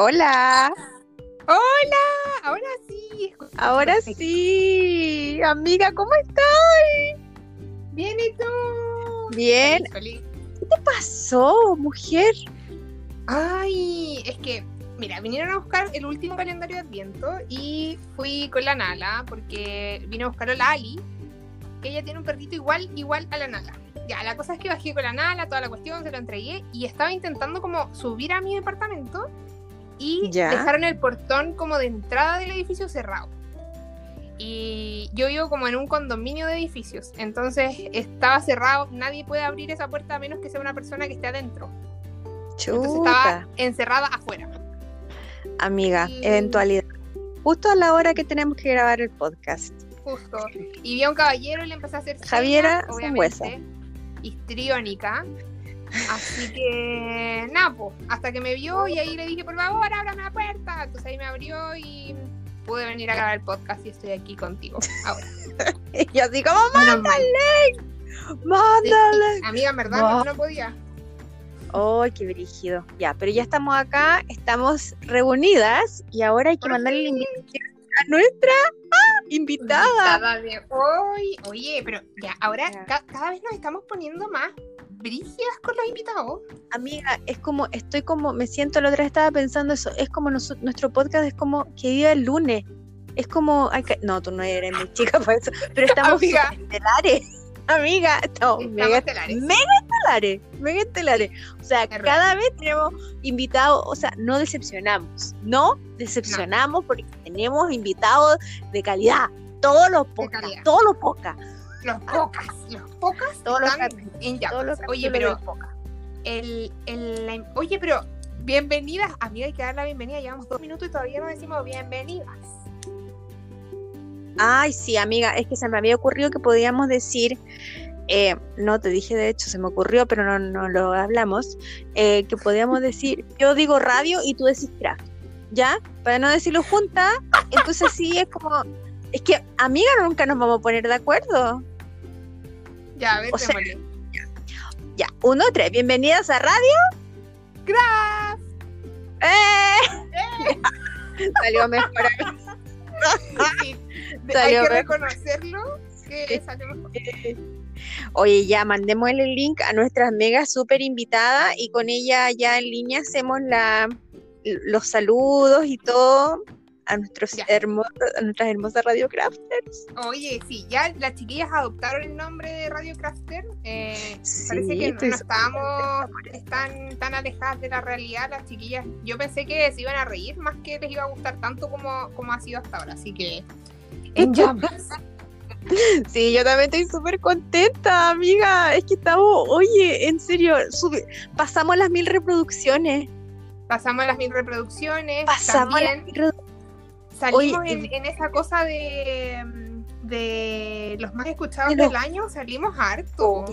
Hola. Hola, ahora sí. Ahora sí. Amiga, ¿cómo estás? Bien, ¿y tú? Bien. ¿Qué te pasó, mujer? Ay, es que, mira, vinieron a buscar el último calendario de Adviento y fui con la Nala porque vino a buscarlo la Ali, que ella tiene un perrito igual, igual a la Nala. Ya, la cosa es que bajé con la Nala, toda la cuestión, se lo entregué y estaba intentando como subir a mi departamento y Ya. dejaron el portón como de entrada del edificio cerrado. Y yo vivo como en un condominio de edificios, entonces estaba cerrado, nadie puede abrir esa puerta a menos que sea una persona que esté adentro. Entonces estaba Chuta. encerrada afuera. Amiga, Y- eventualidad. Justo a la hora que tenemos que grabar el podcast. Justo. Y vi a un caballero y le empecé a hacer Javiera obviamente, histriónica. Así que, nada, po, hasta que me vio y ahí le dije, por favor, ábrame la puerta. Entonces ahí me abrió y pude venir a grabar el podcast y estoy aquí contigo ahora. Y así como, mal. mándale. Sí, amiga, en verdad, No. no, no podía. ¡Ay, qué brígido! Ya, pero ya estamos acá, estamos reunidas y ahora hay que mandarle la invitación a nuestra ¡ah! invitada. Invitada de hoy. Oye, pero ya, ahora ca- cada vez nos estamos poniendo más brígidas con los invitados. Amiga, es como, estoy como, me siento, la otra vez estaba pensando eso, es como noso- nuestro podcast es como que viva el lunes. Es como, que- no, tú no eres mi chica por eso, pero estamos Amiga. estelares. Amiga, estamos Estamos mega, estelares. mega estelares, mega estelares. O sea, cada vez tenemos invitados, o sea, no decepcionamos, no decepcionamos porque tenemos invitados de calidad. Todos los calidad. todos los pocas, Los pocas, los pocas todos los, en todos los Oye, pero el, el- la- oye, pero bienvenidas, amiga, hay que dar la bienvenida. Llevamos dos minutos y todavía no decimos bienvenidas. Ay, sí, amiga, es que se me había ocurrido que podíamos decir, eh, no te dije de hecho, se me ocurrió, pero no, no lo hablamos, eh, que podíamos decir, yo digo radio y tú decís craft, ¿ya? Para no decirlo juntas, entonces sí es como, es que, amiga, nunca nos vamos a poner de acuerdo. Ya, ver, O sea. Ya, uno, tres, bienvenidas a radio. Craft. ¡Eh! Salió mejor. Sí, hay que reconocerlo que salió mejor. Oye, ya mandemos el link a nuestras mega super invitadas y con ella ya en línea hacemos la, los saludos y todo a nuestros hermosos, a nuestras hermosas Radio Crafters. Oye, sí, ya las chiquillas adoptaron el nombre de Radio Crafter. Eh, parece que no estábamos tan, tan alejadas de la realidad las chiquillas. Yo pensé que se iban a reír más que les iba a gustar tanto como, como ha sido hasta ahora. Así que en llamas. Sí, yo también estoy súper contenta, amiga. Es que estamos, oye, en serio, sube- pasamos las mil reproducciones. Pasamos las mil reproducciones. Pasamos las mil reproducciones. Salimos Oye, en, en esa cosa de, de los más escuchados del año. Salimos harto.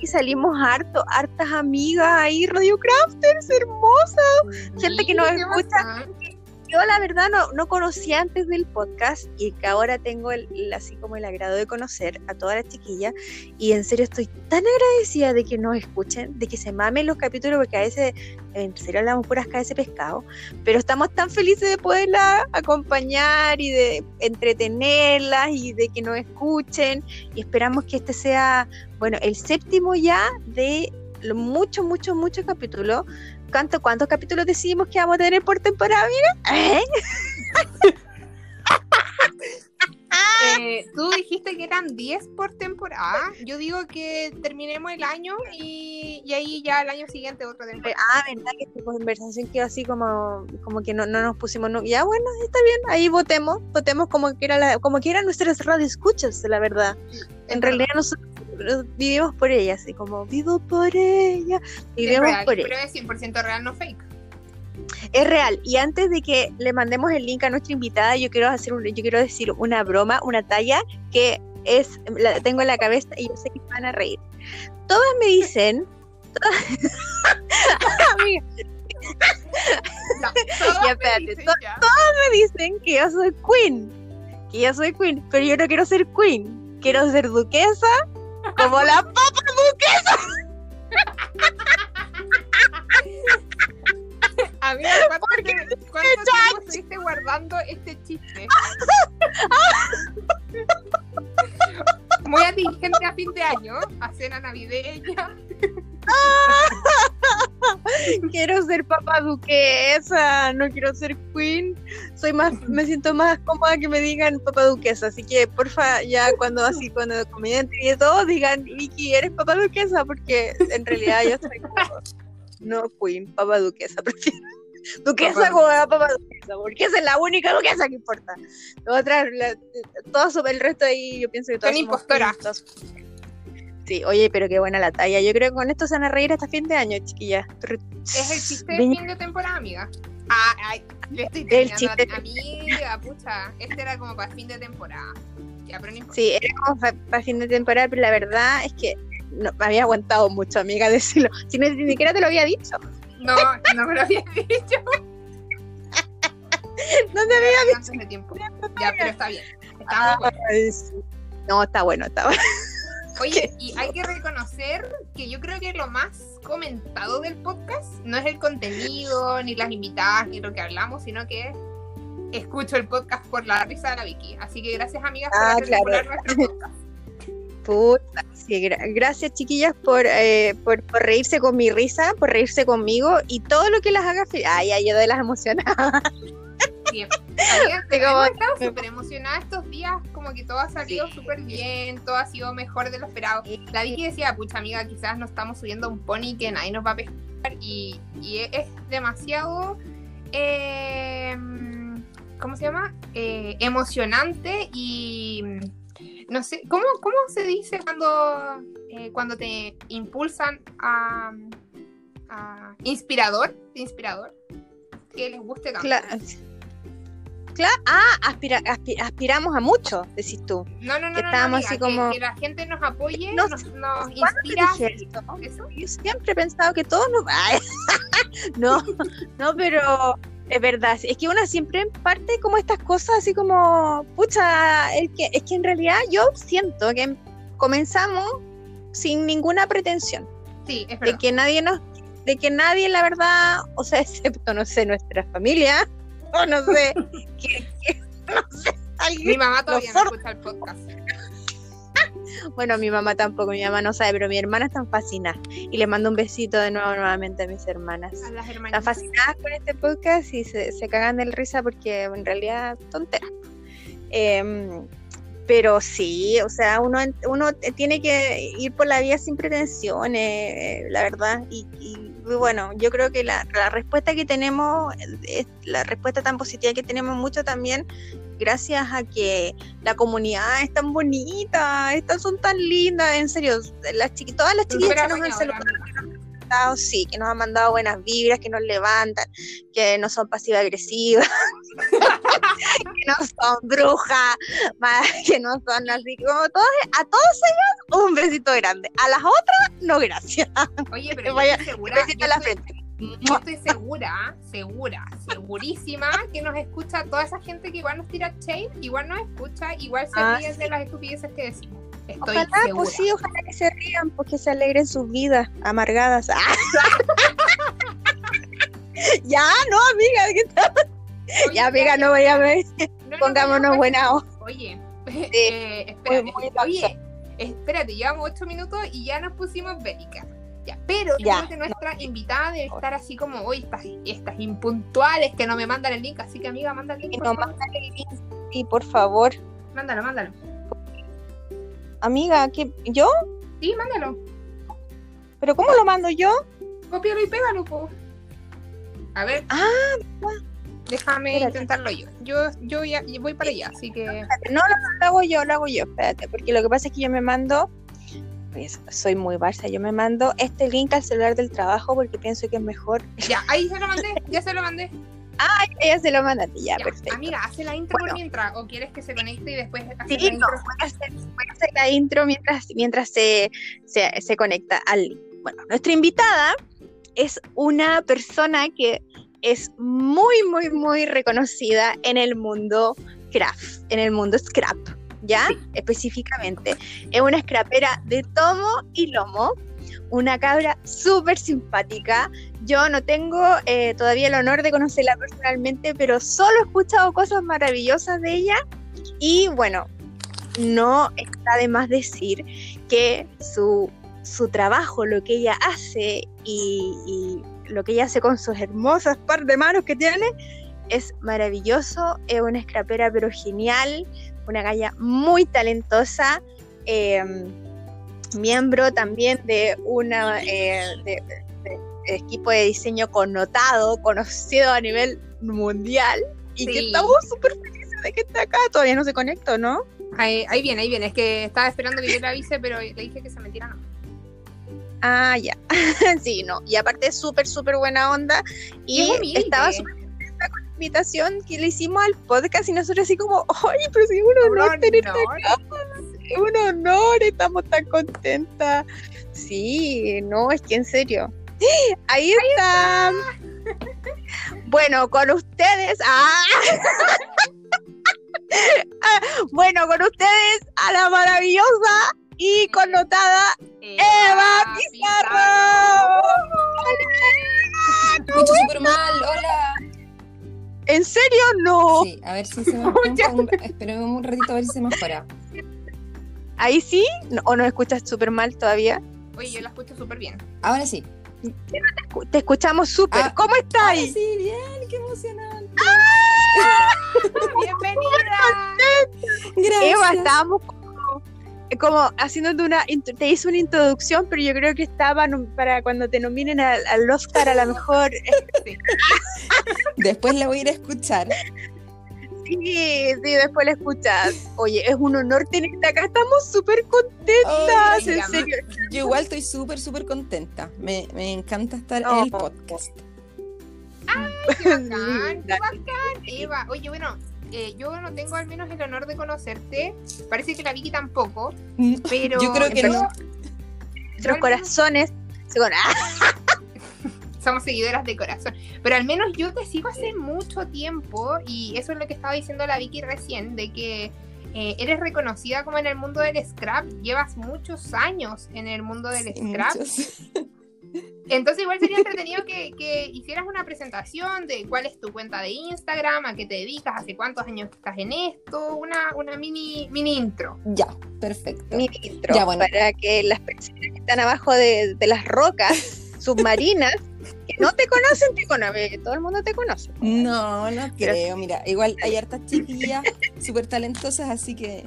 Y salimos harto, hartas amigas ahí, Radio Crafters, hermosas. Gente que nos escucha. Yo la verdad no, no conocía antes del podcast y que ahora tengo el, así como el agrado de conocer a todas las chiquillas y en serio estoy tan agradecida de que nos escuchen, de que se mamen los capítulos porque a veces en serio hablamos puras cabezas de pescado, pero estamos tan felices de poderla acompañar y de entretenerlas y de que nos escuchen. Y esperamos que este sea, bueno, el séptimo ya de muchos, muchos, muchos capítulos. ¿Cuánto, ¿Cuántos capítulos decidimos que vamos a tener por temporada, amiga? ¿Eh? Eh, tú dijiste que eran 10 por temporada. Yo digo que terminemos el año y, y ahí ya el año siguiente otra temporada. Ah, verdad que esta conversación quedó así como, como que no, no nos pusimos. no- Ya bueno, está bien, ahí votemos, votemos como quiera la, como quieran nuestras radioescuchas, la verdad. En realidad nosotros vivimos por ella, así como vivo por ella, es vivimos real, por ella. pero es 100% real, no fake. Es real. Y antes de que le mandemos el link a nuestra invitada, yo quiero hacer un, yo quiero decir una broma, una talla que es, la tengo en la cabeza y yo sé que van a reír. Todas me dicen, Amiga, todas Ya, me espérate, dicen to- ya. me dicen que yo soy queen, que yo soy queen, pero yo no quiero ser queen, quiero ser duquesa, como la papa duquesa. A mí aparte de, ¿Cómo estuviste guardando este chiste? Muy atingente a fin de año, a cena navideña. quiero ser papá duquesa, no quiero ser queen. Soy más, me siento más cómoda que me digan papá duquesa. Así que porfa, ya cuando así, cuando comediante y todo, digan, Vicky, eres papá duquesa, porque en realidad yo soy no queen, papá duquesa, prefiero. Duquesa como papá duquesa, porque esa es la única duquesa que importa. Otra, la, todo sobre el resto ahí, yo pienso que todas son impostoras. Sí, oye, pero qué buena la talla. Yo creo que con esto se van a reír hasta fin de año, chiquillas. Es el chiste de fin de temporada, amiga. Ah, ay, le estoy el chiste. amiga, pucha. Este era como para fin de temporada. Ya, pero no Sí, era como para, fin de temporada, pero la verdad es que no, me había aguantado mucho, amiga, decirlo. Si ni, siquiera te lo había dicho. No, no me lo había dicho. no te había dicho. De tiempo. Ya, pero está bien. Está bueno. No, está bueno, está bueno. Oye, y hay que reconocer que yo creo que lo más comentado del podcast no es el contenido, ni las invitadas, ni lo que hablamos, sino que escucho el podcast por la risa de la Vicky. Así que gracias, amigas, por ah, hacer nuestro podcast. Puta, sí, gracias chiquillas por, eh, por, por, reírse con mi risa, por reírse conmigo y todo lo que las haga feliz. Ay, ay, yo de las emocionadas. hemos estado súper emocionada estos días, como que todo ha salido súper bien, todo ha sido mejor de lo esperado. La Vicky decía, pucha amiga, quizás no estamos subiendo un pony que nadie nos va a pescar y, es demasiado, eh, ¿cómo se llama? Eh, emocionante y no sé, ¿cómo, cómo se dice cuando, eh, cuando te impulsan a, inspirador? Inspirador. Que les guste tanto. Claro, ah, aspiramos a mucho, decís tú. No, no, no, no, así como... que, la gente nos apoye, nos, nos inspira. Yo siempre he pensado que todos nos... no, no, pero es verdad, es que una siempre parte como estas cosas así como, pucha, es que, es que en realidad yo siento que comenzamos sin ninguna pretensión. Sí, es verdad. De que nadie nos, de que nadie, la verdad, o sea, excepto, no sé, nuestra familia, o no sé, que, no sé, Mi mamá todavía no escucha el podcast. Bueno, mi mamá tampoco, mi mamá no sabe, pero mi hermana está fascinada. Y le mando un besito de nuevo nuevamente a mis hermanas. A las Están fascinadas con este podcast y se, se cagan de risa porque en realidad tontera. Em, pero sí, o sea, uno, uno tiene que ir por la vía sin pretensiones, eh, la verdad. Y, bueno, yo creo que la, la respuesta que tenemos, es la respuesta tan positiva que tenemos mucho también gracias a que la comunidad es tan bonita, estas son tan lindas, en serio, las todas las chiquitas que nos han saludado, sí, que nos han mandado buenas vibras, que nos levantan, que no son pasiva-agresivas, que no son brujas, que no son así, como todos, a todos ellos un besito grande, a las otras no gracias. Oye, pero Vaya, segura, besito a la frente yo estoy segura, segura, segurísima que nos escucha toda esa gente que igual nos tira shade, igual nos escucha, igual se ah, ríen de las estupideces que decimos. Estoy ojalá, pues segura. pues sí, ojalá que se rían, porque se alegren sus vidas amargadas. ya, no, amiga, ¿qué tal? ya, amiga, no voy a ver. Pongámonos buena Oye, eh, espérate, oye, espérate, llevamos ocho minutos y ya nos pusimos bélicas. Ya, pero yo creo que nuestra invitada debe estar así como, hoy estas, estas impuntuales que no me mandan el link, así que amiga, manda el link. No, mándale el link, sí, por favor. Mándalo, mándalo. Amiga, ¿qué, ¿yo? Sí, mándalo. ¿Pero cómo lo mando yo? Cópialo y pégalo, po. A ver. Ah, Déjame intentarlo yo. Yo, yo ya voy para allá, así que. No, no, no, lo hago yo, lo hago yo, espérate, porque lo que pasa es que yo me mando pues, soy muy Barça. Yo me mando este link al celular del trabajo porque pienso que es mejor. Ya, ahí se lo mandé, ya se lo mandé. Ah, ella se lo manda ya, perfecto. Amiga, hace la intro mientras, o quieres que se conecte y después hace sí, la intro. voy, a hacer, la intro mientras, mientras se, se, se conecta al link. Bueno, nuestra invitada es una persona que es muy, muy, muy reconocida en el mundo craft, en el mundo scrap. ¿ya? Específicamente. Es una scrapera de tomo y lomo. Una cabra súper simpática. Yo no tengo eh, todavía el honor de conocerla personalmente, pero solo he escuchado cosas maravillosas de ella. Y bueno, no está de más decir que su, su trabajo, lo que ella hace y, lo que ella hace con sus hermosas par de manos que tiene, es maravilloso, es una escrapera pero genial, una galla muy talentosa, eh, miembro también de una eh, de, equipo de diseño connotado, conocido a nivel mundial, y Sí. que estamos súper felices de que esté acá, todavía no se conectó, ¿no? Ahí, ahí viene, ahí viene. Es que estaba esperando que yo le avise, pero le dije que se metiera no. Ah, ya. sí, no. Y aparte es súper, súper buena onda. Y estaba súper contenta con la invitación que le hicimos al podcast y nosotros así como, oye, pero sí, un honor tenerte No, acá, un honor, estamos tan contentas. Sí, no, es que en serio. Ahí, está. Bueno, con ustedes. ¡ah! Bueno, con ustedes a la maravillosa y connotada Eva Pizarro. Escucho súper mal, hola. ¿En serio? No. Sí, a ver si se me Ya. un, Esperemos un ratito a ver si se mejora. ¿Ahí sí? No- ¿O nos escuchas súper mal todavía? Oye, yo la escucho súper bien. Ahora sí. Te escuchamos súper. Ah, ¿Cómo Ahora estáis? sí, bien, qué emocionante. ¡Bienvenida! Gracias. Eva, estábamos como, como haciéndote una. Te hice una introducción, pero yo creo que estaba para cuando te nominen al, al Oscar a la mejor. Después la voy a ir a escuchar. Sí, sí, después la escuchas. Oye, es un honor tenerte acá. Estamos súper contentas. Ay, en llama. serio. Yo igual estoy súper, súper contenta. Me, me encanta estar Oh. en el podcast. ¡Qué bacán! ¡Qué bacán! Eva, oye, bueno, eh, yo no tengo al menos el honor de conocerte. Parece que la Vicky tampoco, pero Yo creo que no. Nuestros corazones. se. Somos seguidoras de corazón. Pero al menos yo te sigo hace mucho tiempo y eso es lo que estaba diciendo la Vicky recién, de que eh, eres reconocida como en el mundo del scrap, llevas muchos años en el mundo del Sí, scrap. muchos. Entonces igual sería entretenido que, que hicieras una presentación de cuál es tu cuenta de Instagram, a qué te dedicas, hace cuántos años que estás en esto, una, una mini, mini intro. Ya, perfecto. mi intro Ya, bueno. para que las personas que están abajo de, de las rocas submarinas que no te conocen te conocen todo el mundo te conoce No, no creo. Mira, igual hay hartas chiquillas súper talentosas, así que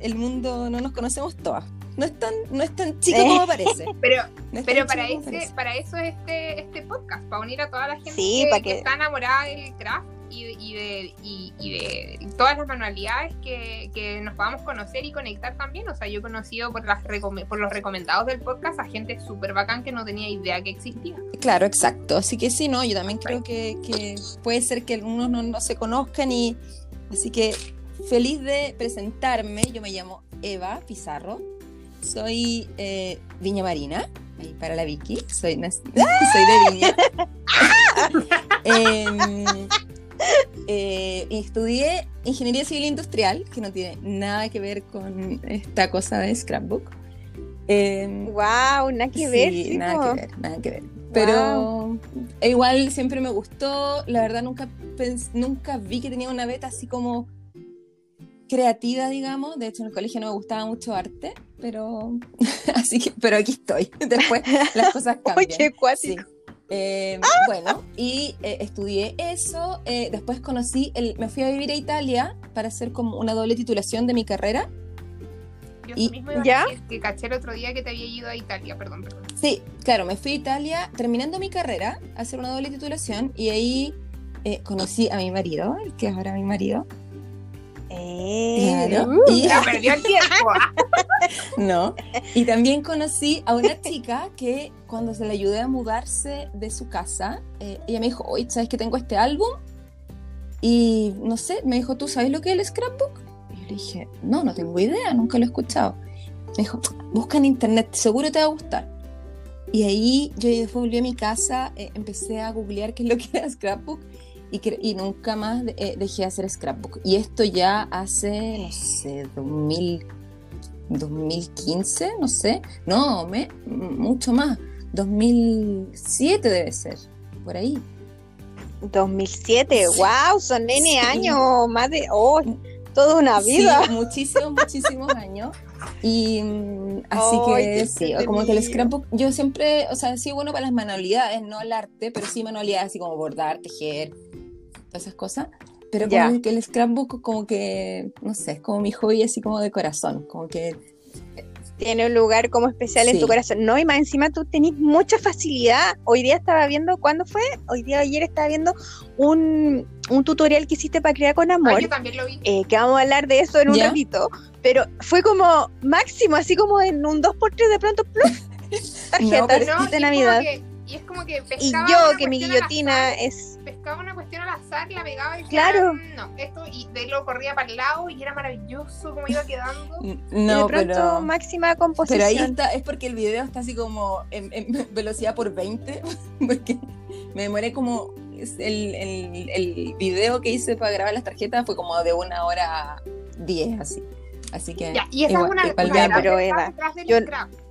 el mundo no nos conocemos todas. No es tan, no es tan chico Eh. como parece. Pero, No es pero para, ese, para eso es este, este podcast, para unir a toda la gente Sí, que, pa' que que- está enamorada del craft y, de- y de, y, y de todas las manualidades que, que nos podamos conocer y conectar también. O sea, yo he conocido por, las recome- por los recomendados del podcast a gente súper bacán que no tenía idea que existía. Claro, exacto. Así que sí, no, yo también creo que, que puede ser que algunos no, no se conozcan y así que feliz de presentarme. Yo me llamo Eva Pizarro. Soy eh, Viña Marina, ahí para la Vicky. Soy, soy de Viña. Em, eh, estudié Ingeniería Civil Industrial, que no tiene nada que ver con esta cosa de scrapbook. Em, wow nada que ver Sí, sí, nada que ver, nada que ver. Pero igual siempre me gustó, la verdad nunca nunca vi que tenía una beta así como creativa, digamos. De hecho, en el colegio no me gustaba mucho arte, pero así que, pero aquí estoy. Después las cosas cambian. Oye, cuático. Sí. Eh, Bueno, y eh, estudié eso. eh, después conocí, el, me fui a vivir a Italia para hacer como una doble titulación de mi carrera. Yo Y- eso mismo iba a ¿Ya? decir que caché el otro día que te había ido a Italia, perdón, perdón. Sí, claro, me fui a Italia terminando mi carrera, a hacer una doble titulación y ahí eh, conocí a mi marido, el que es ahora mi marido. Eh, Claro. uh, Y, perdió el tiempo. no, y también conocí a una chica que cuando se le ayudé a mudarse de su casa, eh, ella me dijo, oye, ¿sabes que tengo este álbum? Y no sé, me dijo, ¿tú sabes lo que es el scrapbook? Y yo le dije, no, no tengo idea, nunca lo he escuchado. Me dijo, busca en internet, seguro te va a gustar. Y ahí yo después volví a mi casa, eh, empecé a googlear qué es lo que era scrapbook y, nunca más eh, dejé de hacer scrapbook. Y esto ya hace, no sé, 2015, no sé. No, me, mucho más. 2007 debe ser, por ahí. 2007, wow, son nene años, más de, oh, toda una vida. Sí, muchísimos, muchísimos años. Y mm, así que sí, como que el scrapbook, yo siempre, o sea, sí bueno para las manualidades, no el arte, pero sí manualidades así como bordar, tejer, todas esas cosas. Pero como que el scrapbook como que, no sé, es como mi hobby así como de corazón, como que tiene un lugar como especial en tu corazón. No, y más encima tú tenés mucha facilidad. Hoy día estaba viendo, ¿cuándo fue? Hoy día, ayer estaba viendo un, tutorial que hiciste para crear con ah, amor. también lo vi. Eh, que vamos a hablar de eso en un ratito. Pero fue como máximo, así como en un 2x3 de pronto, tarjetas de Navidad. Y es como que Y yo, que mi guillotina es pescaba una cuestión al azar, la pegaba y claro. no, esto, y de lo corría para el lado y era maravilloso como iba quedando. No, de pronto, pero, máxima composición. Pero ahí está, es porque el video está así como en, velocidad por 20, porque me demoré como el, el, el, video que hice para grabar las tarjetas fue como de una hora 10 así. Así que. Ya, y esa es una, una, pero Eva, yo,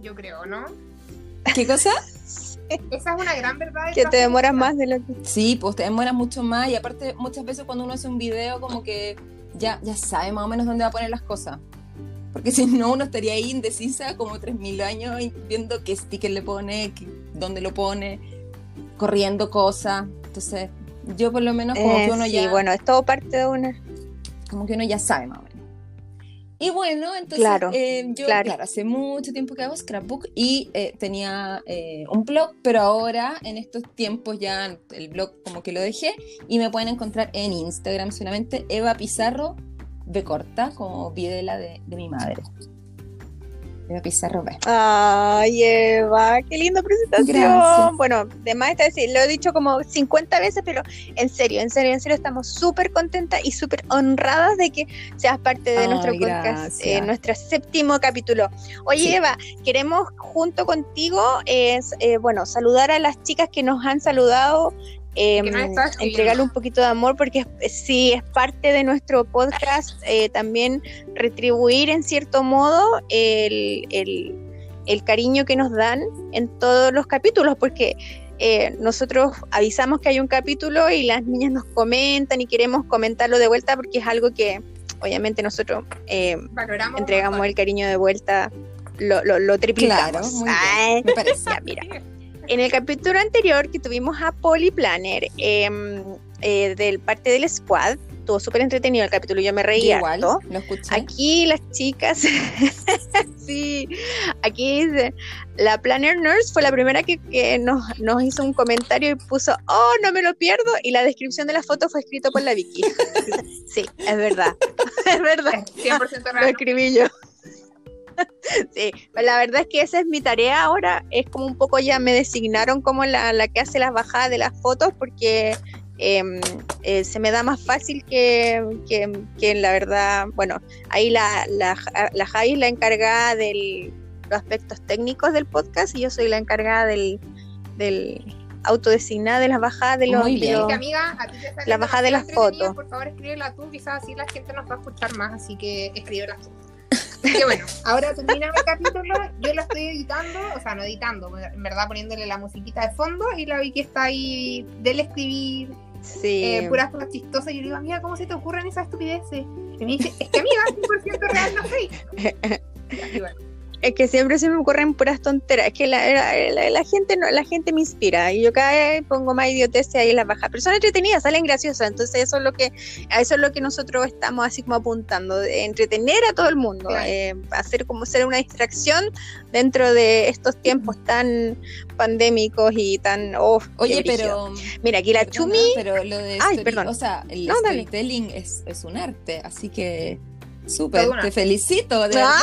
yo creo, ¿no? ¿Qué cosa? Esa es una gran verdad. Que te demoras más de lo que... Sí, pues te demoras mucho más y aparte muchas veces cuando uno hace un video como que ya, ya sabe más o menos dónde va a poner las cosas. Porque si no, uno estaría ahí indecisa como 3.000 años viendo qué sticker le pone, dónde lo pone, corriendo cosas. Entonces, yo por lo menos como que uno eh, ya... Sí, bueno, es todo parte de una... Como que uno ya sabe más o menos. Y bueno, entonces eh, yo, claro. hace mucho tiempo que hago scrapbook y eh, tenía eh, un blog, pero ahora en estos tiempos ya el blog como que lo dejé y me pueden encontrar en Instagram solamente Eva Pizarro B corta, como Videla de, de mi madre. Eva Pizarro B. Ay, Eva, qué linda presentación. Bueno, de más está decir, lo he dicho como 50 veces, pero en serio, en serio, en serio, estamos súper contentas y súper honradas de que seas parte de nuestro podcast, eh, nuestro séptimo capítulo. Oye, Eva, queremos junto contigo, es, eh, bueno, saludar a las chicas que nos han saludado eh, entregarle un poquito de amor porque sí es parte de nuestro podcast eh, también retribuir en cierto modo el, el, cariño que nos dan en todos los capítulos porque eh, nosotros avisamos que hay un capítulo y las niñas nos comentan y queremos comentarlo de vuelta porque es algo que obviamente nosotros eh, entregamos el cariño de vuelta lo, lo, triplicamos. me parece. mira. En el capítulo anterior que tuvimos a Polly Planner em, eh, del parte del squad, estuvo súper entretenido el capítulo, yo me reí Igual, lo escuché. Aquí las chicas, sí, aquí dice, la Planner Nurse fue la primera que, nos, hizo un comentario y puso, oh, no me lo pierdo, y la descripción de la foto fue escrito por la Vicky. sí, es verdad, es verdad. 100% real. Lo escribí yo. sí, la verdad es que esa es mi tarea ahora. Es como un poco ya me designaron como la, que hace las bajadas de las fotos porque em, eh, se me da más fácil que, que, la verdad, bueno, ahí la, la, la Javi es la encargada de los aspectos técnicos del podcast y yo soy la encargada del, del autodesignada de las bajadas de los, videos la bajada de las fotos. Por favor, escríbela tú, quizás así la gente nos va a escuchar más, así que escríbela tú. Que bueno, ahora termina el capítulo, yo lo estoy editando, o sea, no editando, en verdad poniéndole la musiquita de fondo y la vi que está ahí del escribir sí. eh, puras cosas chistosas. Y yo digo, amiga, ¿cómo se te ocurren esas estupideces? Y me dice, es que amiga, 100% real no sé. Y bueno es que siempre se me ocurren puras tonteras. Es que la, la, gente no, la gente me inspira. Y yo cada vez pongo más idioteces ahí en las bajas. Pero son entretenidas, salen graciosas. Entonces eso es lo que, a eso es lo que nosotros estamos así como apuntando, de entretener a todo el mundo, eh, hacer como ser una distracción dentro de estos tiempos tan pandémicos y tan oh, Oye, pero mira aquí la Chumi. Pero lo de Ay, perdón. o sea, el storytelling es, es un arte, así que Súper, te felicito, de verdad.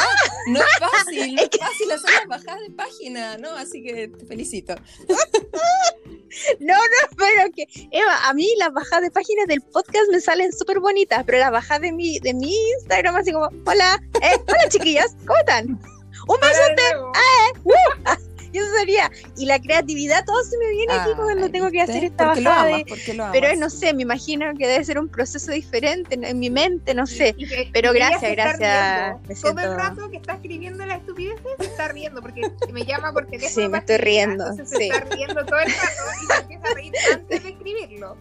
No es fácil, no es fácil hacer las bajadas de página, ¿no? Así que te felicito. No, no, pero que, Eva, a mí las bajadas de páginas del podcast me salen súper bonitas, pero las bajadas de mi, de mi Instagram así como, hola, eh, hola chiquillas, ¿cómo están? Un besote, ah, uh, y eso pasaría. Y la creatividad, todo se me viene aquí Ah, cuando tengo que hacer esta ¿Por qué lo bajada. de- amas? ¿Por qué lo Pero amas? no sé, me imagino que debe ser un proceso diferente en, en mi mente, no sé. Y Pero gracias, gracias, Todo el rato que está escribiendo las estupideces se está riendo porque me llama por teléfono. Sí, me estoy escribirla. riendo, sí. se está riendo todo el rato y se empieza a reír antes de escribirlo.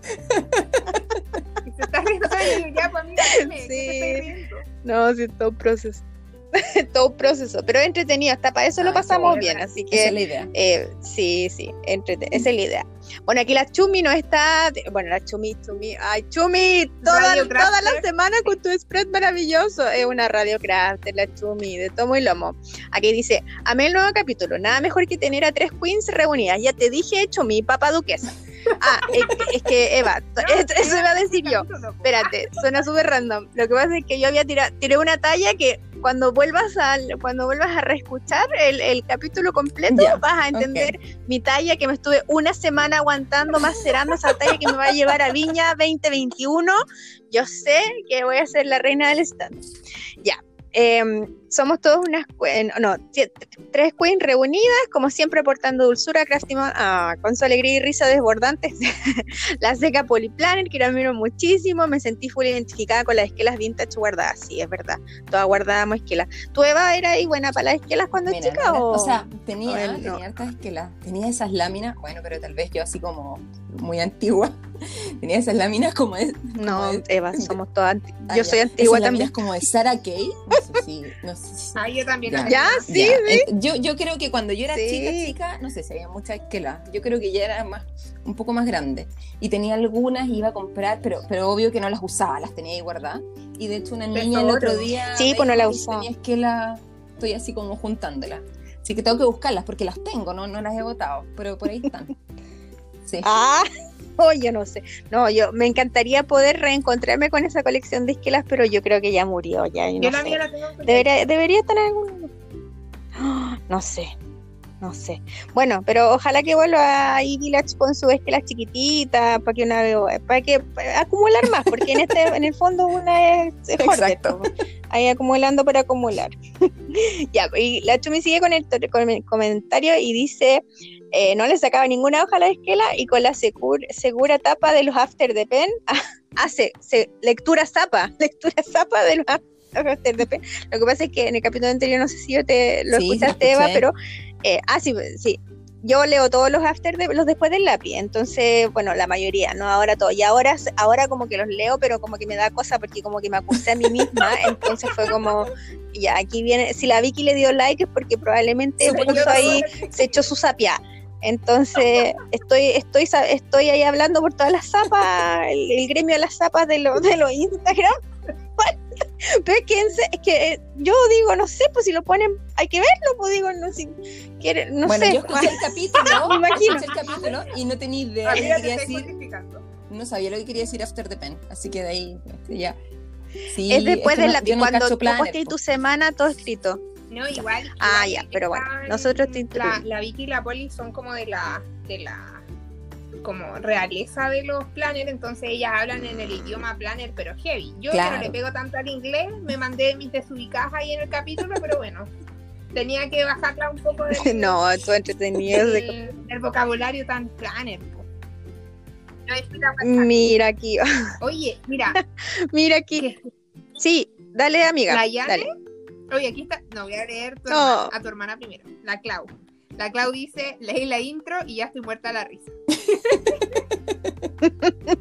Y se está riendo digo, ya, pues amiga, dime, ¿qué te Sí. estoy riendo? No, sí, todo un proceso. todo un proceso, pero entretenido, hasta para eso lo Ay, pasamos bien, así Esa es que la idea. eh, sí, sí, entrete- esa es la idea. Bueno, aquí la Chumi no está, bueno, la Chumi, Chumi, ay, Chumi, toda, toda la semana con tu spread maravilloso, es una radio crafter, la Chumi, de tomo y lomo. Aquí dice, amé el nuevo capítulo, nada mejor que tener a tres queens reunidas, ya te dije, Chumi, papá duquesa. Ah, es que, es que Eva, No, eso iba a decir yo. Espérate, suena súper random. Lo que pasa es que yo había tirado, tiré una talla que cuando vuelvas al, cuando vuelvas a reescuchar el, el capítulo completo, Ya, vas a entender mi talla que me estuve una semana aguantando, macerando esa talla que me va a llevar a Viña 2021. Yo sé que voy a ser la reina del stand. Ya. em, somos todos unas que- no, tres queens reunidas, como siempre portando dulzura, craftimon, ah, con su alegría y risa desbordantes. la seca Polyplanet, que la admiro muchísimo, me sentí full identificada con las esquelas vintage guardadas, sí, es verdad, todas guardábamos esquelas. ¿Tu Eva era ahí buena para las esquelas cuando Mira, chica no, o...? o sea, tenía, no? hartas esquelas, tenía esas láminas, bueno, pero tal vez yo así como muy antigua, tenía esas láminas como de, no, como de- Eva, somos todas Ah, Yo ya, soy antigua esas láminas también. como de Sarah Kay, no sé si, no sé si- Ah, yo también. Ya. Sí, ya. sí. Yo, yo creo que cuando yo era Sí. chica, chica, no sé si había muchas esquelas, yo creo que ya era más, un poco más grande, y tenía algunas, iba a comprar, pero, pero obvio que no las usaba, las tenía ahí guardadas, y de hecho una niña el otro día Sí, pues no la usaba. tenía esquelas, estoy así como juntándolas, así que tengo que buscarlas, porque las tengo, no, no las he botado, pero por ahí están. Sí. Ah, yo no sé. No, yo me encantaría poder reencontrarme con esa colección de esquelas, pero yo creo que ya murió, ya. Yo no la sé. mía la tengo. en Debería, debería estar en algún. No sé, no sé. Bueno, pero ojalá que vuelva ahí Village con su esquelas chiquititas, para que una para que para acumular más, porque en este, en el fondo una es, es Exacto. ahí acumulando para acumular. ya, y la Chumi sigue con el, con el comentario y dice, eh, no le sacaba ninguna hoja a la esquela y con la secur- segura tapa de los after the pen, hace se- lectura zapa, lectura zapa de los after the pen. Lo que pasa es que en el capítulo anterior, no sé si yo te lo Sí, escuchaste, Eva, pero, eh, ah, sí, sí. Yo leo todos los after de, los después del lápiz, entonces, bueno, la mayoría, no ahora todo. Y ahora, ahora como que los leo, pero como que me da cosa porque como que me acusé a mí misma, entonces fue como, ya, aquí viene, si la Vicky le dio like es porque probablemente puso ahí, se echó su sapia. Entonces, estoy, estoy, estoy ahí hablando por todas las zapas, el, el gremio de las zapas de los de los Instagram. Pero es que, es que eh, yo digo, no sé, pues si lo ponen, hay que verlo, pues digo, no, si quiere, no bueno, sé. yo escuché el capítulo, Me imagino. escuché el capítulo y no tenía idea de quería decir, justificando. no sabía lo que quería decir After the Pen, así que de ahí este, ya. Sí, es después que yo no cuando tú Planner, tu semana todo escrito. No, igual. Ah, ya, pero bueno, nosotros te la, la Vicky y la Poli son como de la, de la como realeza de los planner, entonces ellas hablan en el idioma planner, pero heavy. Yo que Claro. no le pego tanto al inglés, me mandé mis desubicadas ahí en el capítulo, pero bueno, tenía que bajarla un poco del, No, tú entretenido. de- del vocabulario tan planner. No, que Mira aquí, Oye, mira, mira aquí. que Sí, dale amiga. la Yane, Dale. oye, aquí está, no voy a leer tu No. hermana- a tu hermana primero, la Clau. La Clau dice, leí la intro y ya estoy muerta a la risa.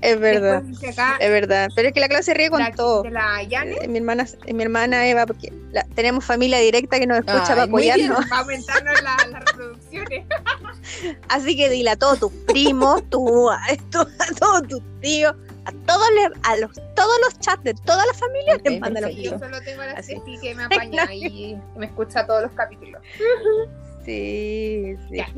Es verdad, acá, es verdad. Pero es que la clase ríe con la, todo. de la Yane, Eh, Mi hermana, eh, mi hermana Eva, porque la- tenemos familia directa que nos escucha Ay, para bien. apoyarnos. va a aumentarnos la- las reproducciones. Así que dile a todos tus primos, tu, a, tu- a todos tus tíos, a todos le- a los, todos los chats de toda la familia Ok, les manda los. Yo solo tengo a la Así. Ceci que me apaña y me escucha todos los capítulos. Sí, sí. Ya,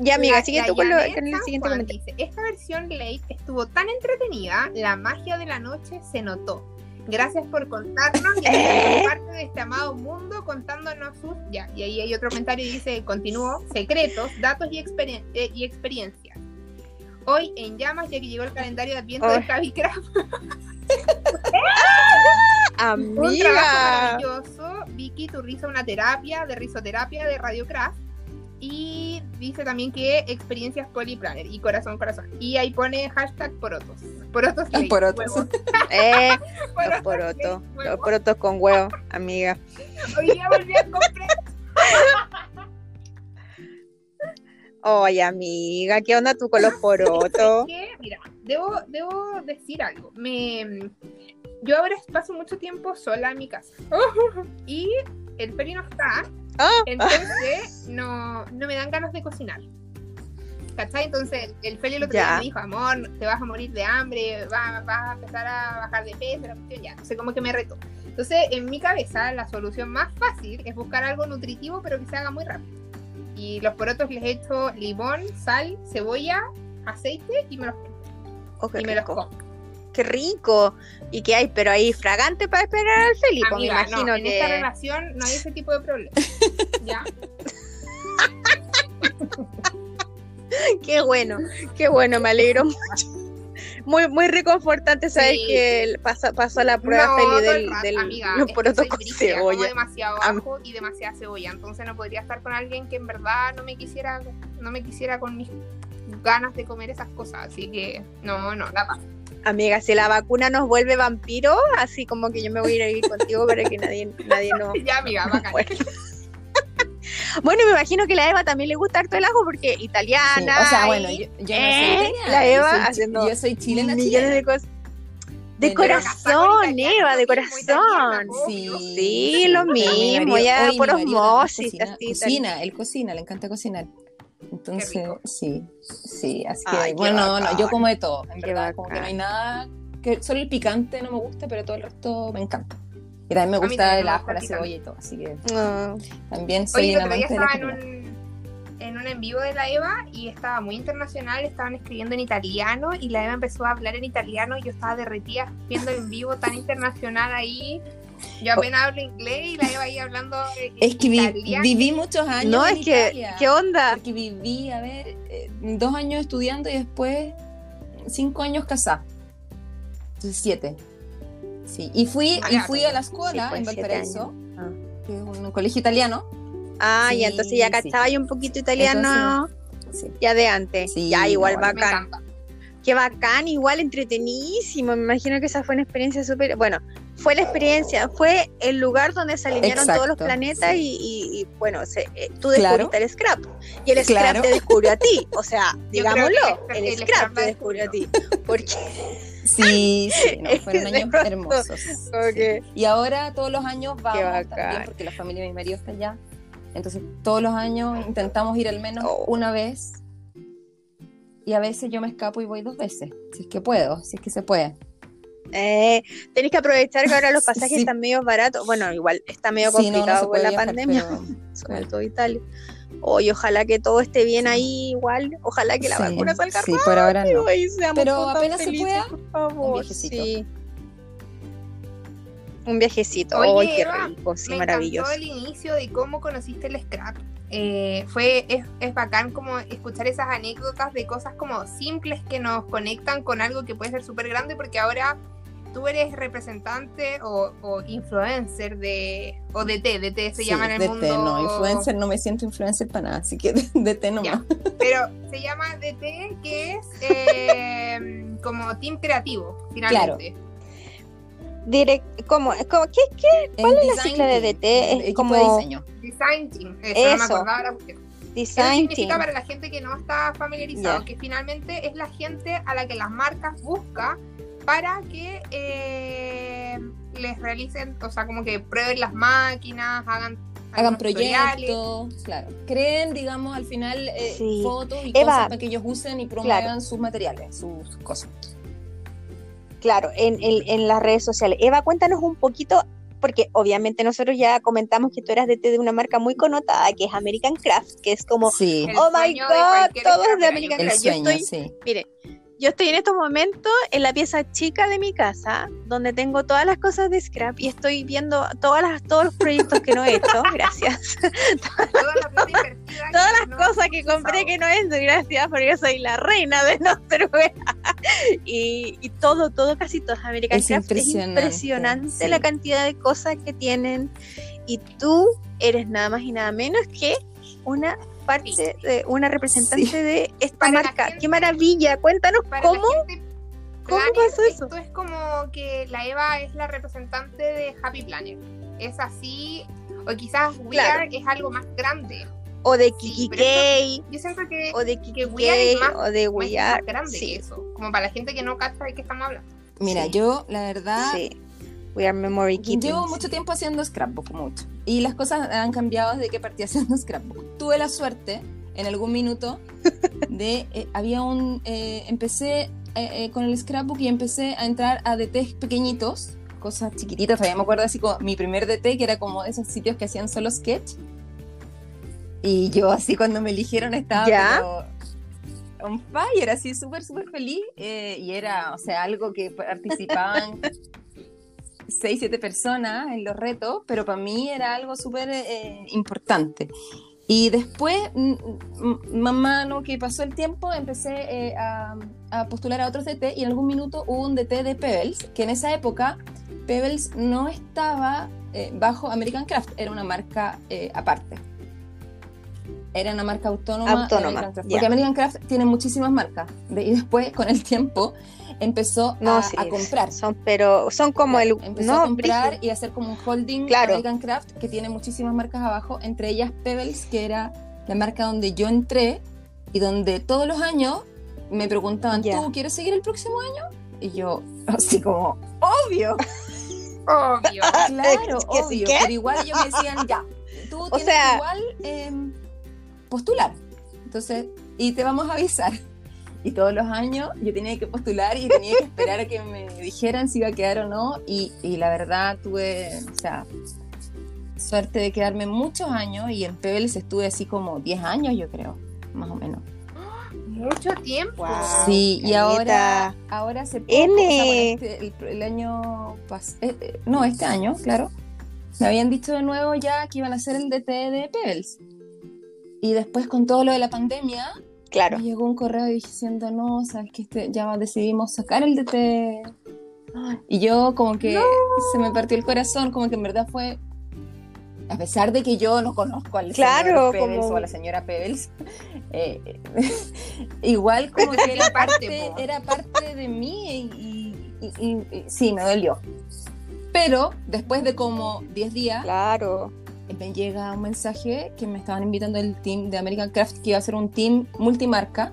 Ya, amiga, La- sigue la tú con, lo- Janet con el siguiente Juan comentario. dice, esta versión late estuvo tan entretenida, la magia de la noche se notó. Gracias por contarnos y hacer ¿Eh? parte de este amado mundo contándonos sus... Ya, y ahí hay otro comentario y dice, continúo, secretos, datos y, experien- eh, y experiencias. Hoy en llamas, ya que llegó el calendario de Adviento de Cabicraft, un trabajo Amiga. maravilloso. Vi Reiki, tu risa una terapia, de risoterapia, de radiocraft. Y dice también que experiencias polyplanner y corazón, corazón. Y ahí pone hashtag porotos. Porotos. Porotos. huevo. Eh, los Porotos porotos. Los huevo. porotos con huevo, amiga. Hoy día volví a comprar. Oye, amiga, ¿qué onda tú con los porotos? que, mira, debo, debo decir algo. Me, yo ahora paso mucho tiempo sola en mi casa. Y el Feli no está, Ah, entonces no, no me dan ganas de cocinar. ¿Cachai? Entonces el Feli el otro día me dijo, amor, te vas a morir de hambre, vas, vas a empezar a bajar de peso, la cuestión ya. Entonces como que me retó. Entonces en mi cabeza la solución más fácil es buscar algo nutritivo pero que se haga muy rápido. Y los porotos les he hecho limón, sal, cebolla, aceite y me los, oh, qué y me los como. Qué rico. ¿Y qué hay? Pero hay fragante para esperar al Felipe. Me Amiga, imagino no, en que. esta relación no hay ese tipo de problema. ¿Ya? Qué bueno, qué bueno, me alegro mucho. Muy, muy reconfortante saber Sí. que pasó, pasó la prueba no, Feli todo del, el rato, del amiga, los porotos con cebolla. demasiado ajo y demasiada cebolla, entonces no podría estar con alguien que en verdad no me quisiera, no me quisiera con mis ganas de comer esas cosas, así que no, no, la paso. Amiga, si la vacuna nos vuelve vampiro, así como que yo me voy a ir a vivir contigo para que nadie, nadie nos... Ya, amiga, bacán. Bueno. Me imagino que la Eva también le gusta harto el ajo porque Sí, italiana. O sea, bueno, yo, yo no ¿Eh? soy italiana, La yo Eva soy chi- haciendo Yo soy chilena, millones chilena. de cosas. De corazón, Eva, de corazón. Sí, Sí, lo mismo, marido- ya por osmosis, Cocina, así, cocina, él cocina, le encanta cocinar. Entonces, sí, sí, así que, Ay, bueno, no, bacán. yo como de todo, en Qué verdad, como que no hay nada, que solo el picante no me gusta, pero todo el resto me encanta. Y también me A mí gusta también el me ajo, la el cebolla y todo, así que Ah, también soy Oye, el una otro día amante de la estaba en un, en un en vivo de la Eva y estaba muy internacional, estaban escribiendo en italiano y la Eva empezó a hablar en italiano y yo estaba derretida viendo el en vivo tan internacional ahí. Yo apenas hablo inglés y la Eva ahí hablando en Es que vi- viví muchos años no, en es que, Italia. ¿qué onda? Porque viví, a ver, eh, dos años estudiando y después cinco años casada. Entonces, siete. Sí, y fui, y Vaya, fui a la escuela Sí, en Valparaíso, Ah. que es un colegio italiano. Ah, Sí, ya entonces ya cachaba yo un poquito italiano Sí. ya de antes. Sí, ya igual no, bacán. Qué bacán, igual entretenísimo. Me imagino que esa fue una experiencia súper. Bueno, fue la experiencia, fue el lugar donde se alinearon todos los planetas sí. y, y- y, bueno, se- eh, tú Claro. descubriste el scrap y el Claro. scrap te descubrió a ti. O sea, digámoslo, el, el scrap scrap te descubrió a ti. Porque Sí, sí, no, fueron años hermosos. sí. que- Y ahora todos los años vamos también, porque la familia de mi marido está allá. Entonces todos los años intentamos ir al menos Oh. una vez. Y a veces yo me escapo y voy dos veces, si es que puedo, si es que se puede. eh, tenés que aprovechar que ahora los pasajes Sí. están medio baratos. Bueno, igual está medio Sí, no, no complicado con la viajar, pandemia, sobre todo Italia. Oye, ojalá que todo esté bien ahí igual. Ojalá que la Sí, vacuna salga Sí, por ahora no. Pero apenas se pueda, por favor, viajecito. sí. Un viajecito. Oye, ¡Ay, qué Eva, rico! Sí, me maravilloso. encantó el inicio de cómo conociste el scrap. Eh, fue es, es bacán como escuchar esas anécdotas de cosas como simples que nos conectan con algo que puede ser súper grande porque ahora tú eres representante o, o influencer de o de T, de T se Sí, llama en el DT, mundo no, influencer, no me siento influencer para nada, así que DT nomás. Ya. pero se llama DT que es eh, como team creativo finalmente Direct, ¿cómo? ¿Cómo? ¿Qué, qué ¿Cuál es la sigla de DT? Es como- de diseño. design team eso, no me acordaba la cuestión. Eso design significa team? para la gente que no está familiarizado que finalmente es la gente a la que las marcas buscan para que eh, les realicen, o sea, como que prueben las máquinas, hagan, Hagan proyectos, claro. Creen, digamos, al final eh, Sí. fotos y Eva, cosas para que ellos usen y promuevan sus materiales, sus cosas. Claro, en, en, en las redes sociales. Eva, cuéntanos un poquito, porque obviamente nosotros ya comentamos que tú eras DT de una marca muy connotada, que es American Craft, que es como, Sí, oh my god, todo es de. American Craft. Yo sueño, estoy, sí. mire, yo estoy en estos momentos en la pieza chica de mi casa, donde tengo todas las cosas de scrap y estoy viendo todas las, todos los proyectos que no he hecho, gracias. Toda la plata invertida Todas que las no cosas que compré usado. que no es gracias porque yo soy la reina de Noruega y, y todo, todo, casi todo es American Es Craft. impresionante, es impresionante sí. la cantidad de cosas que tienen y tú eres nada más y nada menos que una parte Sí. de una representante Sí. de esta Para marca. gente- ¡Qué maravilla! Cuéntanos cómo. gente ¿Cómo Planner, pasó eso? Esto es como que la Eva es la representante de Happy Planner. Es así, o quizás We Claro. Are es algo más grande. O de Sí, Kiki Kay, Yo siento que, o de que Kiki We Are es más- o de We más Are. grande Sí, que eso. Como para la gente que no capta de qué estamos hablando. Mira, Sí. yo la verdad sí. We Are Memory Keeping. llevo mucho tiempo haciendo scrapbook, mucho. Y las cosas han cambiado desde que partí haciendo scrapbook. Tuve la suerte en algún minuto de eh, había un eh, empecé eh, eh, con el scrapbook y empecé a entrar a DTs pequeñitos cosas chiquititas todavía me acuerdo así como mi primer DT que era como esos sitios que hacían solo sketch y yo así cuando me eligieron estaba ¿Ya? on fire así súper súper feliz eh, y era o sea algo que participaban seis, siete personas en los retos, pero para mí era algo súper eh, importante. Y después, mm, mm, mamá, no, que pasó el tiempo, empecé eh, a, a postular a otros DT y en algún minuto hubo un DT de Pebbles, que en esa época Pebbles no estaba eh, bajo American Craft, era una marca eh, aparte. Era una marca autónoma. Autónoma, American Craft. Porque American Craft tiene muchísimas marcas. De- y después, con el tiempo, empezó No, a, sí, a comprar. Son, pero son como el. Empezó no, a comprar brígido. y a hacer como un holding Claro. American Craft que tiene muchísimas marcas abajo, entre ellas Pebbles, que era la marca donde yo entré y donde todos los años me preguntaban, Ya. ¿tú quieres seguir el próximo año? Y yo, así como, obvio, Obvio. claro, ¿Es que sí, obvio. qué? Pero igual ellos me decían, ya, tú O tienes sea- que igual em, postular. Entonces, y te vamos a avisar. Y todos los años yo tenía que postular y tenía que esperar a que me dijeran si iba a quedar o no. Y, y la verdad tuve, o sea, suerte de quedarme muchos años y en Pebbles estuve así como 10 años, yo creo, más o menos. Mucho tiempo. Wow. Sí, y ahora, ahora poco, N. este- el, el año pas- eh, eh, no, este año, claro, me habían dicho de nuevo ya que iban a hacer el DT de Pebbles. Y después con todo lo de la pandemia, Claro. me llegó un correo diciendo, no, sabes que este, ya decidimos sacar el DT. Y yo como que se me partió el corazón, como que en verdad fue, a pesar de que yo no conozco al Claro, señor Pebbles como- o a la señora Pebbles, eh, igual como que era parte, era parte de mí y, y- y- y- sí, me dolió. Pero después de como 10 días, Claro. Me llega un mensaje que me estaban invitando el team de American Craft que iba a ser un team multimarca.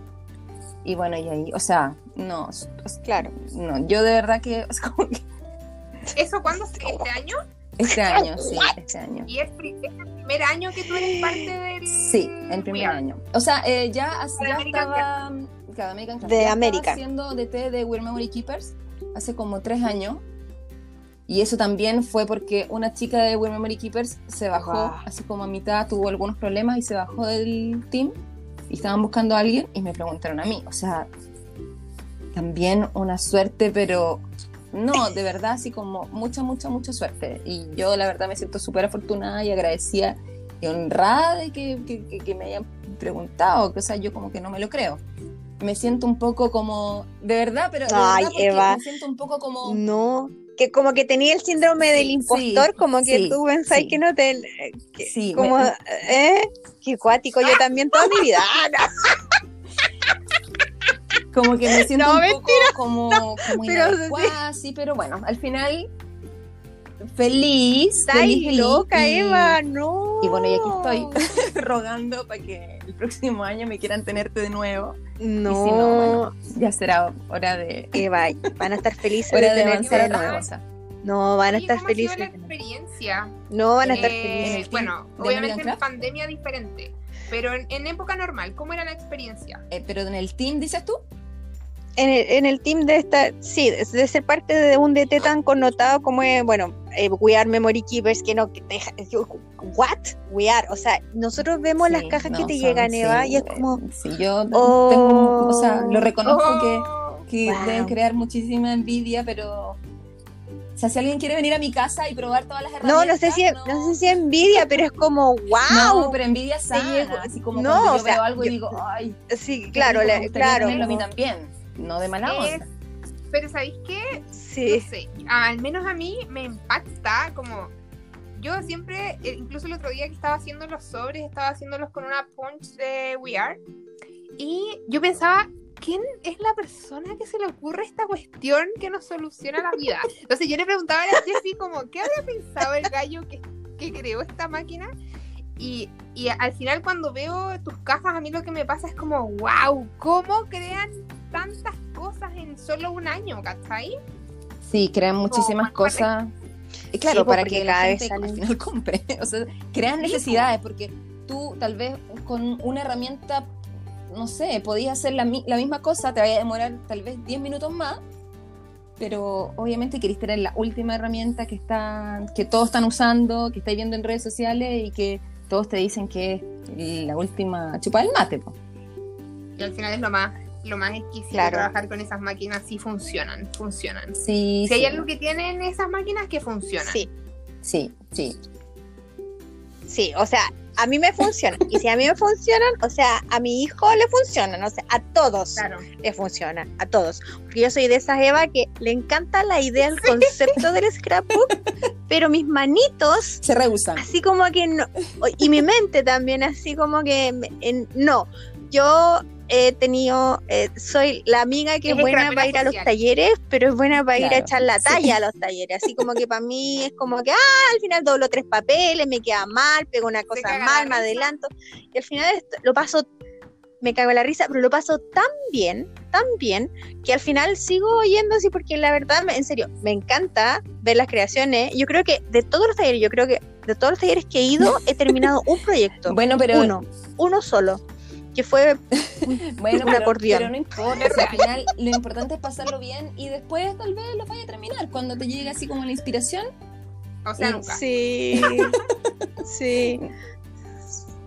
Y bueno, y ahí, o sea, no, Claro. no, yo de verdad que, es como que ¿Eso cuándo? ¿Este año? este año, sí, este año. ¿Y es, es el primer año que tú eres parte del. Sí, el primer año. O sea, eh, ya, De ya estaba, claro, American Craft, De American. haciendo DT de We're Memory Keepers hace como tres años. Y eso también fue porque una chica de We're Memory Keepers se bajó, Guau. así como a mitad, tuvo algunos problemas y se bajó del team. Y estaban buscando a alguien y me preguntaron a mí. O sea, también una suerte, pero no, de verdad, así como mucha, mucha, mucha suerte. Y yo la verdad me siento súper afortunada y agradecida y honrada de que, que- me hayan preguntado, que o sea, yo como que no me lo creo. Me siento un poco como, de verdad, pero de Ay, verdad Eva. me siento un poco como... No. Que como que tenía el síndrome del impostor, sí, como que sí, tú pensáis sí. que no te. que- Sí, como, me- ¿eh? Qué cuático, yo también toda mi vida. Ah, no. como que me siento No, un poco como, como Pero sí, pero bueno, al final feliz, Estáis feliz, feliz, loca, y- Eva, no. Y bueno, y aquí estoy rogando para que el próximo año me quieran tenerte de nuevo. No, Y si no, bueno, ya será hora de, Eva, van a estar felices hora de de avanzar a. No, van a ¿Y estar felices. la experiencia? No, van a estar Eh, felices. Bueno, obviamente en pandemia diferente, pero en, en época normal, ¿cómo era la experiencia? Eh, pero en el team, dices tú, En el, en el team de esta, sí, de, ser parte de un DT tan connotado como es, bueno, eh, We Are Memory Keepers, que no, que te, what? We Are, o sea, nosotros vemos las cajas no, que te son- llegan, sí, Eva, y es como, Sí, yo Oh. tengo, o sea, lo reconozco que, Oh, que Wow. deben crear muchísima envidia, pero. O sea, si alguien quiere venir a mi casa y probar todas las herramientas. no, no sé si, no, sé si envidia, pero es como, wow. No, pero envidia sana, así como No, cuando yo o sea, veo algo y digo, ay, Sí, claro, gustaría claro. a mí también, no de mala Es- onda. Pero ¿sabéis qué? sí. No sé, al menos a mí me impacta como... yo siempre, eh, incluso el otro día que estaba haciendo los sobres, estaba haciéndolos con una punch de We Are. Y yo pensaba, ¿quién es la persona que se le ocurre esta cuestión que nos soluciona la vida? Entonces yo le preguntaba a la Jessie como, ¿qué había pensado el gallo que, que creó esta máquina? Y, y al final cuando veo tus cajas, a mí lo que me pasa es como, wow, ¿cómo crean tantas cosas en solo un año, ¿cachai? Sí, crean muchísimas cosas. Y claro, Sí, para que la cada vez gente salen- al final compre. O sea, crean necesidades, porque tú tal vez con una herramienta, no sé, podías hacer la, la misma cosa, te vaya a demorar tal vez 10 minutos más, pero obviamente querés tener la última herramienta que, está, que todos están usando, que estáis viendo en redes sociales y que todos te dicen que es la última chupa del mate. po. Y al final es lo más, lo más exquisito Claro. trabajar con esas máquinas, sí funcionan, funcionan. Sí, Si hay sí, algo que tienen esas máquinas que funcionan. Sí, sí, sí. sí, o sea, a mí me funcionan. Y si a mí me funcionan, o sea, a mi hijo le funcionan, o sea, a todos Claro. le funcionan, a todos. Porque yo soy de esas Eva que le encanta la idea, el concepto del scrapbook, pero mis manitos Se rehusan. así como que no, y mi mente también así como que en- no, yo he tenido, eh, soy la amiga que es, Es buena para ir a los talleres, pero es buena para ir a echar la sí. talla a los talleres, así como que para mí es como que, ah, al final doblo tres papeles, me queda mal, pego una cosa mal, me adelanto, y al final esto- lo paso, me cago en la risa, pero lo paso tan bien, tan bien, que al final sigo oyendo así, porque la verdad, me- en serio, me encanta ver las creaciones. Yo creo que de todos los talleres, yo creo que de todos los talleres que he ido, he terminado un proyecto. Bueno, pero uno, uno solo, que fue Bueno, Un pero, acordeón. pero no importa, al final lo importante es pasarlo bien y después tal vez lo vaya a terminar. Cuando te llegue así como la inspiración, O sea, nunca. Sí, sí.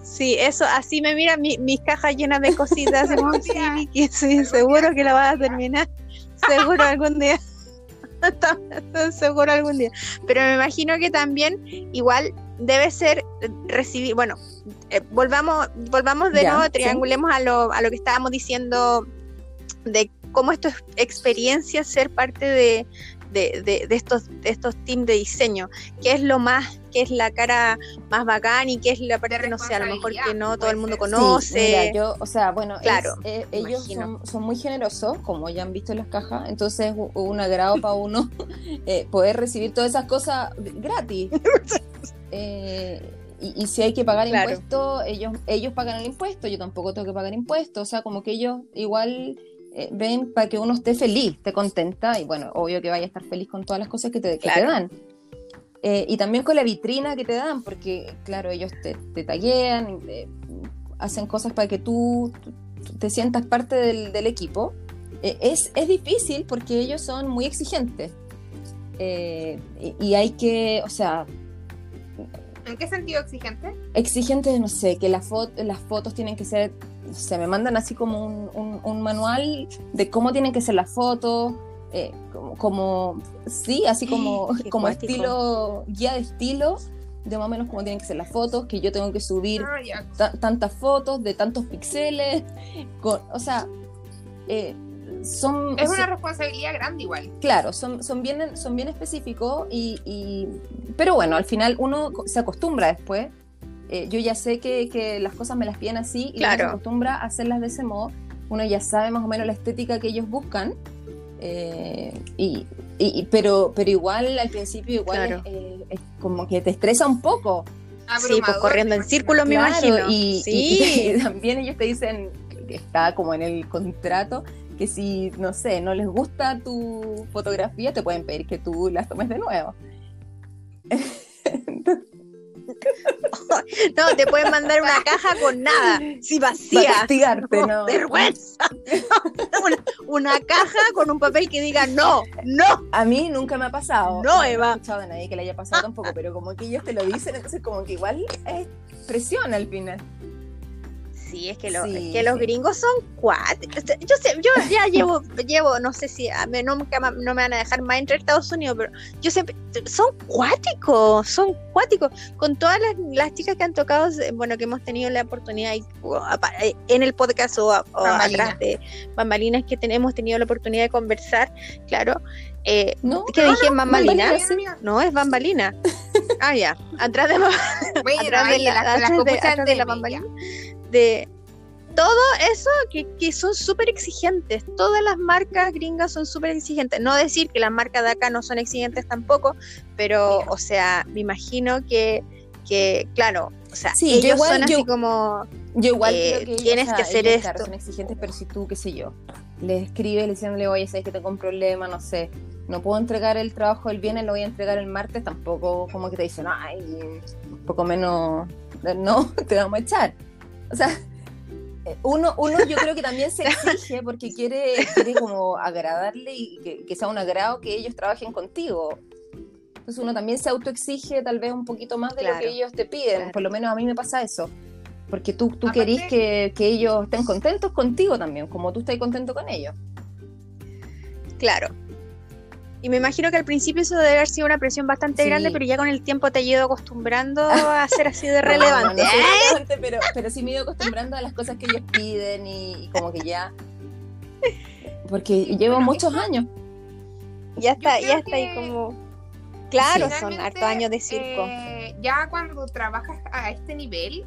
Sí, eso, así me miran mi- mis cajas llenas de cositas. sí, Vicky, sí, seguro que la vas a terminar. Seguro algún día. seguro algún día. Pero me imagino que también igual debe ser recibir, bueno, eh, volvamos, volvamos de Ya, nuevo, sí. triangulemos a lo, a lo que estábamos diciendo de cómo esto es experiencia ser parte de, de, de- de estos, de estos teams de diseño, qué es lo más, qué es la cara más bacán y qué es la parte, no sé, a lo mejor que no todo el mundo conoce. Sí, mira, yo, o sea, bueno, es- Claro, eh, ellos son, son muy generosos, como ya han visto en las cajas, entonces es un- un agrado para uno eh, poder recibir todas esas cosas gratis. Eh, y, y si hay que pagar Claro. impuestos, ellos, ellos pagan el impuesto, yo tampoco tengo que pagar impuestos, o sea, como que ellos igual eh, ven para que uno esté feliz, esté contenta, y bueno, obvio que vaya a estar feliz con todas las cosas que te, que te dan. Eh, y también con la vitrina que te dan, porque claro, ellos te, te taguean, eh, hacen cosas para que tú, te sientas parte del, del equipo. Es, es difícil porque ellos son muy exigentes. Y, y hay que, o sea, ¿En qué sentido exigente? exigentes, no sé, que las, fo- las fotos tienen que ser, no sé, me mandan así como un, un- un manual de cómo tienen que ser las fotos, eh, como, como- sí, así como, Qué como estilo, guía de estilo, de más o menos cómo tienen que ser las fotos, que yo tengo que subir Ah, tantas fotos de tantos píxeles, con- o sea, eh, son, Es son- una responsabilidad grande igual. claro, son, son, bien, son bien específicos, y, y- pero bueno, al final uno se acostumbra después. Eh, yo ya sé que, que las cosas me las piden así y uno Claro. se acostumbra a hacerlas de ese modo. Uno ya sabe más o menos la estética que ellos buscan. eh, y, y- pero, pero igual al principio igual Claro. es, eh, es como que te estresa un poco. Sí, pues Abrumador, corriendo en me círculo me Claro, imagino. Y, sí. y- y también ellos te dicen que está como en el contrato que si, no sé, no les gusta tu fotografía, te pueden pedir que tú las tomes de nuevo. No, te pueden mandar una caja con nada, Para vacía. castigarte, ¿no? Vergüenza. Una, una caja con un papel que diga no, no. A mí nunca me ha pasado. No, he Eva. escuchado de nadie que le haya pasado tampoco, pero como que ellos te lo dicen, entonces como que igual es presión al final. Sí, es que, lo- Sí, es que los sí. gringos son cuáticos. Yo sé, yo ya llevo, llevo, no sé si a mí no, no me van a dejar más entrar a Estados Unidos, pero yo siempre, son cuáticos, son cuáticos. Con todas las, las chicas que han tocado, bueno, que hemos tenido la oportunidad y, o, apa- eh, en el podcast o, o atrás de bambalinas que tenemos tenido la oportunidad de conversar, claro. Eh, ¿No? ¿Qué dije? ¿Bambalina? bambalinas, sí. amiga. No, es bambalina. Ah, ya. Atrás de, Bueno, atrás de la, atrás de- atrás de la bambalina. De todo eso que, que son súper exigentes. Todas las marcas gringas son súper exigentes. No decir que las marcas de acá no son exigentes tampoco, pero, o sea, me imagino que, que claro, o sea, Sí, yo ellos igual- son así yo- como, Yo igual Eh, creo que ellos, tienes o sea, que hacer ellos, claro, esto. son exigentes, pero si tú, qué sé yo, le escribes diciéndole, oye, sabes que tengo un problema, no sé, no puedo entregar el trabajo el viernes, lo voy a entregar el martes, tampoco como que te dicen, ay, un poco menos, no, te vamos a echar. O sea, eh, uno, uno yo creo que también se exige porque quiere, quiere como agradarle y que, que sea un agrado que ellos trabajen contigo. Entonces uno también se autoexige tal vez un poquito más de lo que ellos te piden. claro. Por lo menos a mí me pasa eso. Porque tú, tú Aparte- querís que, que ellos estén contentos contigo también, como tú estás contento con ellos. claro. Y me imagino que al principio eso debe haber sido una presión bastante Sí. grande, pero ya con el tiempo te he ido acostumbrando a ser así de relevante. No, no, no ¿eh? relevante, pero, pero sí me he ido acostumbrando a las cosas que ellos piden y, y como que ya... Porque llevo Bueno, muchos eso- años. Ya está, ya está ahí que como. Claro, son hartos años de circo. eh, ya cuando trabajas a este nivel,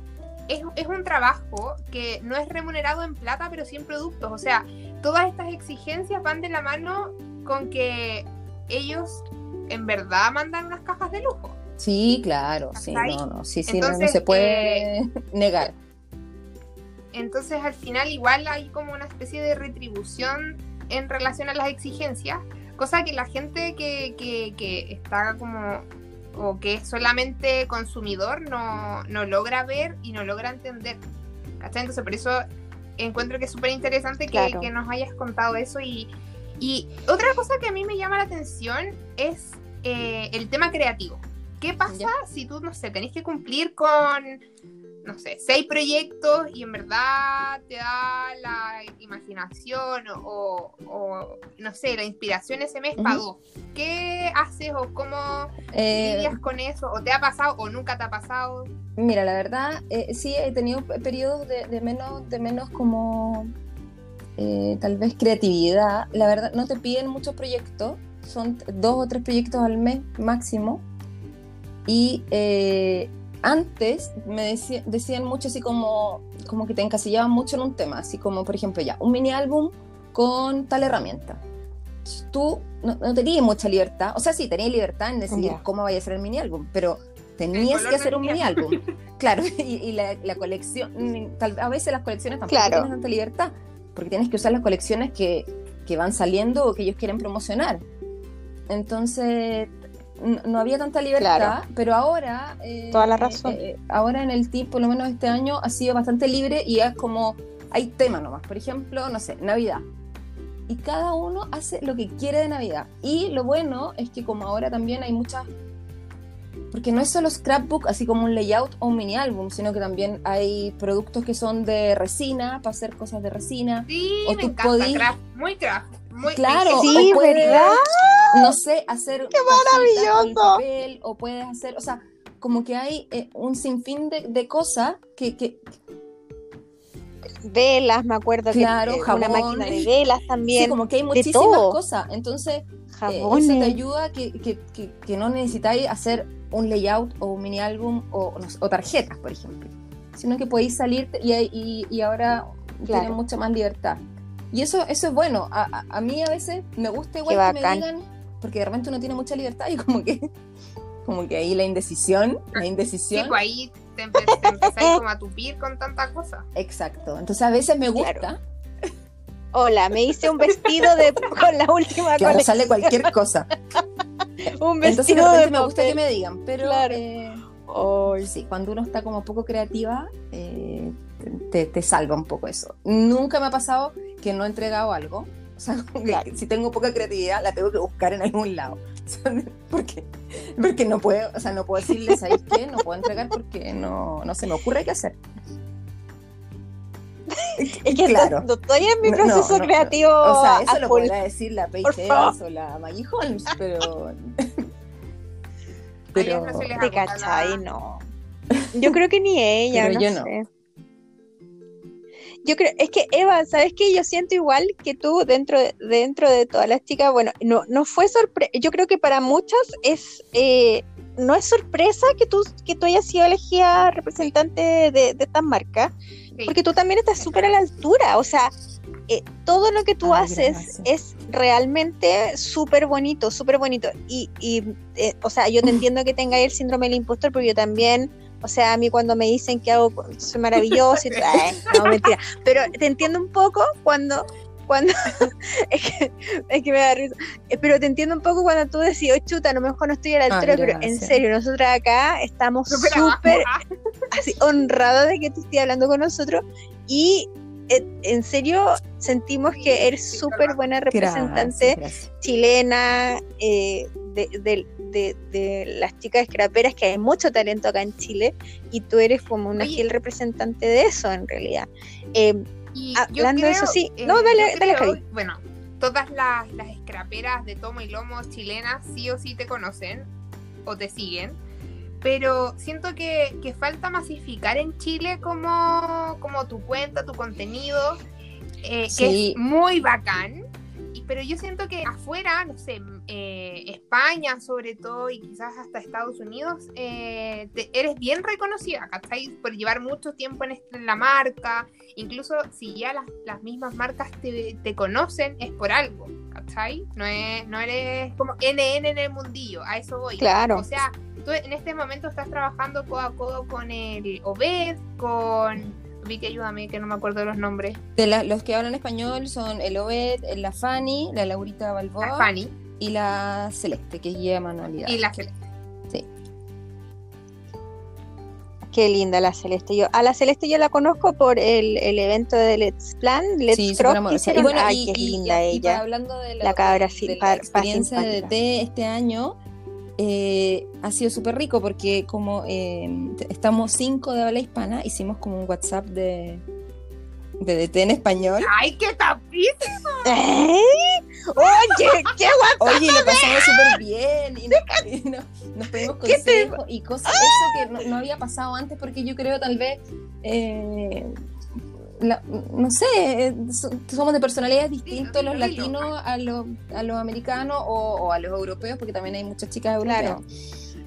es, es un trabajo que no es remunerado en plata, pero sí en productos. O sea, todas estas exigencias van de la mano con que ellos en verdad mandan unas cajas de lujo. Sí, claro, sí, no, no, sí, sí, no- se puede negar. Entonces al final igual hay como una especie de retribución en relación a las exigencias, cosa que la gente que, que- que está como o que es solamente consumidor no, no logra ver y no logra entender. ¿cachai? Entonces por eso encuentro que es súper interesante que, Claro. que nos hayas contado eso y, y otra cosa que a mí me llama la atención es eh, el tema creativo. ¿Qué pasa Ya. si tú, no sé, tenés que cumplir con no sé, seis proyectos y en verdad te da la imaginación o, o, no sé, la inspiración ese mes para dos. ¿Qué haces o cómo Eh, lidias con eso? ¿O te ha pasado o nunca te ha pasado? Mira, la verdad, eh, sí he tenido pe- periodos de, de menos, de menos como eh, tal vez creatividad. La verdad, no te piden muchos proyectos, son dos o tres proyectos al mes máximo. Y eh, antes me deci- decían mucho así como, como que te encasillaban mucho en un tema, así como por ejemplo ya, un mini álbum con tal herramienta. Tú no, no tenías mucha libertad, o sea, sí, tenías libertad en decidir cómo vaya a ser el mini álbum, pero tenías que hacer un mini álbum. Claro, y, y la, la colección, tal, a veces las colecciones tampoco Claro. tienen tanta libertad, porque tienes que usar las colecciones que, que van saliendo o que ellos quieren promocionar. Entonces, no había tanta libertad, Claro. pero ahora... eh, Toda la razón. eh, ahora en el team, por lo menos este año, ha sido bastante libre y es como, hay tema nomás. Por ejemplo, no sé, Navidad. Y cada uno hace lo que quiere de Navidad. Y lo bueno es que como ahora también hay muchas... Porque no es solo scrapbook, así como un layout o un mini álbum, sino que también hay productos que son de resina, para hacer cosas de resina. Sí, O me tú encanta. Craft, muy craft. Muy, Claro, Sí, o puedes, ¿verdad? No sé, hacer ¡Qué maravilloso! papel, o puedes hacer, o sea, como que hay eh, un sinfín de, de cosas que, que Velas, me acuerdo Claro, que eh, una jabón. máquina de velas también. sí, como que hay de muchísimas todo. cosas. Entonces, eh, eso te ayuda a que, que, que, que no necesitáis hacer un layout o un mini álbum o, no sé, o tarjetas, por ejemplo, sino que podéis salir y, y, y ahora Claro. tienen mucha más libertad. Y eso, eso es bueno. A, a- a mí a veces me gusta igual que me digan, porque de repente uno tiene mucha libertad y como que, como que ahí la indecisión, la Sí, indecisión. pues ahí te, empe- te empezáis como a tupir con tanta cosa. Exacto. Entonces a veces me gusta. Claro. Hola, me hice un vestido de con la última Claro, colección. sale cualquier cosa. Un Entonces de vestido de me gusta que me digan, pero Claro. eh, Ay, sí, cuando uno está como poco creativa, eh, te, te salva un poco eso. Nunca me ha pasado que no he entregado algo. O sea, Claro. si tengo poca creatividad, la tengo que buscar en algún lado. Porque, porque no puedo, o sea, no puedo decirles, ¿sabéis qué? No puedo entregar porque no, no se me ocurre qué hacer. Es que Claro. no estoy en mi No, no, proceso no. creativo. O sea, a eso lo podrá decir la Paige Por Evans favor. o la Maggie Holmes, pero. Les ¿Te cachai? No. Yo creo que ni ella, Pero no yo no. sé. Yo creo, es que Eva, ¿sabes qué? Yo siento igual que tú dentro de, dentro de todas las chicas, bueno, no, no fue sorpresa, yo creo que para muchas es, eh, no es sorpresa que tú, que tú hayas sido elegida representante de, de estas marcas. Porque tú también estás súper a la altura, o sea, eh, todo lo que tú Ay, haces gracias. es realmente súper bonito, súper bonito. Y, y eh, o sea, yo te entiendo que tengáis el síndrome del impostor, porque yo también, o sea, a mí cuando me dicen que hago, soy maravilloso, y, ay, no, mentira, pero te entiendo un poco cuando... Cuando, es, que, es que me da risa, Eh, pero te entiendo un poco cuando tú decís, oh, chuta, a lo mejor no estoy a la Ay, altura, pero en gracias. serio, nosotros acá estamos Súper súper Ah, así honrada de que tú estés hablando con nosotros y eh, en serio sentimos que eres súper buena Gracias, representante gracias. chilena eh, de, de- de- de las chicas scraperas que hay mucho talento acá en Chile y tú eres como una Oye. fiel representante de eso en realidad. Eh, Y Hablando yo de eso, sí. eh, No, dale- dale, creo- Javi. Bueno, todas las, las scraperas de tomo y lomo chilenas sí o sí te conocen o te siguen. Pero siento que, que falta masificar en Chile como, como tu cuenta, tu contenido, eh, que es muy bacán. Y- pero yo siento que afuera, no sé, eh, España sobre todo y quizás hasta Estados Unidos, eh, te- eres bien reconocida, ¿cachai? Por llevar mucho tiempo en, este- en la marca, incluso si ya las, las mismas marcas te, te conocen, es por algo, ¿cachai? No, es, no eres como NN en el mundillo, a eso voy. Claro. O sea, tú en este momento estás trabajando codo a codo con el Obed, con... Vicky, ayúdame, que no me acuerdo los nombres. De la- los que hablan español son el Obed, la Fanny, la Laurita Balboa La Fanny y la Celeste, que guía manualidad. y la Celeste. qué linda la Celeste. Yo, a la Celeste yo la conozco por el, el evento de Let's Plan, Let's Sí, que. Y hicieron. bueno, Ay, y, qué y- linda y- y ella. hablando de la, La cabra de sí, la experiencia de este año, eh, ha sido súper rico porque como eh, t- estamos cinco de habla hispana, hicimos como un WhatsApp de, de DT en español. ¡Ay, qué tapiz! ¿Eh? Oye, qué guapo. Oye, lo pasamos súper bien y, nos, y nos- nos pedimos ¿Qué te- consejos y cosas, eso que no, no había pasado antes porque yo creo tal vez, eh, la- no sé, eh, so- somos de personalidades distintas los latinos a los, a los americanos o, o a los europeos porque también hay muchas chicas europeas. Claro.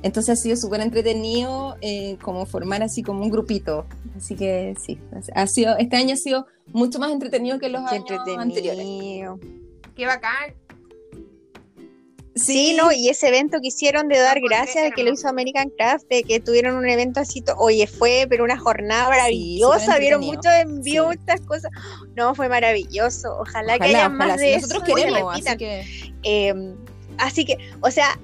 Entonces ha sido súper entretenido eh, como formar así como un grupito. Así que sí, ha sido, este año ha sido mucho más entretenido que los Qué años anteriores. ¡Qué bacán! Sí, no, y ese evento que hicieron de dar gracias de que lo hizo. American Craft, de que tuvieron un evento así, oye, fue, pero una jornada maravillosa, vieron muchos envíos, muchas cosas. No, fue maravilloso. Ojalá, que haya ojalá. más Si de Nosotros eso, queremos, así que Eh, así que, o sea,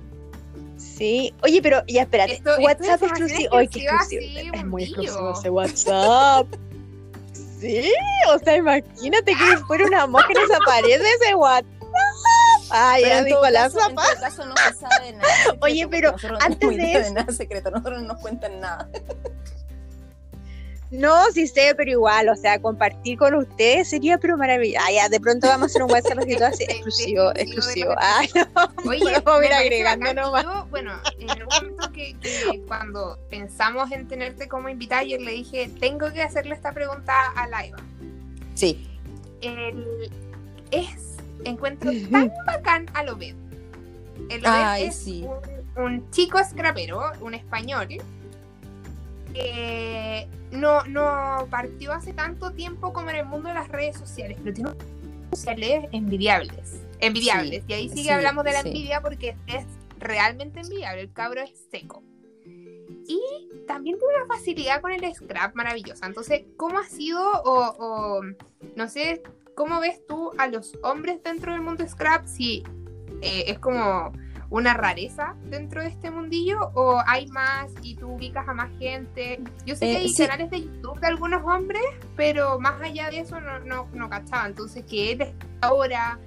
sí. Oye, pero ya espérate. Esto- esto es WhatsApp información exclusivo. Ay, qué exclusiva, exclusivo. sí, es muy exclusivo ese WhatsApp. Sí, o sea, imagínate que fuera una mosca y desaparece ese WhatsApp. Ay, Pero ya todo, Nicolás caso, en todo caso no se sabe nada. secreto, Oye, pero no antes de eso- nada secreto, nosotros no nos cuentan nada. No, sí sé, pero igual, o sea, compartir con ustedes sería pero maravilloso. Ah, ya, de pronto vamos a hacer un WhatsApp así todo así, Sí, exclusivo, exclusivo. Ay, no, Oye, vamos a ir agregando bacán. nomás. Yo, bueno, en un momento que, que cuando pensamos en tenerte como invitada, yo le dije, tengo que hacerle esta pregunta a Laiva. Sí, El, es, encuentro tan bacán a Lobet. El Ay, es sí. un, un chico scrapero, un español, que no, no partió hace tanto tiempo como en el mundo de las redes sociales, pero tiene redes sociales envidiables. Envidiables. y ahí sí que sí, hablamos de la sí. envidia porque es realmente envidiable. El cabro es seco. Y también tiene una facilidad con el scrap maravillosa. Entonces, ¿cómo ha sido o, o, no sé, cómo ves tú a los hombres dentro del mundo scrap? Si eh, es como una rareza dentro de este mundillo o hay más y tú ubicas a más gente. Yo sé Eh, que hay sí. canales de YouTube de algunos hombres, pero más allá de eso no, no, no cachaba. Entonces, que él ahora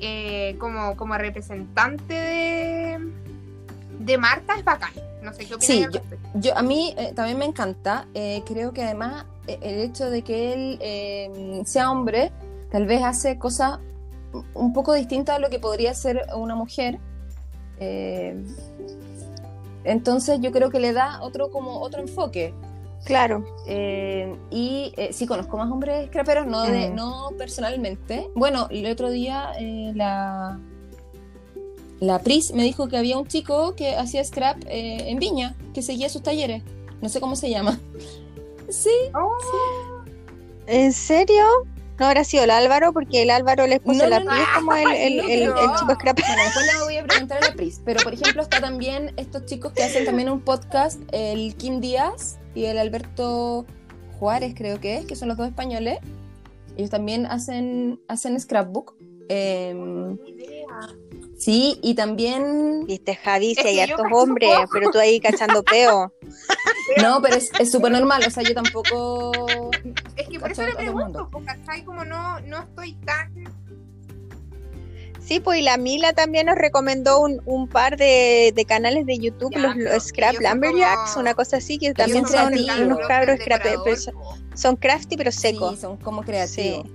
eh, como, como representante de, de marca es bacán. No sé qué opinas Sí, respecto. Yo, a mí eh, también me encanta. eh, creo que además eh, el hecho de que él eh, sea hombre tal vez hace cosas un poco distintas a lo que podría ser una mujer. eh, entonces yo creo que le da otro como otro enfoque. Claro. Eh, y eh, sí conozco más hombres scraperos, no, de, Mm. no personalmente. Bueno, el otro día eh, la, la Pris me dijo que había un chico que hacía scrap en Viña, que seguía sus talleres. No sé cómo se llama. Sí. Oh, ¿En serio? No habrá sido el Álvaro, porque el Álvaro No, de la no, no. Pri es como el, el, el- chico scrap. Bueno, después le voy a preguntar a la Pris. Pero, por ejemplo, está también estos chicos que hacen también un podcast, el Kim Díaz y el Alberto Juárez, creo que es, que son los dos españoles. Ellos también hacen, hacen scrapbook. Em, sí, y también... Viste, Javi, si hay hartos hombres, pero tú ahí cachando peo. No, pero es es súper normal. O sea, yo tampoco... Es que por eso le pregunto, porque ¿cachai? Como no, no estoy tan. Sí, pues y la Mila también nos recomendó un, un par de, de canales de YouTube, Ya, los, los Scrap Lumberjacks, como- una cosa así, que también son unos cabros scrap, pero son, crafty pero secos. Sí, son como creativos.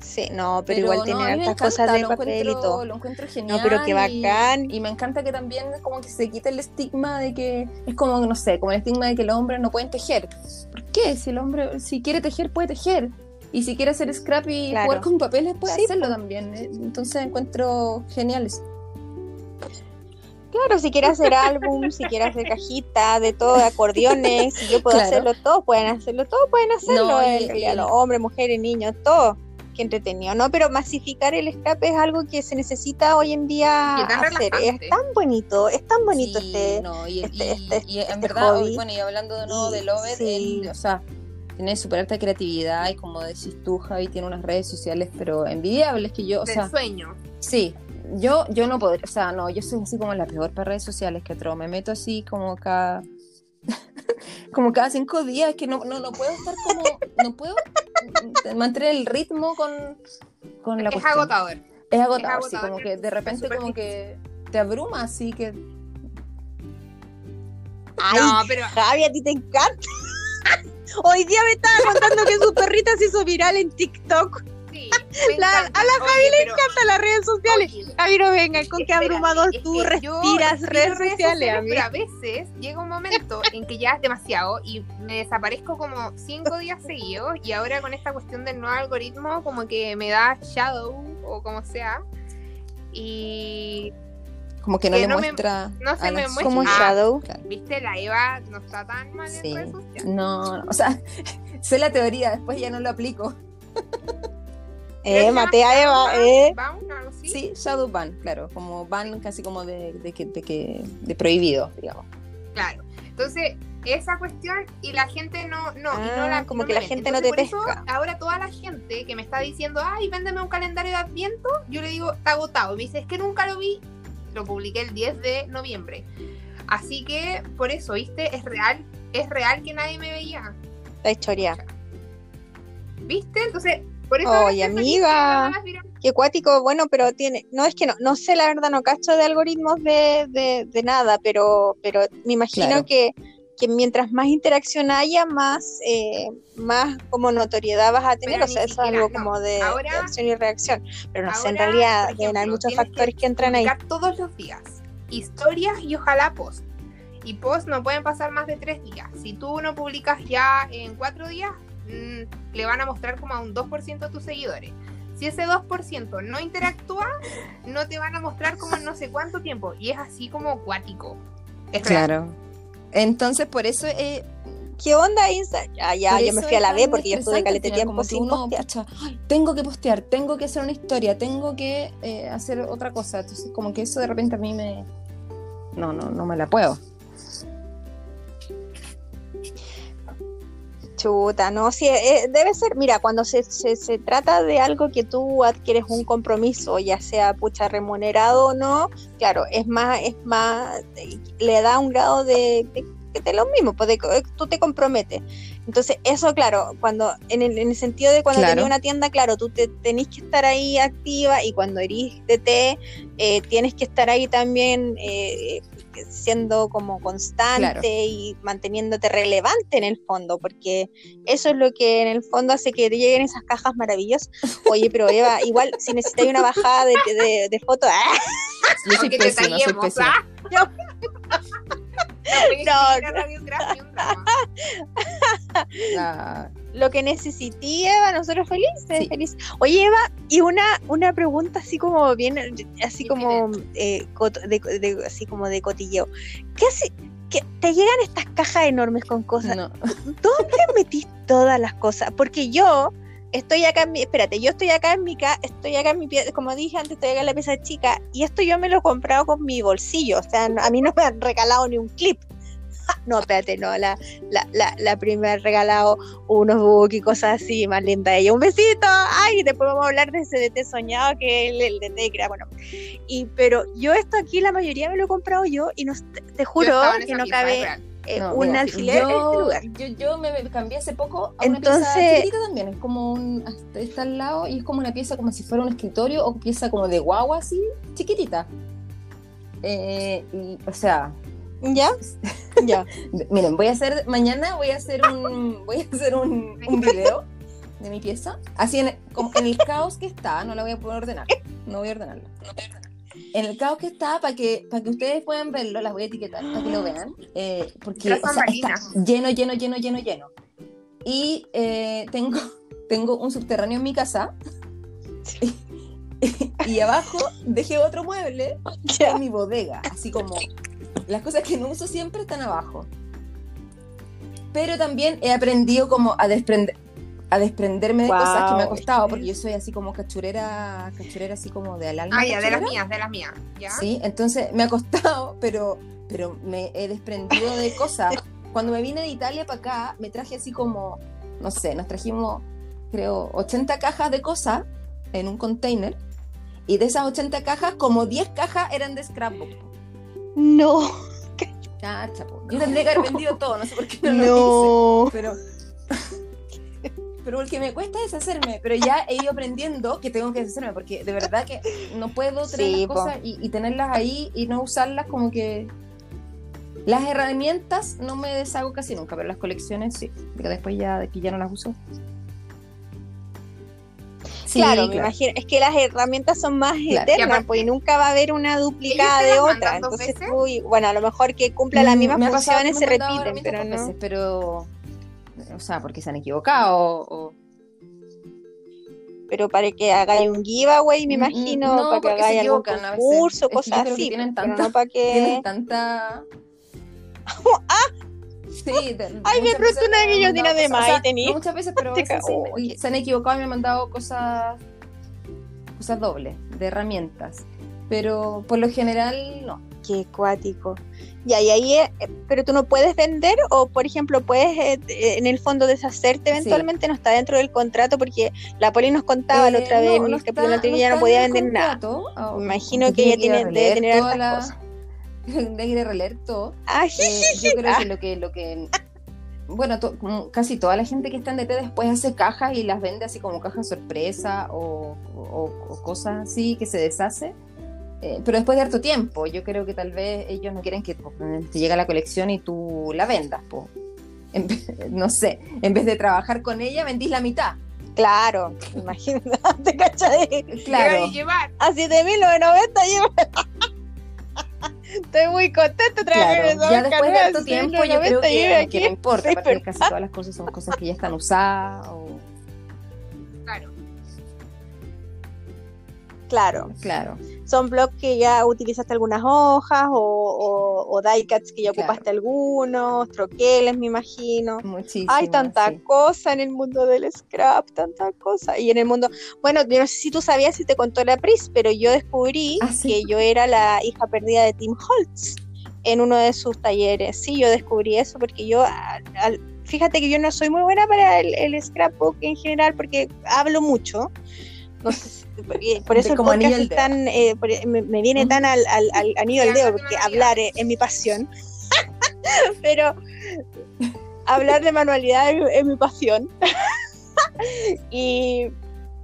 Sí, no, pero, igual no, me hartas cosas de papel y todo. Lo encuentro genial. No, pero qué y- bacán. Y, me encanta que también como que se quite el estigma de que es como, no sé, como el estigma de que los hombres no pueden tejer. ¿Por qué? Si el hombre, si quiere tejer, puede tejer. Y si quiere hacer scrap y Claro. jugar con papeles, puede Sí, hacerlo también. Eh, Entonces encuentro geniales. Claro, si quiere hacer álbum, si quiere hacer cajita, de todo, de acordeones, si yo puedo Claro. hacerlo, todos pueden hacerlo, todos pueden hacerlo, No, realidad, y- los hombres, mujeres, niños, todo. Qué entretenido, ¿no? Pero masificar el scrap es algo que se necesita hoy en día Y es tan hacer. relajante. Es tan bonito, es tan bonito Sí, este. no, y, este- y- este- y en este verdad, hobby. bueno, y hablando de nuevo Y- de Lover, sí. él, o sea, tiene súper alta creatividad y como decís tú, Javi, tiene unas redes sociales, pero envidiables que yo, o Del sea, sueño. Sí, yo, yo no podría, o sea, no, yo soy así como la peor para redes sociales que otro, me meto así como cada, como cada cinco días, que no, no, no puedo estar como, no puedo mantener el ritmo con, con la Es cuestión. agotador. Es agotador, Es sí, agotador, como que de repente como que te abruma, así que, Ay, No, pero Javi, a ti te encanta. Hoy día me estaba contando que su perrita se hizo viral en TikTok. Sí. La- a la Javi le encanta las redes sociales. Javi, no venga, con qué abrumador tú que respiras respiro redes sociales. Pero a veces llega un momento en que ya es demasiado y me desaparezco como cinco días seguidos y ahora con esta cuestión del nuevo algoritmo como que me da shadow o como sea y como que no Que le no me- muestra. no se a me muestra. Como Ah, shadow. Viste la Eva no está tan mal en redes sociales. No, no, o sea, sé la teoría, después ya no lo aplico. Eh, maté a Eva, eh. Vamos, algo así. Sí, shadow ban, claro, como ban casi como de, de, que, de, que, de prohibido, digamos. Claro. Entonces, esa cuestión y la gente no, no, y no Ah, la como no que la gente no te por eso, ahora toda la gente que me está diciendo, ay, véndeme un calendario de Adviento, yo le digo, está agotado. Me dice, es que nunca lo vi. Lo publiqué el 10 de noviembre. Así que, por eso, ¿viste? Es real, es real que nadie me veía. La historia. ¿Viste? Entonces, por eso. ahora Oye, amiga. que Qué cuático, bueno, pero tiene, no es que no, no sé la verdad, no cacho de algoritmos de, de, de nada, pero, pero me imagino Claro. que, que mientras más interacción haya, más, eh, más como notoriedad vas a tener, Pero o sea, eso es algo no. como de, Ahora- de acción y reacción, pero no sé, en Ahora, realidad ejemplo, muchos tienes factores que, entran ahí. todos los días. Historias y ojalá post. Y post no pueden pasar más de tres días. Si tú no publicas ya en cuatro días, mm, le van a mostrar como a un 2% de tus seguidores. Si ese 2% no interactúa, no te van a mostrar como en no sé cuánto tiempo. Y es así como acuático. Es real. Claro. Entonces, por eso eh, ¿Qué onda Insta? Ya, ya, Por yo me fui a la B porque yo estuve caleta de tiempo sin uno, postear. pucha, "Ay, tengo que postear, tengo que hacer una historia, tengo que eh, hacer otra cosa. Entonces, como que eso de repente a mí me. No, no, no me la puedo. Chuta, no, sí, eh, debe ser, mira, cuando se, se, se trata de algo que tú adquieres un compromiso, ya sea pucha remunerado o no, claro, es más, es más, eh, le da un grado de, de, de lo mismo, pues de- eh, tú te comprometes. Entonces, eso, claro, cuando, en el, en el sentido de cuando Claro. tenías una tienda, claro, tú te, tenés que estar ahí activa y cuando eres DT, eh, tienes que estar ahí también eh, siendo como constante Claro. y manteniéndote relevante en el fondo, porque eso es lo que en el fondo hace que te lleguen esas cajas maravillosas. Oye, pero Eva, igual si necesitas una bajada de, de, de fotos, ¡ah! Yo soy pésima, soy pésima. ¿ah? No, no, drama. La- lo que necesité, Eva, nosotros felices, Sí. felices. Oye, Eva, y una, una pregunta así como bien, así como eh, de, de- así como de cotilleo. ¿Qué hace? que te llegan estas cajas enormes con cosas. No. ¿Dónde metís todas las cosas? Porque yo estoy acá en mi, espérate, yo estoy acá en mi casa, estoy acá en mi pieza, como dije antes, estoy acá en la pieza chica, y esto yo me lo he comprado con mi bolsillo, o sea, no- a mí no me han regalado ni un clip. No, espérate, no, la, la, la, la primera regalado unos books y cosas así, más linda ella. Un besito, ay, después vamos a hablar de ese DT soñado que es el, el DT bueno. Y, pero yo esto aquí, la mayoría me lo he comprado yo, y no, te, juro en que no cabe eh, No, un mira, alfiler en yo, este lugar. Yo, yo me me cambié hace poco a una pieza Entonces- chiquitita también. Es como un. hasta- Está al lado y es como una pieza como si fuera un escritorio o pieza como de guagua así, chiquitita. Eh, y, o sea, ¿Ya? ya. miren, voy a hacer. Mañana voy a hacer un. Voy a hacer un, un video de mi pieza. Así en, como en el caos que está, no la voy a poder ordenar. No voy a ordenarla. En el caos que está, para que, para que ustedes puedan verlo, las voy a etiquetar para que lo vean. eh, porque o sea, está lleno, lleno, lleno, lleno, lleno. Y eh, tengo, tengo un subterráneo en mi casa. y abajo dejé otro mueble en mi bodega. Así como las cosas que no uso siempre están abajo. Pero también he aprendido como a desprender a desprenderme de cosas que me ha costado, porque yo soy así como cachurera, cachurera así como de al alma. Ah, ya, de las mías, de las mías. ¿ya? Sí, entonces me ha costado, pero, pero me he desprendido de cosas. Cuando me vine de Italia para acá, me traje así como, no sé, nos trajimos, creo, 80 cajas de cosas en un container. Y de esas 80 cajas, como 10 cajas eran de scrapbook. No. Yo tendría que haber vendido todo, no sé por qué no, lo No. hice. Pero, pero porque me cuesta deshacerme, pero ya he ido aprendiendo que tengo que deshacerme, porque de verdad que no puedo tener Sí, cosas y, y tenerlas ahí y no usarlas como que... Las herramientas no me deshago casi nunca, pero las colecciones sí, porque después ya de que ya no las uso. Sí, claro, me imagino. Es que las herramientas son más Claro. Y eternas, aparte- pues y nunca va a haber una duplicada ¿Ellos te de otra. Entonces, tú, y- bueno, a lo mejor que cumpla las Mm, mismas me funciones se repiten, pero no. veces, pero... O sea, porque se han equivocado o... Pero para que hagáis un giveaway, me Mm, mm, imagino, no, para que hagáis algún concurso, cosas así. tienen pero tanta- no para que. tienen tanta. Sí, de- Ay, me que yo mandado tiene de más, o sea, no muchas veces, pero veces sí, me- se han equivocado y me han mandado cosas, cosas dobles, de herramientas. Pero por lo general, no. Qué cuático. Ya, y ahí, eh, pero tú no puedes vender o, por ejemplo, puedes eh, eh, en el fondo deshacerte eventualmente, no está dentro del contrato porque la Poli nos contaba la Eh, otra vez no, en no el capítulo anterior no ya no podía vender nada. contrato. Ah, imagino que ella tiene debe tener toda hartas la- cosas. de ir a releer todo. Ah, Eh, yo creo que lo que, lo que bueno, to- casi toda la gente que está en DT después hace cajas y las vende así como cajas sorpresa o, o- o cosas así que se deshace. Eh, pero después de harto tiempo, yo creo que tal vez ellos no quieren que pues, te llegue la colección y tú la vendas. po. En no sé, en vez de trabajar con ella, vendís la mitad. Claro, imagínate, ¿cachai? Claro. Llevar. A 7.990 llevo. Estoy muy contenta Claro, ya después de harto tiempo, yo 7.990 creo que, que no importa, porque pero- casi todas las cosas son cosas que ya están usadas. O, Claro, claro. son blogs que ya utilizaste algunas hojas o, o, o die cuts que ya Claro. ocupaste algunos, troqueles, me imagino. Muchísimo. Hay tanta sí. cosa en el mundo del scrap, tanta cosa. Y en el mundo, bueno, yo no sé si tú sabías si te contó la Pris, pero yo descubrí Ah, ¿sí? que yo era la hija perdida de Tim Holtz en uno de sus talleres. Sí, yo descubrí eso porque yo, al- fíjate que yo no soy muy buena para el, el scrapbook en general porque hablo mucho. No sé por eso el como podcast es dedo. tan, eh, por- me, me viene tan al, al, al anillo al dedo porque hablar es, es mi pasión. pero hablar de manualidad es, es mi pasión. y,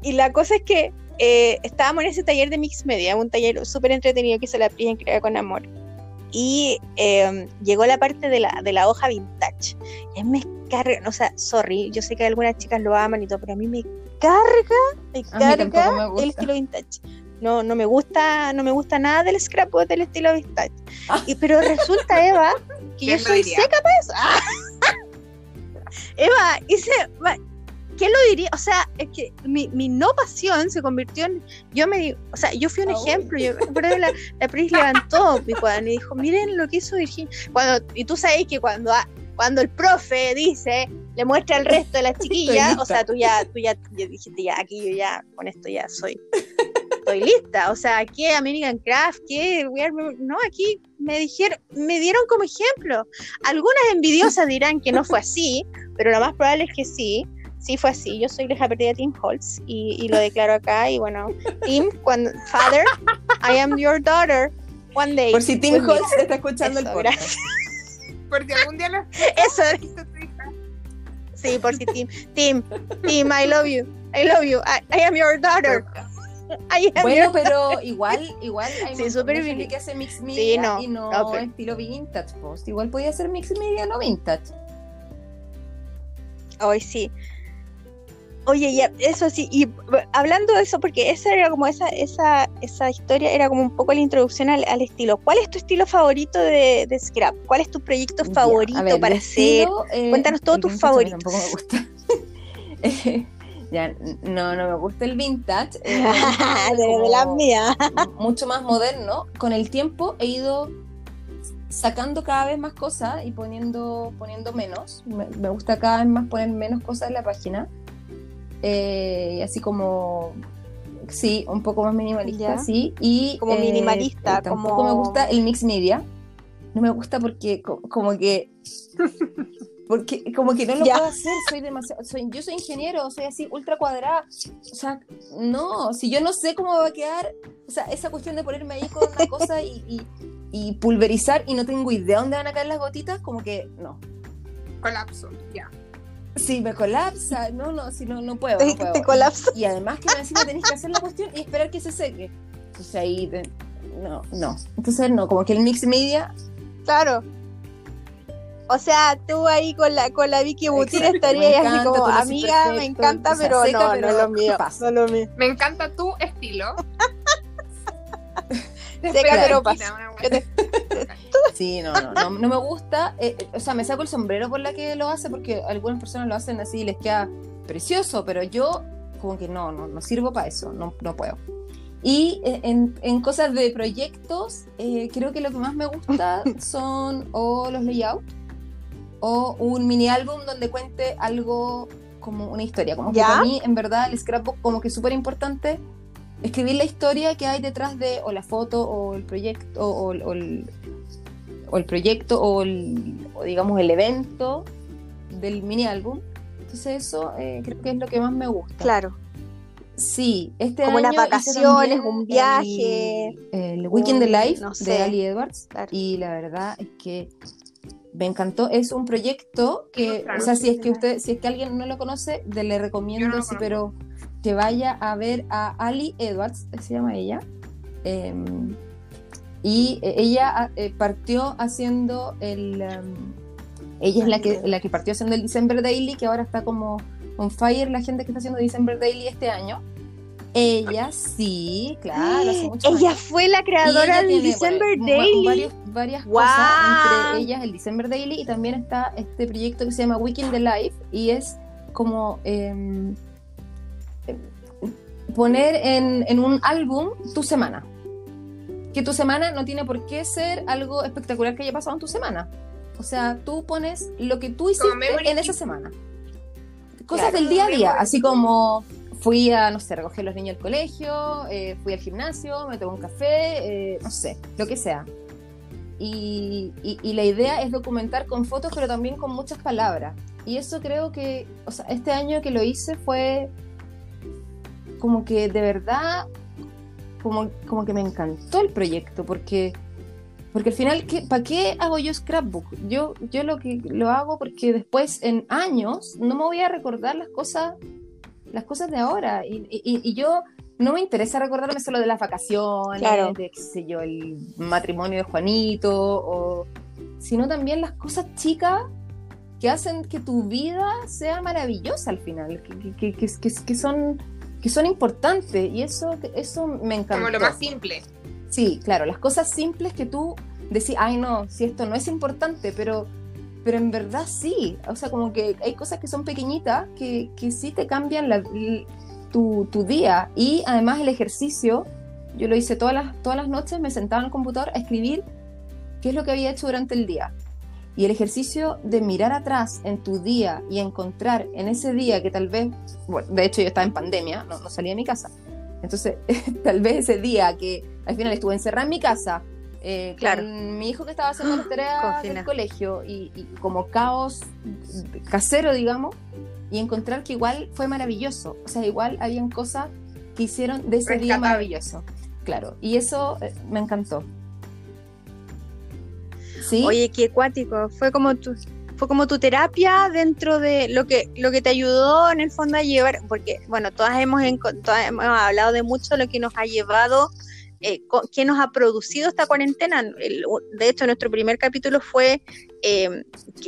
y la cosa es que eh, estábamos en ese taller de Mix Media, un taller súper entretenido que hizo la Pri en Crea con Amor. Y eh, llegó la parte de la, de la hoja vintage. Y a mí me carga, o sea, sorry, yo sé que algunas chicas lo aman y todo, pero a mí me carga, me carga me gusta. el estilo vintage. No, no me gusta, no me gusta nada del scrapbook del estilo vintage. Ah. Y, pero resulta, Eva, que yo ¿Quién lo soy diría? seca para eso. Ah. Eva, hice, ¿quién lo diría? O sea, es que mi, mi no pasión se convirtió en, yo me di, o sea, yo fui un Ah, ejemplo, yo que la, la Pris levantó mi cuaderno y dijo, miren lo que hizo Virginia, cuando, y tú sabes que cuando, cuando el profe dice, le muestra al resto de las chiquillas, o sea, tú ya, tú ya, ya dijiste, ya, aquí yo ya, con esto ya soy, estoy lista, o sea, ¿qué American Craft? ¿Qué? No, aquí me dijeron, me dieron como ejemplo. Algunas envidiosas dirán que no fue así, pero lo más probable es que sí. Sí fue así. Yo soy la perdida de Tim Holtz y, y lo declaro acá. Y bueno, Tim, cuando, father, I am your daughter. One day. Por si Tim. Holtz está escuchando Eso, el podcast. Por si algún día lo Eso, hija. sí, por si Tim. Tim, Tim, I love you. I love you. I, I am your daughter. I am Bueno, your- pero igual, igual hay Sí, de gente bien. que hace mix media no, y no, no, pero- estilo vintage post. Igual podía ser mix media, no vintage. Hoy sí. Oye, ya, eso sí, y hablando de eso, porque esa era como esa, esa, esa historia era como un poco la introducción al, al estilo. ¿Cuál es tu estilo favorito de, de Scrap? ¿Cuál es tu proyecto favorito ver, para hacer? estilo, eh, Cuéntanos todos tus favoritos. Tampoco me gusta. Eh, ya, no, no me gusta el vintage. eh, me gusta de, como las mías. mucho más moderno. Con el tiempo he ido sacando cada vez más cosas y poniendo, poniendo menos. Me, me gusta cada vez más poner menos cosas en la página. Eh, y así como, sí, un poco más minimalista, Ya. sí. Y, Como eh, minimalista, eh, tampoco como- me gusta el mix media. No me gusta porque co- como que... Porque como que no lo Ya. puedo hacer, soy demasiado, soy, yo soy ingeniero, soy así ultra cuadrada, o sea, no, si yo no sé cómo va a quedar, o sea, esa cuestión de ponerme ahí con una cosa y, y- y pulverizar y no tengo idea dónde van a caer las gotitas, como que no. Colapso, ya. Sí, me colapsa, no, no, si no, no puedo. Te- no puedo. te colapsa. Y, además que encima tenés que hacer la cuestión y esperar que se seque. Entonces ahí, de- no, no. Entonces no, como que el mix media, Claro. O sea, tú ahí con la, con la Vicky Butir estarías así como, amiga, me encanta, pero seca, no, pero no es lo mío. pasa. No lo mío. Me encanta tu estilo. Seca, pero pasa. Sí, no, no, no, no me gusta. eh, eh, o sea, me saco el sombrero por la que lo hace, porque algunas personas lo hacen así y les queda precioso, pero yo como que no, no, no sirvo para eso, no, no puedo. Y eh, en, en cosas de proyectos, eh, creo que lo que más me gusta son o los layouts o un mini álbum donde cuente algo como una historia. Como que ¿Ya? para mí, en verdad, el scrapbook como que es súper importante escribir la historia que hay detrás de o la foto o el proyecto o, o el, o el proyecto o, el- o digamos el evento del mini álbum. Entonces eso eh, creo que es lo que más me gusta. Claro. Sí, este Como año unas vacaciones, también un viaje. El, el Weekend un- Life no de. Ali Edwards. Claro. Y la verdad es que me encantó. Es un proyecto que, Claro, o sea, si es que usted, si es que alguien no lo conoce, de- le recomiendo, no sí, pero que vaya a ver a Ali Edwards, se llama ella. Em, y eh, ella eh, partió haciendo el. em, ella es la que, la que partió haciendo el December Daily, que ahora está como on fire la gente que está haciendo December Daily este año. Ella sí, claro, hace muchos Ella años. fue la creadora del December bueno, Daily. varios- varias Guau. cosas, entre ellas el December Daily y también está este proyecto que se llama Weekend the Life y es como em, poner en, en un álbum tu semana. Que tu semana no tiene por qué ser algo espectacular que haya pasado en tu semana. O sea, tú pones lo que tú hiciste en esa semana. Cosas Claro. del día a día, así como fui a, no sé, recoger a los niños al colegio, eh, fui al gimnasio, me tomé un café, eh, no sé, lo que sea. Y, y- y la idea es documentar con fotos, pero también con muchas palabras. Y eso creo que, o sea, este año que lo hice fue como que de verdad, como, como que me encantó el proyecto, porque, porque al final, ¿qué, ¿para qué hago yo scrapbook? Yo, yo lo que lo hago porque después, en años, no me voy a recordar las cosas, las cosas de ahora. Y, y- y yo no me interesa recordarme solo de las vacaciones, Claro. de qué sé yo, el matrimonio de Juanito, o, sino también las cosas chicas que hacen que tu vida sea maravillosa al final, que- que- que- que son, que son importantes y eso, eso me encantó. Como lo más simple. Sí, claro, las cosas simples que tú decís, ay no, si esto no es importante, pero, pero en verdad sí, o sea, como que hay cosas que son pequeñitas que, que sí te cambian la, tu, tu día y además el ejercicio, yo lo hice todas las, todas las noches, me sentaba en el computador a escribir qué es lo que había hecho durante el día. Y el ejercicio de mirar atrás en tu día y encontrar en ese día que tal vez, bueno, de hecho yo estaba en pandemia, no, no salía de mi casa. Entonces, tal vez ese día que al final estuve encerrada en mi casa, eh, Claro. con mi hijo que estaba haciendo las tareas Confina. del colegio y, y como caos casero, digamos, y encontrar que igual fue maravilloso. O sea, igual habían cosas que hicieron de ese día Rescatable. maravilloso. Claro, y eso eh, me encantó. ¿Sí? Oye, qué acuático. Fue como tu, fue como tu terapia dentro de lo que, lo que te ayudó en el fondo a llevar, porque bueno, todas hemos, todas hemos hablado de mucho lo que nos ha llevado, eh, qué nos ha producido esta cuarentena. El- de hecho, nuestro primer capítulo fue eh,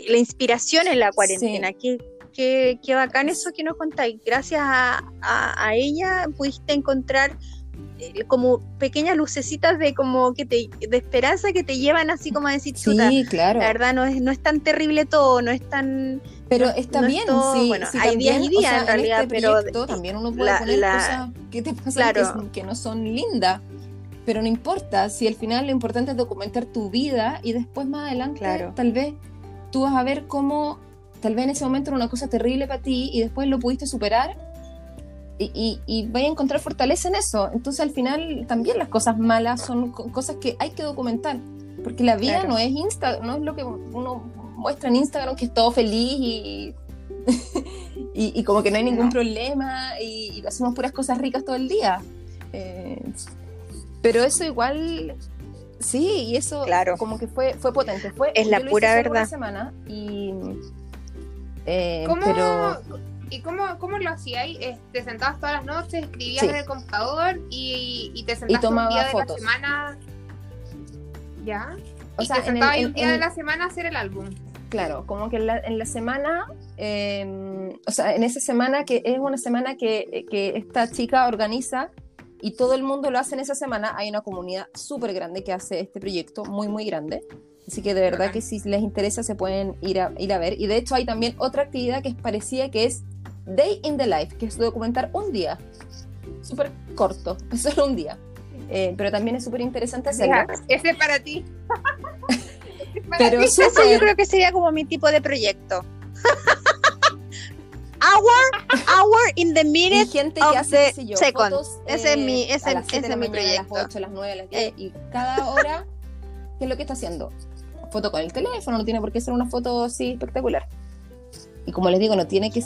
la inspiración en la cuarentena. Qué, qué, qué bacán eso que nos contáis. Gracias a, a- a ella pudiste encontrar como pequeñas lucecitas de como que te de esperanza que te llevan así como a decir chuta, sí, claro. la verdad no es, no es tan terrible todo, no es tan... Pero está no es bien, todo- sí, bueno, sí, hay días y también, o días, sea, en realidad, este pero proyecto también uno puede la- poner la- cosas que te pasan Claro. que, que no son lindas, pero no importa, si al final lo importante es documentar tu vida y después más adelante Claro. tal vez tú vas a ver cómo, tal vez en ese momento era una cosa terrible para ti y después lo pudiste superar y, y, y vaya a encontrar fortaleza en eso. Entonces al final también las cosas malas son co- cosas que hay que documentar, porque la vida Claro. no es Insta, no es lo que uno muestra en Instagram que es todo feliz y, y, y como que no hay ningún No. problema y, y hacemos puras cosas ricas todo el día. Eh, pero eso igual, sí, y eso Claro. como que fue, fue potente. Fue, Es la pura una verdad. semana y... eh, ¿Cómo, pero ¿Y cómo, cómo lo hacíais? ¿Te sentabas todas las noches, escribías Sí. en el computador y, y te sentabas tomaba un día de la semana? ¿Ya? o y sea, te en el- sentabas en- un día en- de la semana a hacer el álbum. Claro, como que en la, en la semana, eh, o sea, en esa semana que es una semana que, que esta chica organiza y todo el mundo lo hace en esa semana, hay una comunidad súper grande que hace este proyecto, muy, muy grande. Así que de verdad que si les interesa se pueden ir a, ir a ver. Y de hecho hay también otra actividad que es parecida, que es Day in the Life, que es documentar un día. Súper corto, solo un día. Eh, pero también es súper interesante hacerlo. Ese es para ti. Para Pero ti. Eso yo creo que sería como mi tipo de proyecto. hour, hour in the y minute. gente of que hace, yo, fotos, Ese es eh, mi- ese- a ese es mi mañana, A proyecto. las 8, a las 9, a las 10, Eh. y cada hora, ¿qué es lo que está haciendo? Foto con el teléfono, no tiene por qué ser una foto así espectacular. Y como les digo, no tiene que...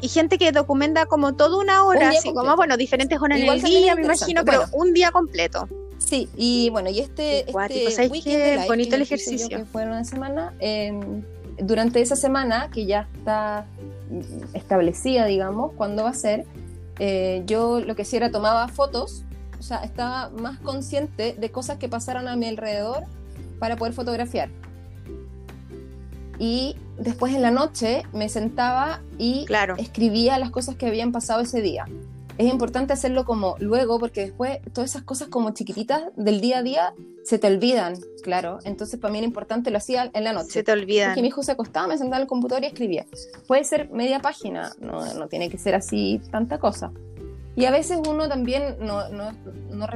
Y gente que documenta como toda una hora, Un así completo. como, bueno, diferentes horas Igual en el día, me imagino, pero Bueno. un día completo. Sí, y bueno, y este, cuático, este ¿sabes Weekend? Live Bonito que el yo, ejercicio. que fue una semana, eh, durante esa semana, que ya está establecida, digamos, cuándo va a ser, eh, yo lo que hacía era tomaba fotos, o sea, estaba más consciente de cosas que pasaron a mi alrededor para poder fotografiar. Y después en la noche me sentaba y Claro. escribía las cosas que habían pasado ese día. Es importante hacerlo como luego, porque después todas esas cosas como chiquititas del día a día se te olvidan, claro. Entonces para mí era importante, lo hacía en la noche. Se te olvidan. Porque mi hijo se acostaba, me sentaba en el computador y escribía. Puede ser media página, no, no tiene que ser así tanta cosa. Y a veces uno también no, no, no,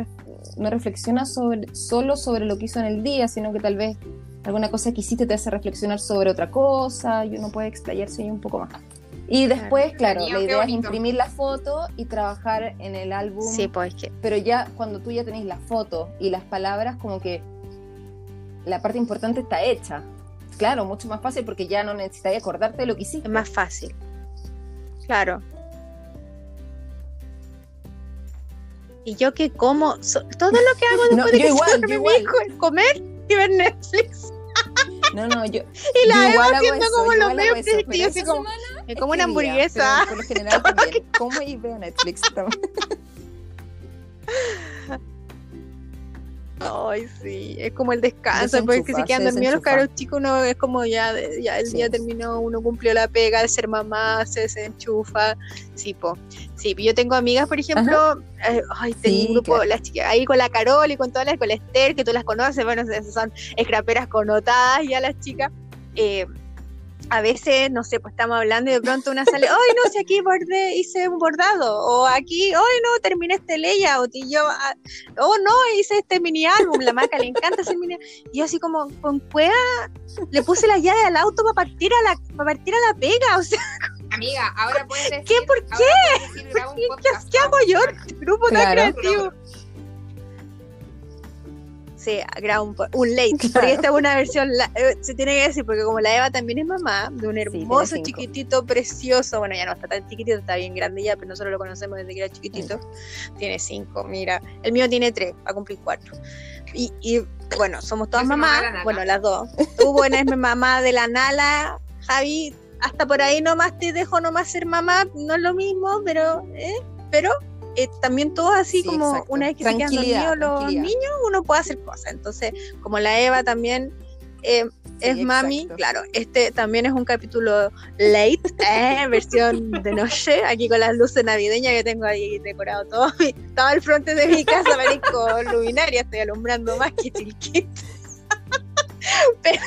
no reflexiona sobre, solo sobre lo que hizo en el día, sino que tal vez alguna cosa que hiciste te hace reflexionar sobre otra cosa y uno puede explayarse ahí un poco más. Y después, claro, la idea es imprimir la foto y trabajar en el álbum Sí, pues que pero ya cuando tú ya tenés la foto y las palabras, como que la parte importante está hecha. Claro, mucho más fácil porque ya no necesitas acordarte de lo que hiciste. es más fácil. Claro. Y yo que como, so- todo lo que hago No, después de yo que igual, yo duerme mi igual. hijo es comer y ver Netflix. No, no, yo, Y la yo Eva haciendo eso, como los yo así esa como, me como una hamburguesa. Por lo general también, como y veo Netflix. Ay, sí, es como el descanso, porque se quedan dormidos los caros chicos, uno es como ya, ya el Sí. día terminó, uno cumplió la pega de ser mamá, se desenchufa, sí, po. Sí, yo tengo amigas, por ejemplo, eh, ay, tengo Sí, un grupo, claro. las chicas, ahí con la Carol y con todas las, con la Esther, que tú las conoces, bueno, esas son scraperas connotadas ya las chicas, eh, a veces, no sé, pues estamos hablando y de pronto una sale, ay, no, si aquí bordé, hice un bordado, o aquí, ay, no, terminé este layout, y yo, ah, oh, no, hice este mini álbum, la marca le encanta ese mini y yo así como, con cueva, le puse la llave al auto para partir a la, para partir a la pega, o sea, Amiga, ahora puedes decir. ¿Qué? ¿Por decir, ¿qué, podcast, qué hago yo? Grupo tan creativo. Sí, grabo un, po- un late, porque esta es una versión, la- eh, se tiene que decir, porque como la Eva también es mamá de un hermoso cinco. chiquitito precioso, bueno, ya no está tan chiquitito, está bien grande ya, pero nosotros lo conocemos desde que era chiquitito, tiene cinco, mira, el mío tiene tres, va a cumplir cuatro. Y, y, bueno, somos todas mamá mamás, de la bueno, las dos. Tú, bueno, es mamá de la Nala, Javi, hasta por ahí nomás te dejo nomás ser mamá, no es lo mismo, pero, ¿eh? pero eh, también todo así Sí, como exacto. una vez que se quedan dormidos los niños, uno puede hacer cosas. Entonces, como la Eva también eh, es mami, claro, este también es un capítulo late, eh, versión de noche, aquí con las luces navideñas que tengo ahí decorado todo. Estaba al frente de mi casa, con luminaria, estoy alumbrando más que Chilquit. pero,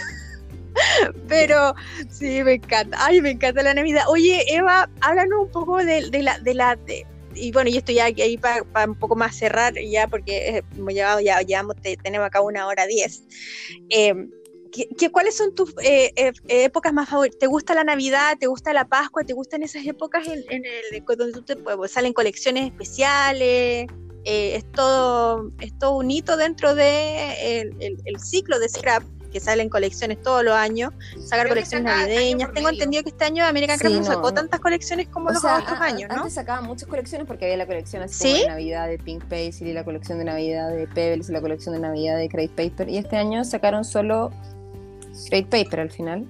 pero sí, me encanta. Ay, me encanta la Navidad. Oye, Eva, háblanos un poco de, de la, de la, de- y bueno, y esto ya ahí para un poco más cerrar ya, porque hemos llevado, ya llevamos, te- tenemos acá una hora diez. Eh, ¿qué- ¿Cuáles son tus eh, eh, épocas más favoritas? ¿Te gusta la Navidad? ¿Te gusta la Pascua? ¿Te gustan esas épocas en, el, donde tú te pues, salen colecciones especiales? Es todo es todo un hito dentro de el, el- el ciclo de scrap que salen colecciones todos los años sacar Creo colecciones saca navideñas tengo medio. entendido que este año American Sí, Crafts no sacó no. tantas colecciones como O los sea, otros a- años ¿no? Antes sacaban muchas colecciones porque había la colección así ¿Sí? como de Navidad de Pink Paisley, la colección de Navidad de Pebbles y la colección de Navidad de Crate Paper. Y este año sacaron solo Crate Paper al final.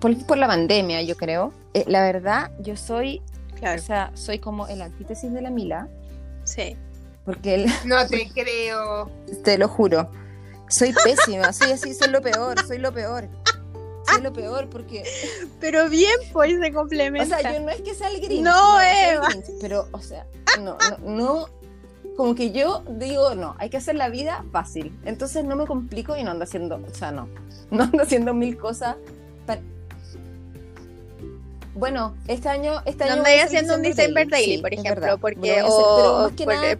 Por, por la pandemia, yo creo. Eh, la verdad, yo soy, claro o sea, soy como el antítesis de la Mila. sí Porque el- No te creo. te lo juro. Soy pésima, soy así, soy lo peor, soy lo peor. Soy lo peor porque pero bien pues se O complementa sea, yo no es que sea el Grinch. No, el Eva. Grinch, pero, o sea, no, no, no, como que yo digo, no, hay que hacer la vida fácil. Entonces no me complico y no ando haciendo, o sea, no, no ando haciendo mil cosas. para- Bueno, este año, este no año. andáis haciendo un December Daily Sí, por ejemplo porque hacer, o, pero más o que por- nada- eh,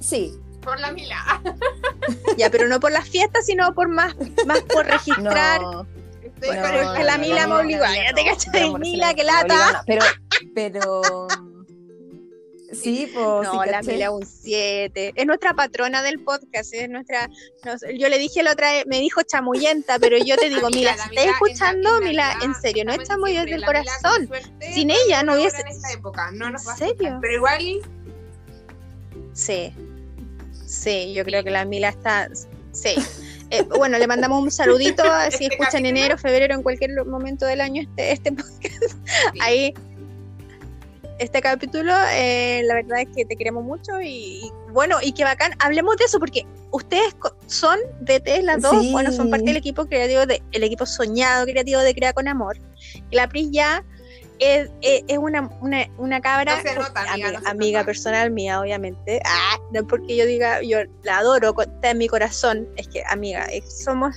Sí, Por la Mila. ya pero no por las fiestas sino por más más por registrar no. Estoy Bueno, con es el- que la Mila me obligó, ya te cachai, Mila, que lata. Pero, pero. Sí, pues. No, sí, la. Mila un 7. Es nuestra patrona del podcast, es nuestra. no yo le dije la otra vez, me dijo chamuyenta, pero yo te digo, Mila, la si estás escuchando, Mila, en serio, no es chamuyo diciembre, del corazón. suerte, Sin ella no hubiese- en esta época. No nos ¿En serio? Pero igual, Sí, sí, yo creo que la Mila está. Sí. Eh, bueno, le mandamos un saludito a- si Este escuchan capítulo. enero, febrero, en cualquier momento del año este, este podcast. Sí. Ahí, este capítulo, eh, la verdad es que te queremos mucho y, y bueno, y que bacán, hablemos de eso porque ustedes son DT las dos, Sí. bueno, son parte del equipo creativo, de, el equipo soñado creativo de Crea con Amor. Y la Pris ya es, es- es una, una, una cabra, No se nota, amiga, amiga, no se amiga nota. personal mía, obviamente. Ah, no porque yo diga, yo la adoro, está en mi corazón. Es que, amiga, somos,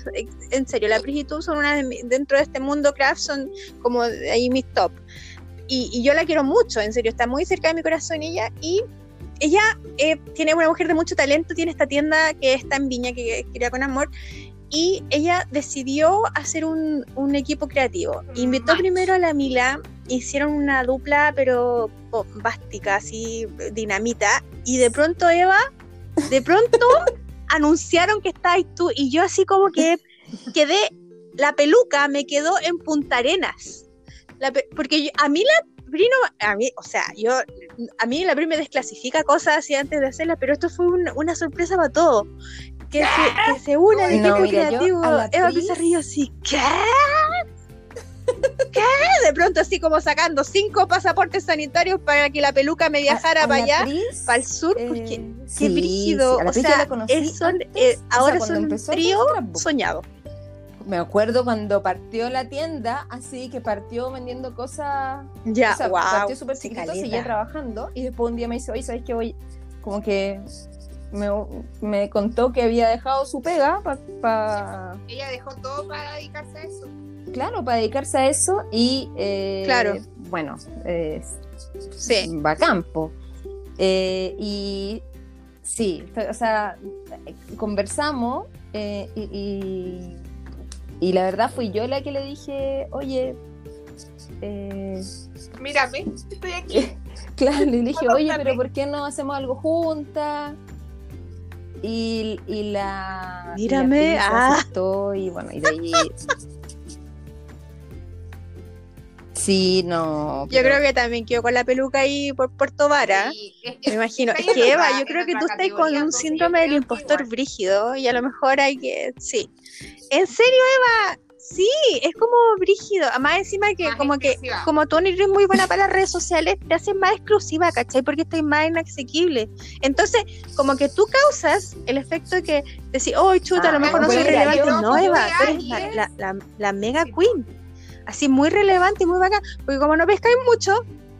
en serio, la Pris y tú son una de dentro de este mundo craft, son como ahí mis top. Y, y yo la quiero mucho, en serio, está muy cerca de mi corazón ella. Y ella eh, tiene una mujer de mucho talento, tiene esta tienda que está en Viña, que quería con amor. Y ella decidió hacer un, un equipo creativo. Invitó Match. primero a la Mila, hicieron una dupla, pero bombástica, así, dinamita. Y de pronto, Eva, de pronto anunciaron que estabas tú. Y yo, así como que quedé, la peluca me quedó en Punta Arenas. La porque yo- a mí la Pri no- a mí, o sea, yo, a mí la Pri me desclasifica cosas así antes de hacerlas, pero esto fue un- una sorpresa para todo. Que se, que se une al No, equipo mira, yo creativo. Eva Pizarrillo, así, ¿qué? ¿Qué? De pronto así como sacando cinco pasaportes sanitarios para que la peluca me viajara para allá, para el sur, eh, porque qué sí, brígido. sí, o sea, es- son, eh, o sea, ahora son un trío soñado. Me acuerdo cuando partió la tienda, así que partió vendiendo cosas. Ya, o sea, wow. partió súper caleta. seguía trabajando. Y después un día me dice, oye, ¿sabes qué voy? Como que me, me contó que había dejado su pega para. Ella dejó todo para dedicarse a eso. Claro, para dedicarse a eso. Y. eh, Claro. Bueno, eh, Sí. va a campo. Eh, y sí, o sea, conversamos eh, y, y- y la verdad fui yo la que le dije, oye, eh, Mírame, estoy aquí. claro, le dije, oye, hablarle". pero ¿por qué no hacemos algo juntas? Y, y la... y la Mírame, ah. aceptó y bueno, y de ahí... Sí, no. Yo creo que también quedó con la peluca ahí por Puerto Vara. Sí, es Me imagino. Es que Eva, yo creo que tú estás con un síndrome del impostor igual. brígido y a lo mejor hay que. Sí. En serio, Eva, sí, es como brígido. Además, encima que, Más como que, como tú no eres muy buena para las redes sociales, te haces más exclusiva, ¿cachai? Porque estás más inasequible. Entonces, como que tú causas el efecto de que decís, oh, chuta, a lo Ah, mejor no soy relevante. no, Eva, de tú eres la, la, la, la mega Sí. queen. Así muy relevante y muy bacán. Porque como no pescáis mucho,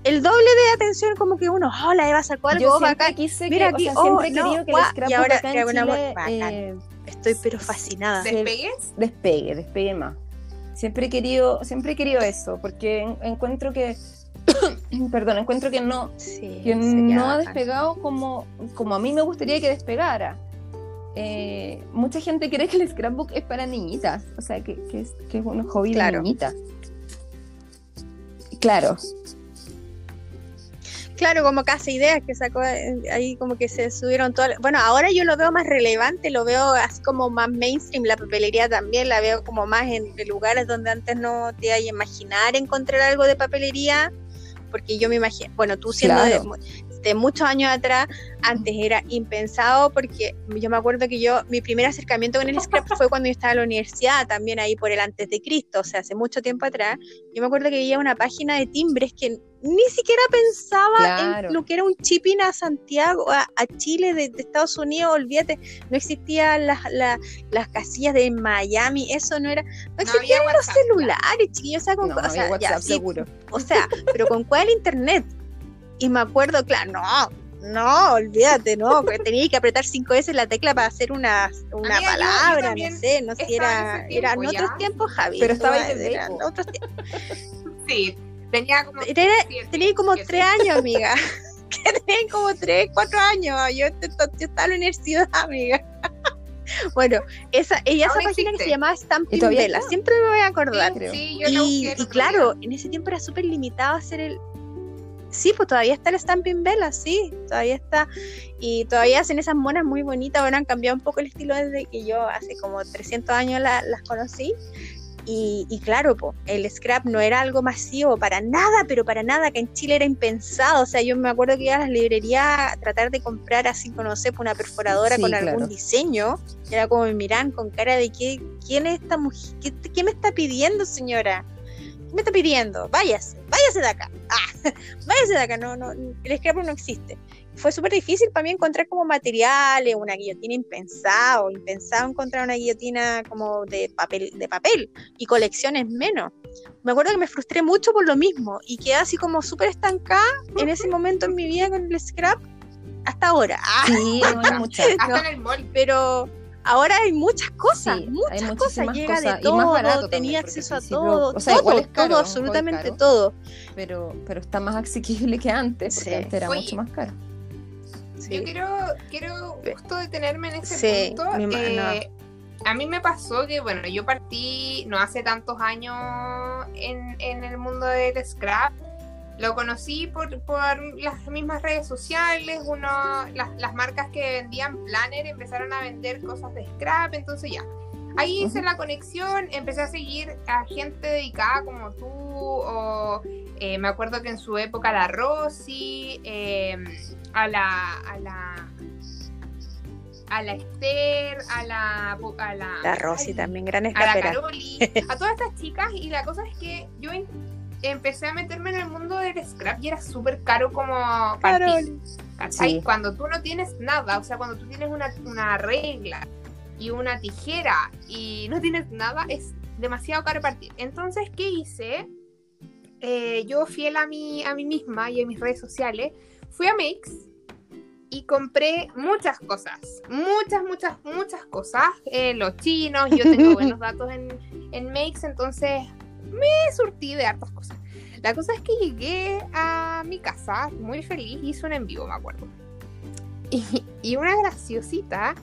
el doble de atención, como que uno, oh, la Eva sacó algo Yo siempre bacán. quise que, Mira o aquí, sea, oh, siempre he no, querido que el y scrapbook ahora acá que en una Chile wea bacán. eh, Estoy pero fascinada. ¿Despegues? despegue, despegue más. Siempre he querido, siempre he querido eso, porque en- encuentro que, perdón, encuentro que no, Sí, que no ha despegado como, como a mí me gustaría que despegara. Eh, mucha gente cree que el scrapbook es para niñitas, o sea, que, que es, que es un hobby Claro. de niñitas. Claro, Claro, como casi ideas que sacó eh, ahí, como que se subieron todas. Bueno, ahora yo lo veo más relevante, lo veo así como más mainstream. La papelería también la veo como más en, lugares donde antes no te ibas a imaginar encontrar algo de papelería. Porque yo me imagino, bueno, tú siendo de, Claro. De muchos años atrás, antes era impensado porque yo me acuerdo que yo, mi primer acercamiento con el scrap fue cuando yo estaba en la universidad, también ahí por el antes de Cristo, o sea, hace mucho tiempo atrás. Yo me acuerdo que veía una página de timbres que ni siquiera pensaba Claro. en lo que era un shipping a Santiago, a, a Chile de, de Estados Unidos, olvídate, no existían las, las, las casillas de Miami, eso no era, no No existían los WhatsApp, celulares, chiquillos, o sea, con, no, o ya, WhatsApp sí, seguro. o sea, pero con cuál internet. Y me acuerdo, claro, no, no, olvídate, no, que tenía que apretar cinco veces la tecla para hacer una, una Amiga, yo- yo palabra, no sé, no sé, era, eran tiempo, otros tiempos, Javi. Pero estaba ahí eran otros tiempos. Sí, tenía como. Era- siete, Tenía como siete. tres años, amiga. que tenía como tres, cuatro años. Yo, estaba en la universidad, amiga. bueno, esa, ella esa página que se existe. llamaba ¿Y Stamping Vela, siempre me voy a acordar. creo. Sí, yo la Y, y claro, en ese tiempo era súper limitado hacer el. Sí, pues todavía está el Stamping Vela, sí, todavía está. Y todavía hacen esas monas muy bonitas. Bueno, han cambiado un poco el estilo desde que yo hace como 300 años la- las conocí. Y, y claro, po, el scrap no era algo masivo para nada, pero para nada, que en Chile era impensado. O sea, yo me acuerdo que iba a las librerías a tratar de comprar así, no sé, pues, una perforadora Sí, con claro. algún diseño. Era como me miran con cara de ¿qué, quién es esta mujer, ¿Qué, qué me está pidiendo, señora? ¿Qué me está pidiendo? Váyase, váyase de acá. Ah, váyase de acá, no, no, el scrap no existe. Fue súper difícil para mí encontrar como materiales, una guillotina impensado, impensado encontrar una guillotina como de papel, de papel y colecciones menos. Me acuerdo que me frustré mucho por lo mismo y quedé así como súper estancada en ese momento en mi vida con el scrap hasta ahora. Ah, Sí, no muchas. Hasta no. en el mall. pero ahora hay muchas cosas, Sí, hay muchas cosas, llega cosas, de y todo, más barato también, tenía acceso a todo, o sea, todo, igual es caro, todo, un hobby absolutamente caro. todo. pero, pero está más asequible que antes, porque Sí. antes era Oye, mucho más caro. Sí. Yo quiero, quiero justo detenerme en ese Sí, punto. mi Eh, A mí me pasó que, bueno, yo partí no hace tantos años en, en el mundo del scrap. Lo conocí por, por las mismas redes sociales. Uno, las, las marcas que vendían planner empezaron a vender cosas de scrap. Entonces ya, ahí hice la conexión. Empecé a seguir a gente dedicada como tú. O eh, me acuerdo que en su época la Rosy. eh, a la, a la a la Esther, a la. A la, La Rosy ay, también, gran A la escapera. Caroli, a todas estas chicas. Y la cosa es que yo empecé a meterme en el mundo del scrap y era súper caro como partir. Sí. Cuando tú no tienes nada, o sea, cuando tú tienes una, una regla y una tijera y no tienes nada, es demasiado caro partir. Entonces, ¿qué hice? Eh, yo fiel a mí, a mí misma y a mis redes sociales, fui a Makes y compré muchas cosas, muchas, muchas, muchas cosas. Eh, los chinos, yo tengo buenos datos en, en Makes, entonces me surtí de hartas cosas. La cosa es que llegué a mi casa muy feliz, hice un en vivo, me acuerdo. Y, y una graciosita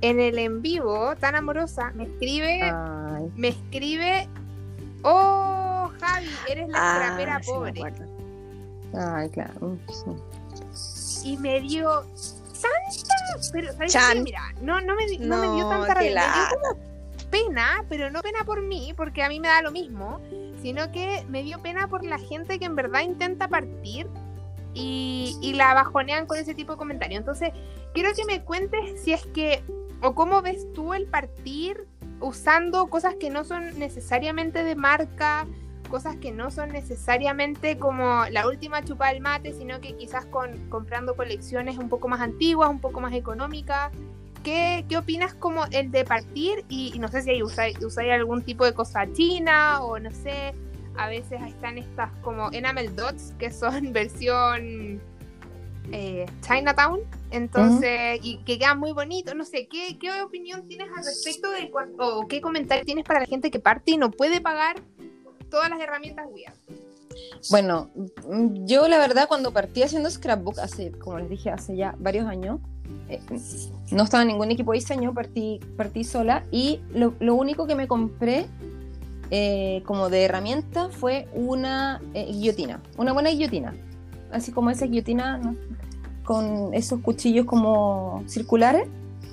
en el en vivo, tan amorosa, me escribe, Ay, me escribe, oh Javi, eres la Ah, sí pobre. ay, claro. sí. y me dio tanta, pero ¿sabes Chan. qué? Mira, no, no, me, no me dio tanta rabia, me dio lata. como pena, pero no pena por mí, porque a mí me da lo mismo, sino que me dio pena por la gente que en verdad intenta partir y, la bajonean con ese tipo de comentarios. Entonces, quiero que me cuentes si es que, o cómo ves tú el partir usando cosas que no son necesariamente de marca, cosas que no son necesariamente como la última chupa del mate, sino que quizás con, comprando colecciones un poco más antiguas, un poco más económicas. ¿Qué, qué opinas como el de partir? Y, y no sé si ahí usáis, usáis algún tipo de cosa china o no sé. A veces están estas como enamel dots que son versión eh, Chinatown. Entonces, y que quedan muy bonitos. No sé, ¿qué, ¿qué opinión tienes al respecto de o qué comentario tienes para la gente que parte y no puede pagar todas las herramientas weird? Bueno, mm, yo la verdad cuando partí haciendo scrapbook, hace, como les dije, hace ya varios años, eh, no estaba en ningún equipo de diseño, partí, partí sola y lo, lo único que me compré eh, como de herramienta fue una eh, guillotina, una buena guillotina, así como esa guillotina ¿no? con esos cuchillos como circulares,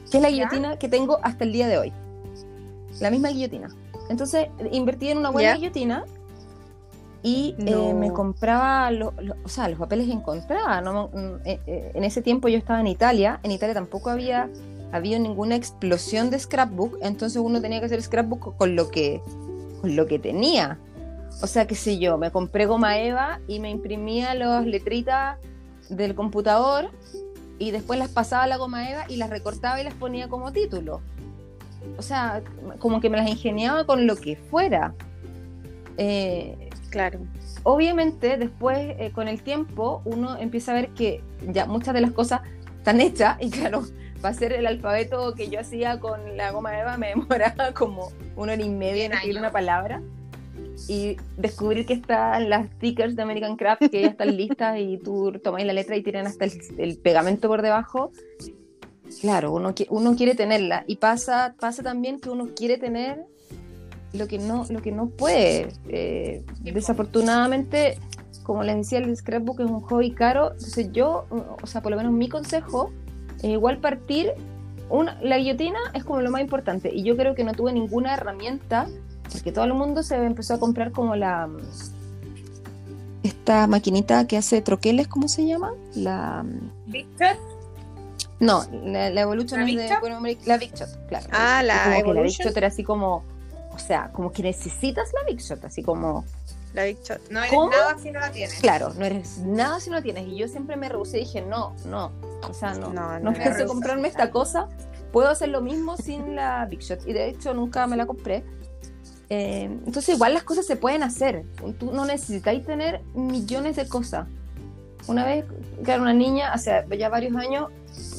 que es la ¿Ya? guillotina que tengo hasta el día de hoy, la misma guillotina. Entonces invertí en una buena ¿Ya? guillotina y eh, me compraba, lo- lo- o sea, los papeles que encontraba. ¿no? Mm, eh, eh, en ese tiempo yo estaba en Italia, en Italia tampoco había habido ninguna explosión de scrapbook, entonces uno tenía que hacer scrapbook con lo que, con lo que tenía. O sea, qué sé yo, me compré goma eva y me imprimía las letritas del computador y después las pasaba a la goma eva y las recortaba y las ponía como título. O sea, como que me las ingeniaba con lo que fuera. Eh, Claro. obviamente después eh, con el tiempo uno empieza a ver que ya muchas de las cosas están hechas y claro, para hacer el alfabeto que yo hacía con la goma eva me demoraba como una hora y media en escribir una palabra y descubrir que están las stickers de American Craft que ya están listas y tú tomáis la letra y tienen hasta el, el pegamento por debajo. Claro, uno, uno quiere tenerla y pasa, pasa también que uno quiere tener lo que no, lo que no puede. Eh, desafortunadamente, como les decía, el scrapbook es un hobby caro. Entonces yo, o sea, por lo menos mi consejo es igual partir. Una, la guillotina es como lo más importante y yo creo que no tuve ninguna herramienta porque todo el mundo se empezó a comprar como la esta maquinita que hace troqueles, ¿cómo se llama? La ¿Victor? no, la, la Evolution ¿La es Big de bueno, la Big Shot, claro. Ah, la como que la Big Evolution. Shot era así como, o sea, como que necesitas la Big Shot, así como, La Big Shot. No eres ¿Cómo? nada si no la tienes. claro, no eres nada si no la tienes. Y yo siempre me rehusé y dije, no, no, o sea, no, No, no, no, comprarme esta cosa, puedo hacer lo mismo sin la Big Shot. Y de hecho nunca me la compré. Eh, entonces igual las cosas se pueden hacer. Tú no necesitáis tener millones de cosas. Una vez que era una niña, hace ya varios años,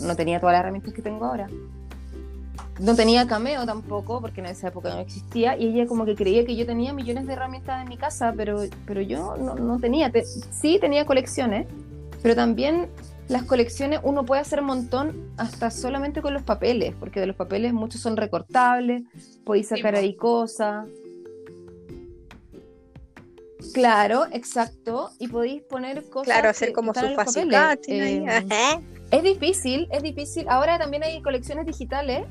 no tenía todas las herramientas que tengo ahora. No tenía cameo tampoco, porque en esa época no existía, y ella como que creía que yo tenía millones de herramientas en mi casa, pero, pero yo no, no tenía. Te- sí tenía colecciones, pero también las colecciones uno puede hacer un montón hasta solamente con los papeles, porque de los papeles muchos son recortables, podéis sacar ahí cosas. Claro, exacto, y podéis poner cosas. Claro, hacer como su. Eh, Ajá. es difícil, es difícil. Ahora también hay colecciones digitales,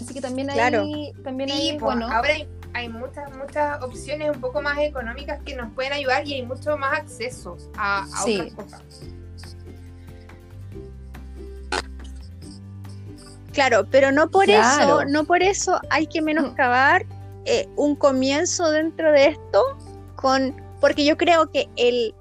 así que también hay, Claro. también Sí, hay, pues, bueno, ahora hay, hay muchas, muchas opciones un poco más económicas que nos pueden ayudar y hay mucho más accesos a, a Sí. otras cosas. Claro, pero no por Claro. eso, no por eso hay que menoscabar eh, un comienzo dentro de esto con porque yo creo que el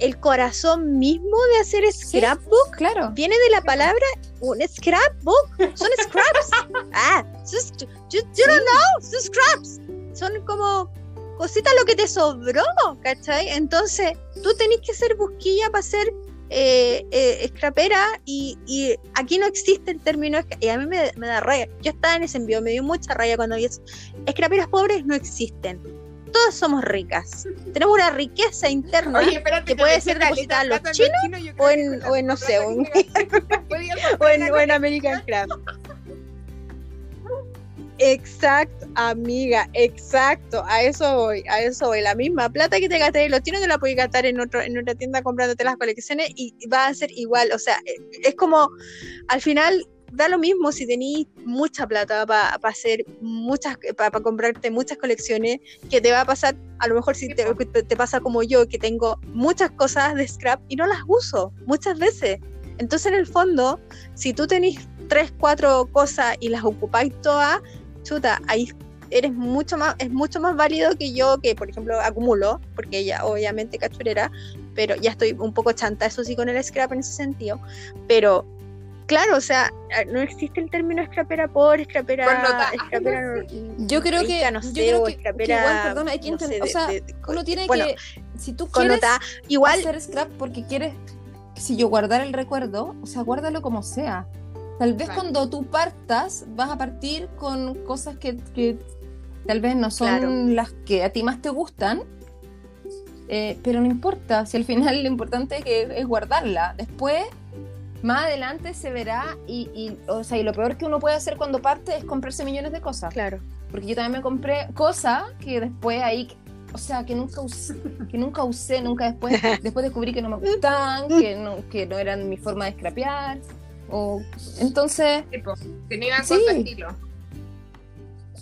el corazón mismo de hacer scrapbook Claro. viene de la palabra un scrapbook, son scraps. ah, sus- you, you don't know, son scraps. Son como cositas lo que te sobró, ¿cachai? Entonces, tú tenés que ser busquilla para ser eh, eh, scrapera y, y aquí no existe el término y a mí me, me da raya. Yo estaba en ese envío, me dio mucha raya cuando vi eso. Scraperas pobres no existen. Todas somos ricas. Tenemos una riqueza interna. Oye, espérate, que puede ser depositada a los chinos o en- o en, no sé, un- o en, o en. American Craft. Exacto, amiga, exacto, a eso voy, a eso voy. La misma plata que te gasté en los chinos te la puedes gastar en otro, en otra tienda comprándote las colecciones y va a ser igual. O sea, eh, es como al final da lo mismo si tenéis mucha plata para hacer muchas, para comprarte muchas colecciones, que te va a pasar, a lo mejor si te, te- pasa como yo, que tengo muchas cosas de scrap y no las uso muchas veces. Entonces, en el fondo, si tú tenés tres, cuatro cosas y las ocupáis todas, chuta, ahí eres mucho más, es mucho más válido que yo, que por ejemplo acumulo, porque ella obviamente cachurera, pero ya estoy un poco chanta, eso sí, con el scrap en ese sentido. Pero, claro, o sea, no existe el término scrapera por, scrapera, Connota- scrapera Yo creo que, no yo sé, creo o que, que scrapera, igual, perdón, hay que no sé, de- o sea, de- de- uno tiene bueno, que, si tú quieres connota- igual, hacer scrap porque quieres, si yo guardar el recuerdo, o sea, guárdalo como sea. Tal vez Claro. cuando tú partas, vas a partir con cosas que, que tal vez no son Claro. las que a ti más te gustan, eh, pero no importa, si al final lo importante es, que, es guardarla. Después, más adelante se verá y, y, o sea, y lo peor que uno puede hacer cuando parte es comprarse millones de cosas. claro, Porque yo también me compré cosas que después ahí, o sea, que nunca usé, que nunca usé, nunca después, después descubrí que no me gustaban, que no, que no eran mi forma de scrapear. O, entonces, Tipo, que no iban Sí. estilo.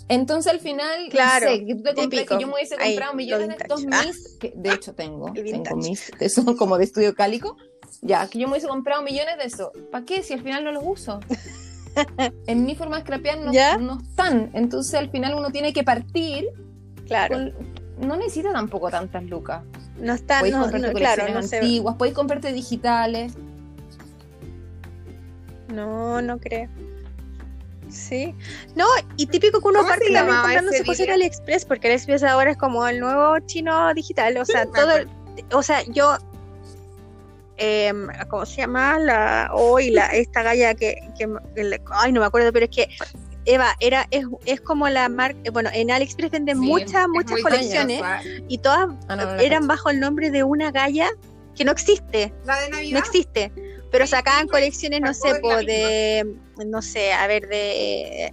entonces al final, no Claro, sé, que tú te típico. que yo me hubiese Ahí, comprado lo millones de estos. Ah. mis, que de hecho tengo, tengo mis, que son como de estudio cálico, ya, que yo me hubiese comprado millones de eso. ¿Para qué? Si al final no los uso. En mi forma de scrapear no, ¿Ya? no están. Entonces al final uno tiene que partir claro. con- no necesita tampoco tantas lucas. No está, Podéis no, comprarte no, claro, colecciones no sé. antiguas, podéis comprarte digitales. No, no creo. Sí. No, y típico que uno ¿Cómo se parte también comprándose cosas en? AliExpress, porque AliExpress ahora es como el nuevo chino digital. O sea, todo. O sea, yo. Em, ¿Cómo se llama? La. Hoy, la, esta galla que. que, que ay, no me acuerdo, pero es que. Eva, era, es, es como la marca. Bueno, en AliExpress venden Sí, muchas, muchas colecciones y todas Ah, no, no eran bajo el nombre de una galla que no existe La de no Navidad. existe. Pero sacaban colecciones, no sé, po, de, no sé, a ver, de, eh,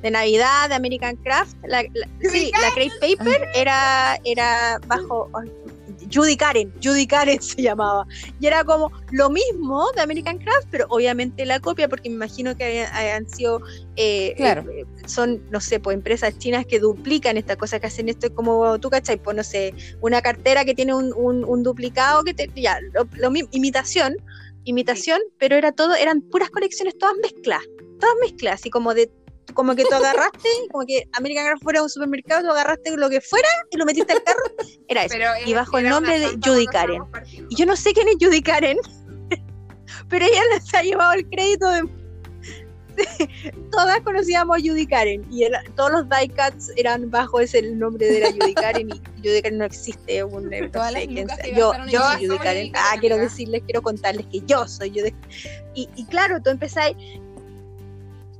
de Navidad, de American Craft. La, la- sí, la Crate Paper era, era bajo Judy Karen, Judy Karen se llamaba. Y era como lo mismo de American Craft, pero obviamente la copia, porque me imagino que habían sido, eh, Claro. eh, son, no sé, pues empresas chinas que duplican esta cosa, que hacen esto como tú, ¿cachai? Pues no sé, una cartera que tiene un, un- un duplicado que te, ya, lo, lo mismo, imitación, imitación, pero era todo, eran puras colecciones todas mezcladas, todas mezcladas, así como de como que tú agarraste, como que American Craft fuera un supermercado, tú agarraste lo que fuera y lo metiste al carro, era eso. Pero y bajo el nombre de Judy Karen. Y yo no sé quién es Judy Karen, pero ella les ha llevado el crédito de... Todas conocíamos a Judy Karen y todos los diecats eran bajo ese el nombre de la Judy Karen y Judy Karen no existe. un- no Todas sé las quién lucas sea. que yo yo soy Judy Karen, Ah, quiero decirles, quiero contarles que yo soy Judy y, y claro, tú empezáis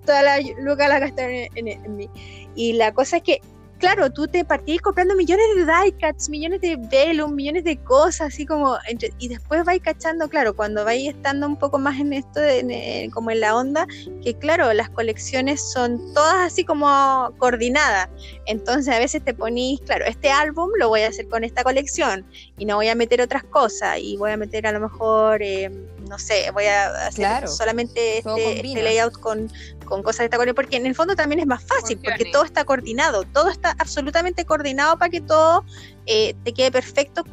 toda la lucas la gastaron en, en- en mí. Y la cosa es que, claro, tú te partís comprando millones de diecats, millones de velum, millones de cosas, así como, entre- y después vais cachando, claro, cuando vais estando un poco más en esto, de- en, eh, como en la onda, que claro, las colecciones son todas así como coordinadas. Entonces a veces te ponís, claro, este álbum lo voy a hacer con esta colección y no voy a meter otras cosas y voy a meter a lo mejor, eh, no sé, voy a hacer Claro, solamente este, este layout con, con cosas de esta colección, porque en el fondo también es más fácil, porque todo está coordinado, todo está absolutamente coordinado para que todo eh, te quede perfecto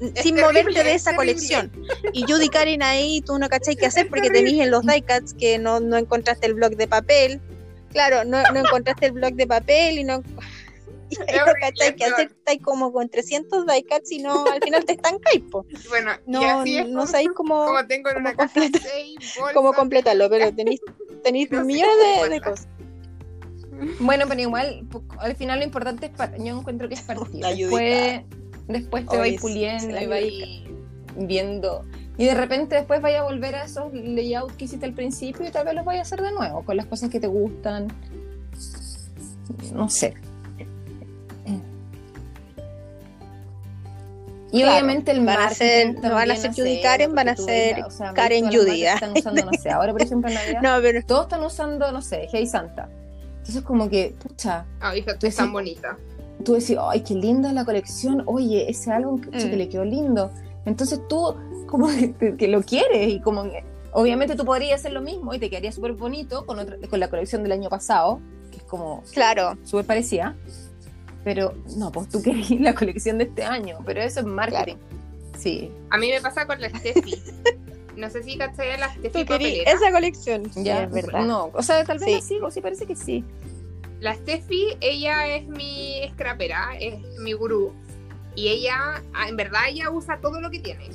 sin terrible, moverte de es esa terrible. colección. Y Judy Karen ahí, tú no cachai qué hacer porque tenés en los diecats que no, no encontraste el blog de papel. Claro, no, no encontraste el blog de papel y no. Y ahí no cachai qué hacer, estáis como con 300 diecats y no, al final te estancáis, po. Bueno, No, así es no sabéis cómo, como tengo en una completa- cómo completarlo, pero tenéis, tenéis millones de, de cosas. Bueno, pero igual, al final lo importante es, par- yo encuentro que es partir. La Después, después te vais puliendo y vais viendo. Y de repente después vaya a volver a esos layouts que hiciste al principio y tal vez los vayas a hacer de nuevo, con las cosas que te gustan. No sé. Y Claro, obviamente el van a marketing ser- no van a ser Judy Karen, van a ser veas, o sea, Karen Judy. Están usando, no sé, ahora por ejemplo en Navidad, No, pero todos están usando, no sé, Hey Santa. Entonces como que, pucha, Ah, hija, tú es tan bonita. tú decís, ay, qué linda la colección, oye, ese álbum que, Mm. que le quedó lindo. Entonces tú como que, te- que lo quieres y como que, obviamente tú podrías hacer lo mismo y te quedaría súper bonito con, otra, con la colección del año pasado, que es como claro, súper parecida, pero no, pues tú querías la colección de este año, pero eso es marketing. Sí, A mí me pasa con la Steffi. No sé si cachai la Steffi tú querías papelera. esa colección. ya, es verdad. No, o sea, tal vez Sí. la sigo, sí parece que sí. La Steffi, ella es mi scrapera, es mi gurú. Y ella, ah, en verdad, ella usa todo lo que tiene.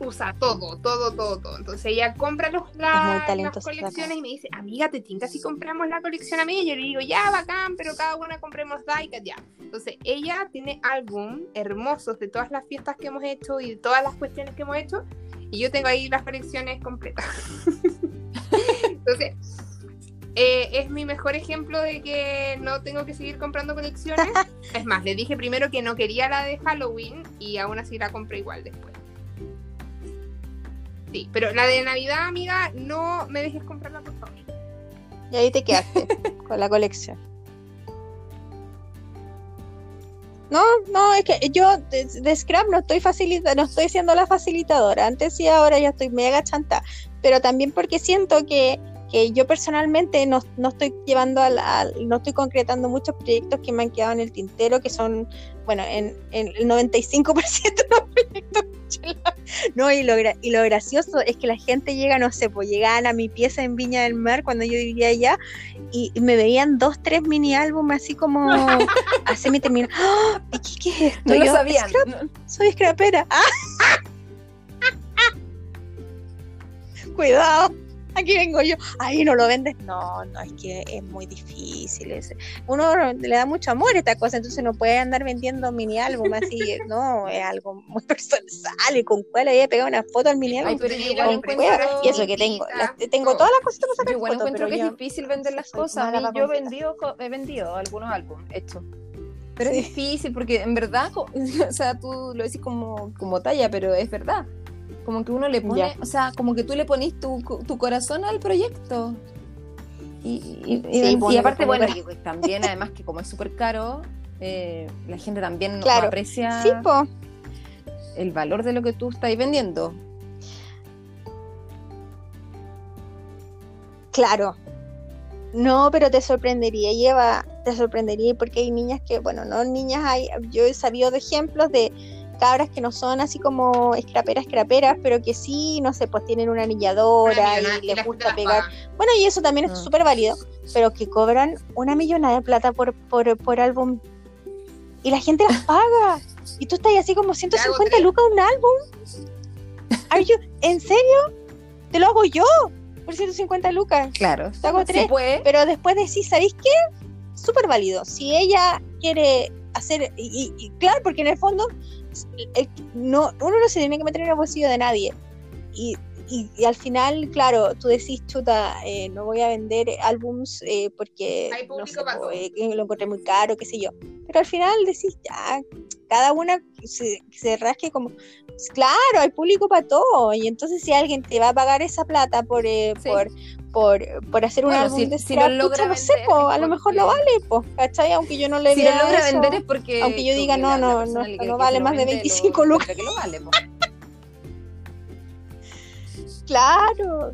Usa todo, todo, todo, todo. Entonces ella compra los, la- las colecciones y me dice, amiga, te tinca si compramos la colección a mí. Y yo le digo, ya, bacán, pero cada una compremos Daikat, ya. Entonces ella tiene álbum hermosos de todas las fiestas que hemos hecho y de todas las cuestiones que hemos hecho. Y yo tengo ahí las colecciones completas. Entonces, eh, es mi mejor ejemplo de que no tengo que seguir comprando colecciones. es más, le dije primero que no quería la de Halloween y aún así la compré igual después. Sí, pero la de Navidad, amiga, no me dejes comprarla, por favor. Y ahí te quedaste con la colección. No, no, es que yo de, de Scrap no estoy facilita, no estoy siendo la facilitadora. Antes sí, ahora ya estoy mega chanta. Pero también porque siento que, que yo personalmente no, no estoy llevando al, al- no estoy concretando muchos proyectos que me han quedado en el tintero, que son, bueno, en, en el 95% de los proyectos. No, y lo, y lo gracioso es que la gente llega, no sé, pues llegaban a mi pieza en Viña del Mar cuando yo vivía allá y, y me veían dos, tres mini álbumes así como así me terminó. ¡Ah! ¿Y qué, qué es esto? No lo Yo, sabían. "Scrap, no- soy scrapera. ¡Ah! Cuidado. Aquí vengo yo. Ahí no lo vendes. No, no, es que es muy difícil. ese. Uno le da mucho amor a esta cosa, entonces no puede andar vendiendo mini álbum así. No, es algo muy personal. Y con cuál había pegado una foto al mini Ay, álbum. pero yo Con igual Con encuentro... cueva. Y eso que tengo. las- tengo todas las cositas Yo sacar igual encuentro que es difícil vender las cosas. A mí yo vendido, he vendido algunos álbumes hechos. Pero Sí. es difícil porque en verdad, o sea, tú lo decís como, como talla, pero es verdad. Como que uno le pone, Ya. o sea, como que tú le pones tu, tu corazón al proyecto. Y, y- Sí, y aparte, bueno, también, además que como es súper caro, eh, la gente también no aprecia Sí, el valor de lo que tú estás vendiendo. Claro. No, pero te sorprendería, Lleva, te sorprendería porque hay niñas que, bueno, no niñas, hay, yo he sabido de ejemplos de cabras que no son así como escraperas, escraperas, pero que sí, no sé, pues tienen una anilladora y les gusta pegar. Bueno, y eso también es Ah. súper válido, pero que cobran una millonada de plata por, por, por álbum y la gente las paga. Y tú estás así como 150 tres. lucas un álbum. Are you- ¿En serio? Te lo hago yo por 150 lucas. Claro. Te hago Sí tres, puede. Pero después decís, ¿sabéis qué? Súper válido. Si ella quiere hacer, y, y- claro, porque en el fondo no, uno no se tiene que meter en el bolsillo de nadie. Y, y- y al final, claro, tú decís, chuta, eh, no voy a vender álbums eh, porque no sé, todo. eh, lo encontré muy caro, qué sé yo. Pero al final decís, ya, cada una se, se rasque como... Claro, hay público para todo. Y entonces si alguien te va a pagar esa plata por, eh, Sí. por, por, por hacer un Bueno, álbum si- de si scrap, logra pucha, no sé, po, a lo mejor lo vale, po, ¿cachai? Aunque yo no le si lo vea logra eso. vender es porque aunque yo diga, no, no, no, no vale más de vende 25 lo- lucas. que lo vale, po. Claro,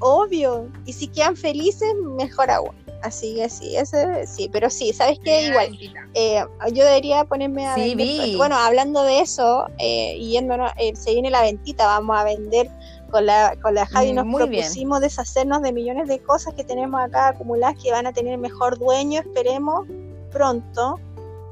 obvio. Y si quedan felices, mejor agua. Así que sí, ese sí, pero sí, ¿sabes qué? Igual, eh, yo debería ponerme a Sí, vender. vi. Bueno, hablando de eso, eh, y yéndonos, eh, se viene la ventita, vamos a vender con la, con la Javi Mm, nos muy bien. propusimos deshacernos de millones de cosas que tenemos acá acumuladas que van a tener mejor dueño, esperemos pronto,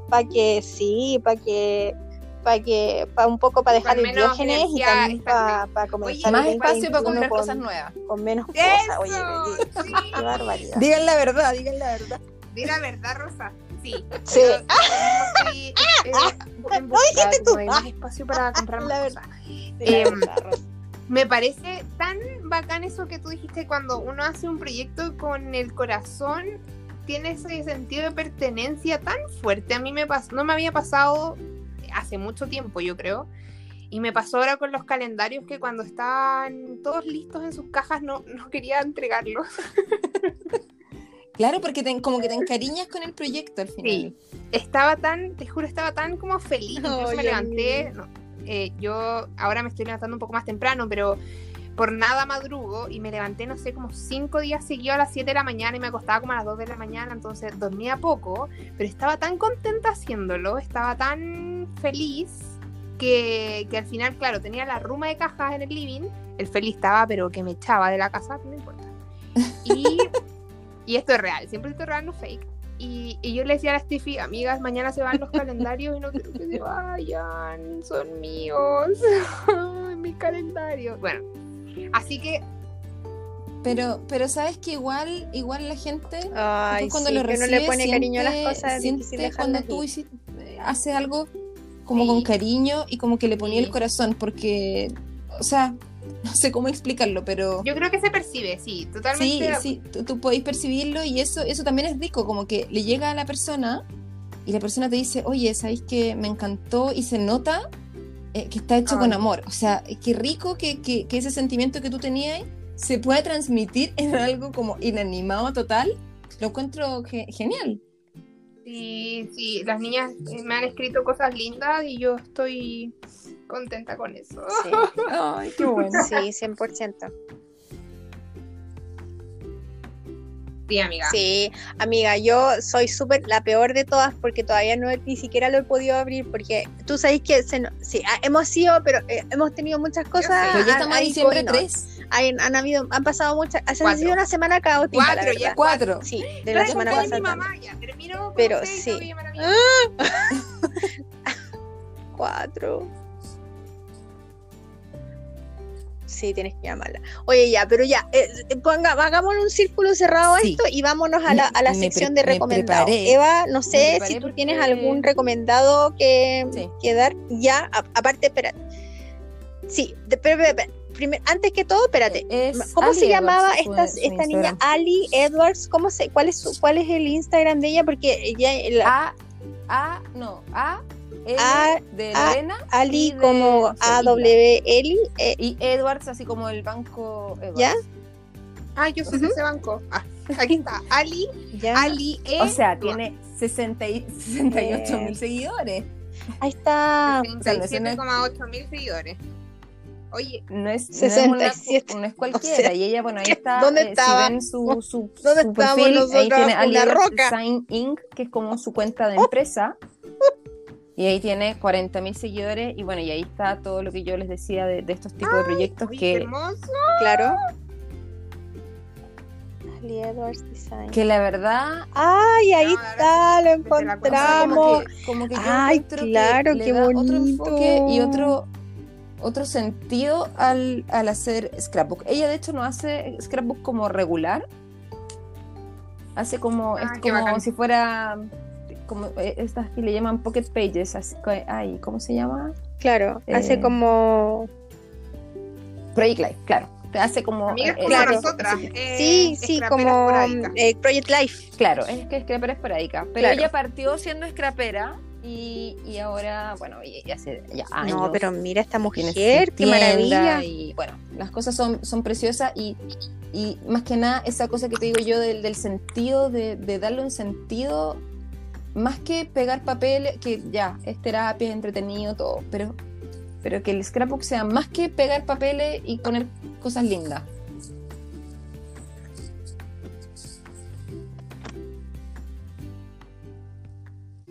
para que sí, para que para que para un poco para dejar el diógenes y también para, estable. comenzar Más el espacio para 2021 comprar con, cosas nuevas. con menos ¡Eso! cosas, oye, qué, Sí. qué barbaridad. Digan la verdad, digan la verdad. Di la verdad, Rosa. Sí. Sí. Yo estoy, eh, en busca dijiste tú. como de más espacio para comprar La más verdad. cosas. Sí, la Em, verdad, Rosa. Me parece tan bacán eso que tú dijiste cuando uno hace un proyecto con el corazón, tiene ese sentido de pertenencia tan fuerte. A mí me pasó, no me había pasado hace mucho tiempo, yo creo. Y me pasó ahora con los calendarios que cuando estaban todos listos en sus cajas no, no quería entregarlos. Claro, porque te- como que te encariñas con el proyecto al final. Sí. Estaba tan, te juro, estaba tan como feliz. Incluso Ay, me levanté. no, eh, yo ahora me estoy levantando un poco más temprano, pero por nada madrugo y me levanté, no sé, como cinco días seguidos a las 7 de la mañana y me acostaba como a las 2 de la mañana, entonces dormía poco, pero estaba tan contenta haciéndolo, estaba tan feliz que, que al final, claro, tenía la ruma de cajas en el living, el feliz estaba, pero que me echaba de la casa, no importa. Y, y esto es real, siempre esto es real, no fake. Y, y yo le decía a la Steffi, amigas, mañana se van los calendarios y no quiero que se vayan, son míos, mi calendario. Bueno, así que Pero, pero sabes que igual, igual la gente Ay, Tú cuando sí, lo que uno recibes, le pone cariño a las siente- cosas, siente cuando tú hiciste- haces algo como Sí. con cariño y como que le ponía Sí. el corazón, porque, o sea, no sé cómo explicarlo, pero yo creo que se percibe, sí, sí, totalmente. sí, tú, tú podéis percibirlo y eso, eso también es rico, como que le llega a la persona y la persona te dice, oye, ¿sabéis que me encantó? Y se nota eh, que está hecho Ay. con amor. O sea, qué rico que, que, que ese sentimiento que tú tenías se pueda transmitir en algo como inanimado total. Lo encuentro ge- genial. Sí, sí, las niñas eh, me han escrito cosas lindas y yo estoy contenta con eso. Sí, Ay, qué bueno. sí, 100%. Sí, amiga. Sí, amiga, yo soy súper la peor de todas porque todavía no ni siquiera lo he podido abrir porque tú sabes que se no- sí, ah, hemos sido, pero eh, hemos tenido muchas cosas. Pero ya han- estamos en diciembre con- 3. hay- han habido, han pasado muchas, ha Cuatro. sido una semana caótica, Cuatro, ya. Cuatro. Sí, de la semana como mi pasada. mamá, ya terminó Pero sí. Cuatro. Sí, tienes que llamarla. Oye, ya, pero ya, eh, eh, ponga, hagámosle un círculo cerrado a Sí. esto y vámonos a la, a la sección de me recomendados. Eva, no sé si tú porque- tienes algún recomendado que, Sí. que dar. Ya, a- aparte, espérate. Sí, pero- antes que todo, espérate. Es ¿Cómo Ali se llamaba Edwards, esta, su esta niña? Ali Edwards. ¿Cómo se, cuál, es su, ¿Cuál es el Instagram de ella? Porque ella, la- A, A, no, A, L A- de A-. Ali y de como. A-W-L. eh, Y Edwards, así como el banco Edwards. ¿Ya? Ah, yo soy de ese banco. Ah, aquí está. Ali, ya. Ali E. O sea, tiene 60 y- 68 mil Eh, seguidores. Ahí está. 37,8 mil seguidores. Oye, No es, no es, una- 67. no es cualquiera. O sea, y ella, bueno, ahí está. ¿dónde eh, estaba? Si ven su, su, ¿Dónde su perfil, ahí tiene Ali roca. Design Inc., que es como su cuenta de empresa. Y ahí tiene 40 mil seguidores. Y bueno, y ahí está todo lo que yo les decía de, de estos tipos de proyectos que, hermoso. Claro. Ali Edwards Design. que la verdad Ay, ahí No, está, lo encontramos. como que, como que Ay, que claro, qué bonito. otro enfoque y otro otro sentido al, al hacer scrapbook. Ella de hecho no hace scrapbook como regular. Hace como Ah, es qué como bacán. si fuera como eh, estas que le llaman pocket pages, así que- ay, ¿cómo se llama? Claro, hace Eh, como. Project Life, claro. Te hace como Amigas eh, claro. nosotras. sí, eh, Sí, como eh, Project Life. Claro, es que es scrapera esporádica. Pero Claro. ella partió siendo scrapera y, y ahora, bueno, y, y hace ya años. No, pero mira esta mujer, qué tienda maravilla. Y bueno, las cosas son, son preciosas y, y más que nada esa cosa que te digo yo del, del sentido, de, de darle un sentido, más que pegar papel, que ya, es terapia, es entretenido, todo, pero, pero que el scrapbook sea más que pegar papeles y poner cosas lindas.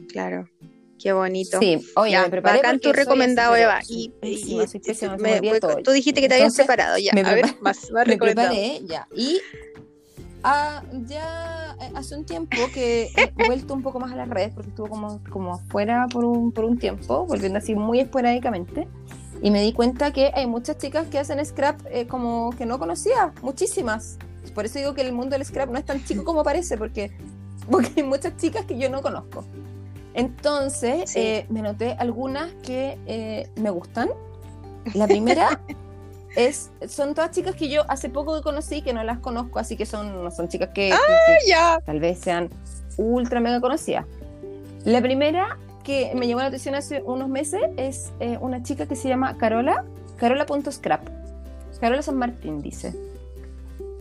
Claro. Qué bonito. Sí, oye, ya, me preparé. Bacán tu recomendado, Eva. Y, me, tú dijiste que te Entonces, habías preparado, ya. Me a ver, más, más me ya. Y ah, ya hace un tiempo que he vuelto un poco más a las redes porque estuvo como, como afuera por un, por un tiempo, volviendo así muy esporádicamente. Y me di cuenta que hay muchas chicas que hacen scrap eh, como que no conocía, muchísimas. Por eso digo que el mundo del scrap no es tan chico como parece, porque, porque hay muchas chicas que yo no conozco. Entonces, Sí. eh, me noté algunas que eh, me gustan. La primera es, son todas chicas que yo hace poco conocí, que no las conozco, así que son, no son chicas que, que- que Ya. tal vez sean ultra mega conocidas. La primera que me llamó la atención hace unos meses es eh, una chica que se llama Carola, Carola.scrap. Carola San Martín dice.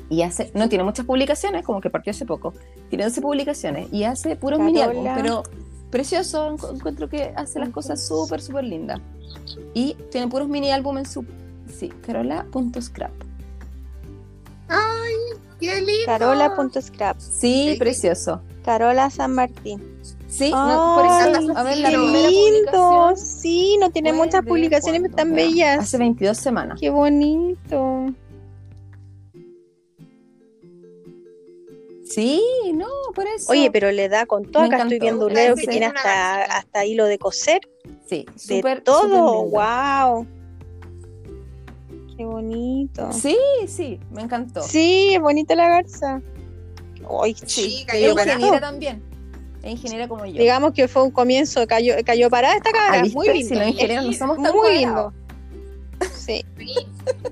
Y hace, no tiene muchas publicaciones, como que partió hace poco. Tiene 12 publicaciones y hace puros mini pero precioso. encu- Encuentro que hace las cosas súper, súper lindas. Y tiene puros mini álbumes en su. Sí, Carola.scrap. ¡Ay! ¡Qué lindo! Carola.scrap. Sí, Sí. precioso. Carola San Martín. Sí, no, por eso, a ver, la qué primera lindo. Sí, no tiene muchas publicaciones cuándo, tan bellas. Hace 22 semanas. Qué bonito. Sí, no, por eso. Oye, pero le da con todo. Me Acá estoy viendo un que tiene hasta, hasta hilo de coser. sí, De súper, todo. lindo. wow. Bonito. Sí, sí, me encantó. Sí, es bonita la garza. Ay, Sí, cayó ingeniera también. Es ingeniera como yo. Digamos que fue un comienzo, cayó, cayó parada esta Ah, cara. ¿viste? Muy lindo. Si los ingenieros no somos tan Muy cuadrados. lindo. Sí. Sí,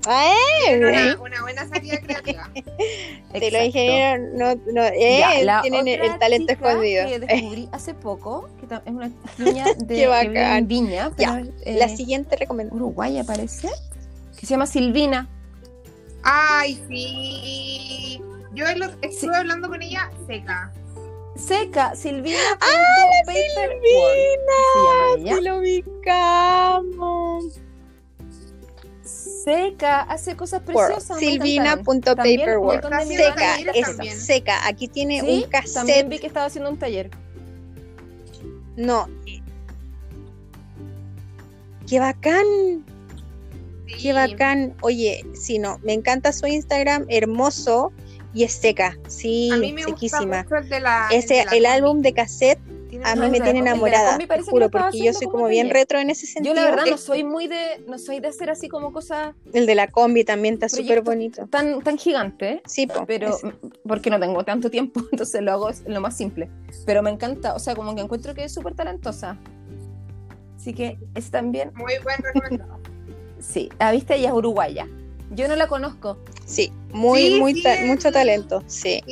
Ah, una, una buena salida creativa. De los ingenieros no, no eh, Ya, la tienen el, talento chica escondido. Que descubrí hace poco, que es una niña de Qué bacán. Viña, pero Ya, es, eh, La siguiente recomendación. Uruguaya parece, que se llama Silvina. ¡Ay, sí! Yo lo- estuve hablando con ella seca. Seca, Silvina. ¡Ah, la Silvina! Sí lo ubicamos. Seca, hace cosas preciosas. También Silvina.paperwork. También Seca, talleres es también. seca. Aquí tiene Sí, un también cassette. vi que estaba haciendo un taller. No. Qué bacán, Sí. qué bacán. Oye, sí, no, me encanta su Instagram, hermoso y es seca. Sí, A mí me sequísima. gusta mucho el de la. el Ese, de la el álbum de cassette a mí me tiene enamorada, te parece juro, porque yo soy como bien retro en ese Yo sentido. la verdad no Es- soy muy de, no soy de hacer así como cosas El de la combi también está súper bonito. tan, tan gigantes, Sí, po, pero ese. porque no tengo tanto tiempo, entonces lo hago lo más simple. Pero me encanta, o sea, como que encuentro que es súper talentosa. Así que es también, Muy buen recomendado. Sí, la viste, ella es uruguaya. Yo no la conozco. Sí, muy, Sí, muy sí, ta- el- mucho talento, sí.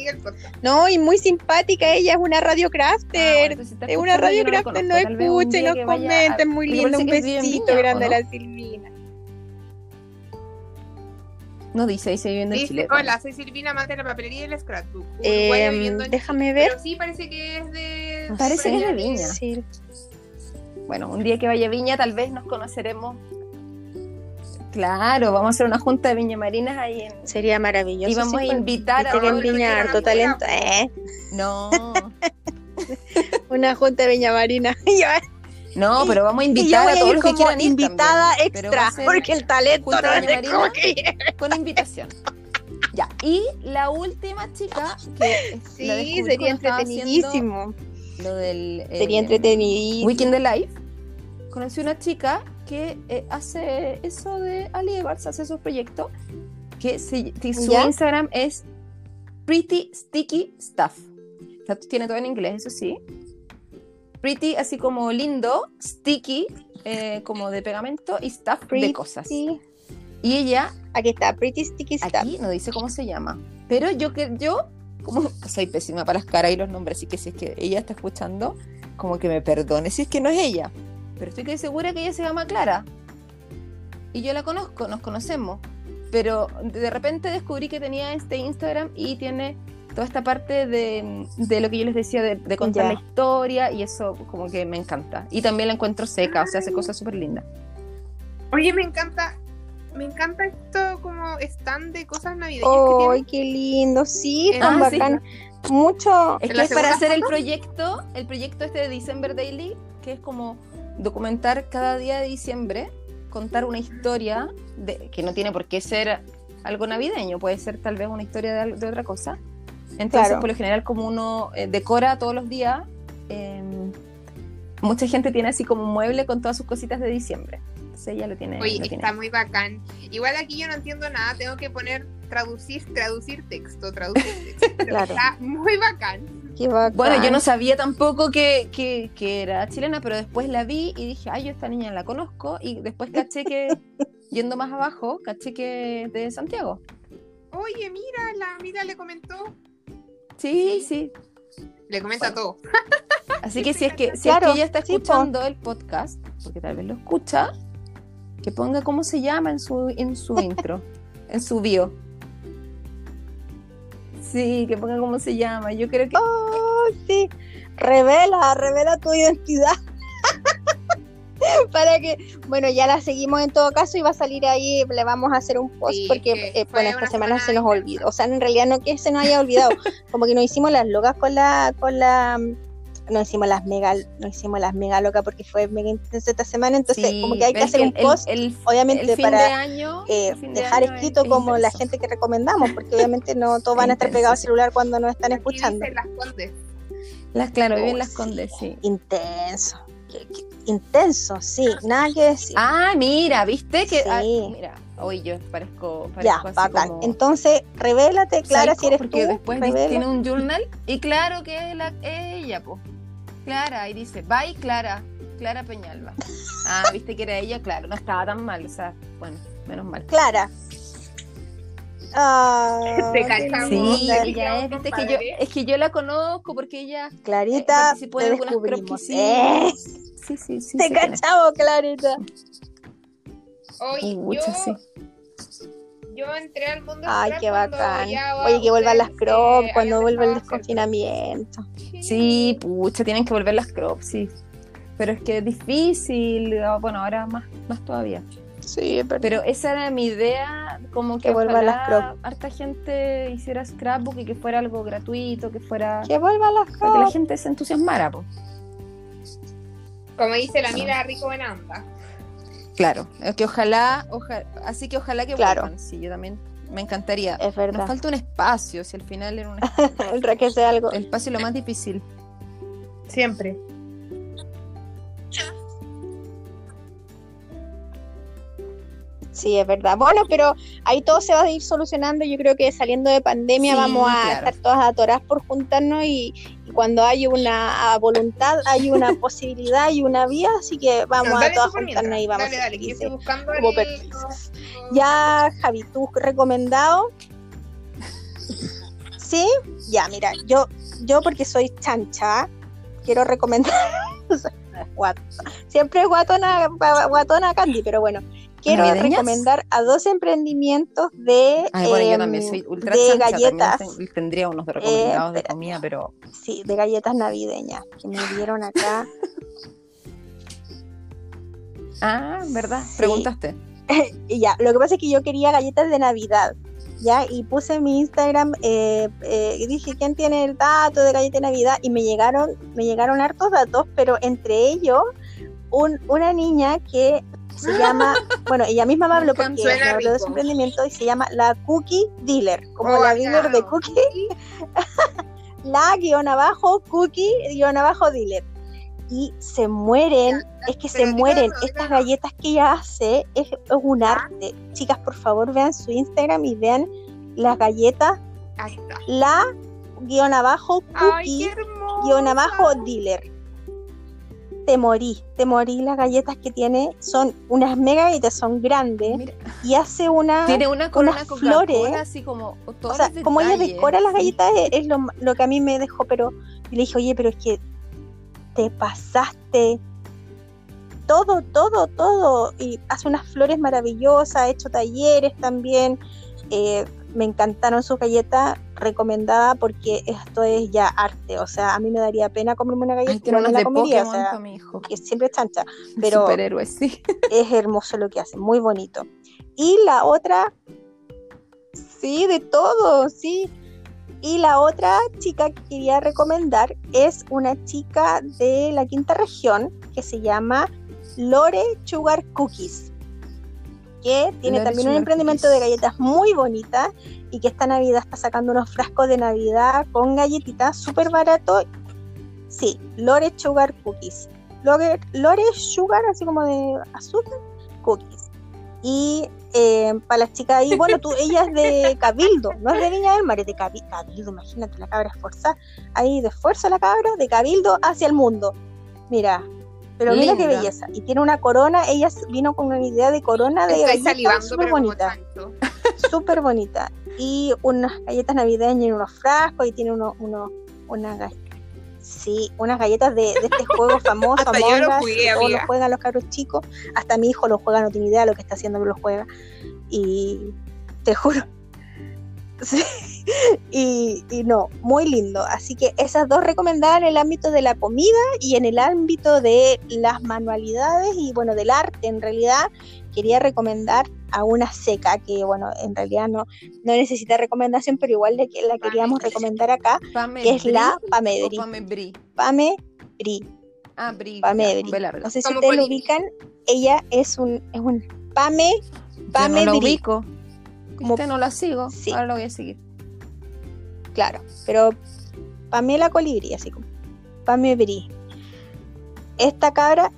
No, y muy simpática, ella es una Ah, radiocrafter. bueno, entonces si está es una yo no radiocrafter, conozco. nos comenta, muy parece un en besito grande ¿o a no? la Silvina. No dice, dice viviendo en Dice, Chile. hola, soy Silvina, amante de la papelería y el scrapbook. Eh, Uruguaya viviendo en déjame ver. Pero sí parece que es de. Parece que es de. Viña. Sí. Bueno, un día que vaya a Viña tal vez nos conoceremos. Claro, vamos a hacer una junta de Viña Marinas ahí en... Sería maravilloso. Y vamos a sí, invitar a en Viña harto talento. Eh, No, una junta de Viña Marina. Yo, no, pero vamos a invitar a a todos los que quieran ir invitada también, extra, porque el talento no es Viña de como Marina. que... con invitación. Ya, y la última chica que Sí, la sería entretenidísimo. Lo del Sería eh, entretenidísimo. Weekend Life. Conocí una chica que eh, hace eso de Ali Evans, hace esos proyectos, que, se- su ¿Ya? Instagram es Pretty Sticky Stuff. O sea, tiene todo en inglés, eso sí. Pretty, así como lindo, sticky, eh, como de pegamento, y stuff de cosas. Y ella, Aquí está, Pretty Sticky Stuff. aquí no dice cómo se llama, pero yo que yo, como soy pésima para las caras y los nombres, así que si es que ella está escuchando, como que me perdone si es que no es ella. Pero estoy casi segura que ella se llama Clara. Y yo la conozco, nos conocemos. Pero de repente descubrí que tenía este Instagram y tiene toda esta parte de, de lo que yo les decía, de, de contar la historia y eso como que me encanta. Y también la encuentro seca, o sea, hace cosas súper lindas. Oye, me encanta. Me encanta esto como stand de cosas navideñas que ¡Ay, qué lindo! Sí, Eh, tan ah, sí. bacán. mucho. Es ¿En que es para hacer el proyecto, el proyecto este de December Daily, que es como documentar cada día de diciembre, contar una historia de, que no tiene por qué ser algo navideño, puede ser tal vez una historia de, de otra cosa. Entonces, Claro. por lo general, como uno eh, decora todos los días, eh, mucha gente tiene así como un mueble con todas sus cositas de diciembre. Entonces ella lo tiene. Oye, lo tiene. está muy bacán. Igual aquí yo no entiendo nada, tengo que poner traducir, traducir texto, traducir texto. Claro. Está muy bacán. Qué bacán. Bueno, yo no sabía tampoco que, que, que era chilena, pero después la vi y dije, ay, yo esta niña la conozco. Y después caché que, yendo más abajo, caché que es de Santiago. Oye, mira, la amiga le comentó. Sí, sí. Le comenta todo. Así que si es que, si Claro, es que ella está escuchando el podcast, porque tal vez lo escucha, que ponga cómo se llama en su, en su intro, en su bio. Sí, que ponga cómo se llama. Yo creo que. Oh, sí. Revela, revela tu identidad. Para que, bueno, ya la seguimos en todo caso y va a salir ahí, le vamos a hacer un post Sí, porque, que eh, bueno, esta semana semana se nos olvidó. O sea, en realidad no que se nos haya olvidado, como que nos hicimos las locas con la, con la, no hicimos las mega, no hicimos las mega locas porque fue mega intensa esta semana, entonces sí, como que hay que hacer un el- post, el- obviamente el para de año, eh, de dejar año escrito es como la gente que recomendamos, porque obviamente no todos van a estar pegados al celular cuando nos están escuchando. las Condes. Las, claro, viven Oh, las condes, sí. Intenso. Qué- qué- intenso, sí, nada que decir. Ah, mira, ¿viste? que ah, Sí. Mira, hoy yo parezco, ya, así bacán. como Entonces, revélate, Clara, psycho, si eres porque tú. después revela. tiene un journal y claro que es, la, es ella, pues. Clara, y dice, bye Clara, Clara Peñalba. Ah, viste que era ella, claro, no estaba tan mal, o sea, bueno, menos mal. Clara. Ah, Te qué cachamos. Sí, ella es, viste que yo, es que yo la conozco porque ella Clarita, eh, participó en algunas croquis, Eh, sí, sí, sí. te cachamos, Clarita. Yo, sí. yo entré al mundo Ay, qué bacán. Oye, que vuelvan las crop eh, cuando vuelva el desconfinamiento. Sí, pucha, tienen que volver las crops, sí. Pero es que es difícil, bueno, ahora más, más todavía. Sí, verdad. Pero esa era mi idea, como que, Que vuelvan las ojalá harta gente hiciera scrapbook y que fuera algo gratuito, que fuera Que vuelvan las para que la crop. gente se entusiasmara, po. Como dice la amiga Rico Benanda. Claro, es que ojalá, oja- así que ojalá que Claro. vuelvan, sí, yo también me encantaría. Es Nos verdad. falta un espacio, si al final era un El que sea algo. el espacio es lo más difícil. Siempre. Sí, es verdad. Bueno, pero ahí todo se va a ir solucionando. Yo creo que saliendo de pandemia Sí, vamos a claro. estar todas atoradas por juntarnos y, y cuando hay una voluntad, hay una posibilidad y una vía, así que vamos No, a todas juntarnos y vamos dale, a dale, que estoy buscando como el- perdices. Ya, Javi, tú recomendado. ¿Sí? Ya, mira, yo, yo porque soy chancha, quiero recomendar. Siempre es guatona, guatona Candy, pero bueno. Quiero ¿Navideñas? recomendar a dos emprendimientos de, Ay, bueno, yo em, también soy ultra de chancha, galletas. ten- tendría unos de recomendados de comida, pero Sí, de galletas navideñas que me dieron acá. Ah, ¿verdad? Sí. Preguntaste. Y ya, lo que pasa es que yo quería galletas de Navidad, ¿ya? Y puse en mi Instagram, eh, eh, dije, ¿quién tiene el dato de galleta de Navidad? Y me llegaron, me llegaron hartos datos, pero entre ellos, un- una niña que se llama, bueno, ella misma me habló porque me habló de su emprendimiento y se llama la Cookie Dealer, como Oh, la dealer de cookie, la guion abajo, cookie guion abajo dealer. Y se mueren, es que se mueren. Estas galletas que ella hace es, es un arte. Chicas, por favor, vean su Instagram y vean las galletas, Ahí está. la guion abajo, Ay, cookie hermoso. guion abajo, dealer. Te morí, te morí. Las galletas que tiene son unas mega galletas, son grandes. Mira, Y hace una. tiene una con unas una flores. así como O sea, como ella decora las sí. galletas es, es lo, lo que a mí me dejó, pero le dije, oye, pero es que te pasaste todo, todo, todo. Y hace unas flores maravillosas, ha hecho talleres también. Eh, me encantaron sus galletas, recomendada porque esto es ya arte. O sea, a mí me daría pena comerme una galleta, me la comería, o sea, mi hijo. que siempre es chancha, pero- sí. es hermoso lo que hace, muy bonito. Y la otra, sí, de todo, sí. Y la otra chica que quería recomendar es una chica de la quinta región que se llama Lore Sugar Cookies, que tiene también un emprendimiento de galletas muy bonita y que esta Navidad está sacando unos frascos de Navidad con galletitas súper barato. Sí, Lore Sugar Cookies. Lore, Lore Sugar, así como de azúcar, cookies. Y eh, para las chicas ahí, bueno, tú, ella es de Cabildo, no es de Viña del Mar, es de Cabi- Cabildo, imagínate, la cabra esforzada, ahí de esfuerzo la cabra, de Cabildo hacia el mundo. Mira, pero mira qué belleza. Y tiene una corona, ella vino con una idea de corona de galletas súper bonita, súper bonita. Y unas galletas navideñas en unos frascos y tiene uno, uno, una ga- Sí, unas galletas de, de este juego famoso, Hasta yo lo Among jugué, todos lo amiga. juegan los cabros chicos. Hasta mi hijo lo juega, no tiene idea de lo que está haciendo, pero lo juega. Y te juro. Sí. Y, y no, muy lindo. Así que esas dos recomendadas en el ámbito de la comida y en el ámbito de las manualidades y bueno, del arte en realidad. Quería recomendar a una seca que bueno, en realidad no, no necesita recomendación, pero igual de que la queríamos recomendar acá, Pame que es la Pamedri. Ah, Bri. No sé si ustedes lo ubican. Ella es un, es un Pame, Yo Pame no Bri. ubico. Como- Viste, no la sigo. Sí. Ahora lo voy a seguir. Claro, pero Pamela Colibrí, así como Pame Bri. Esta cabra,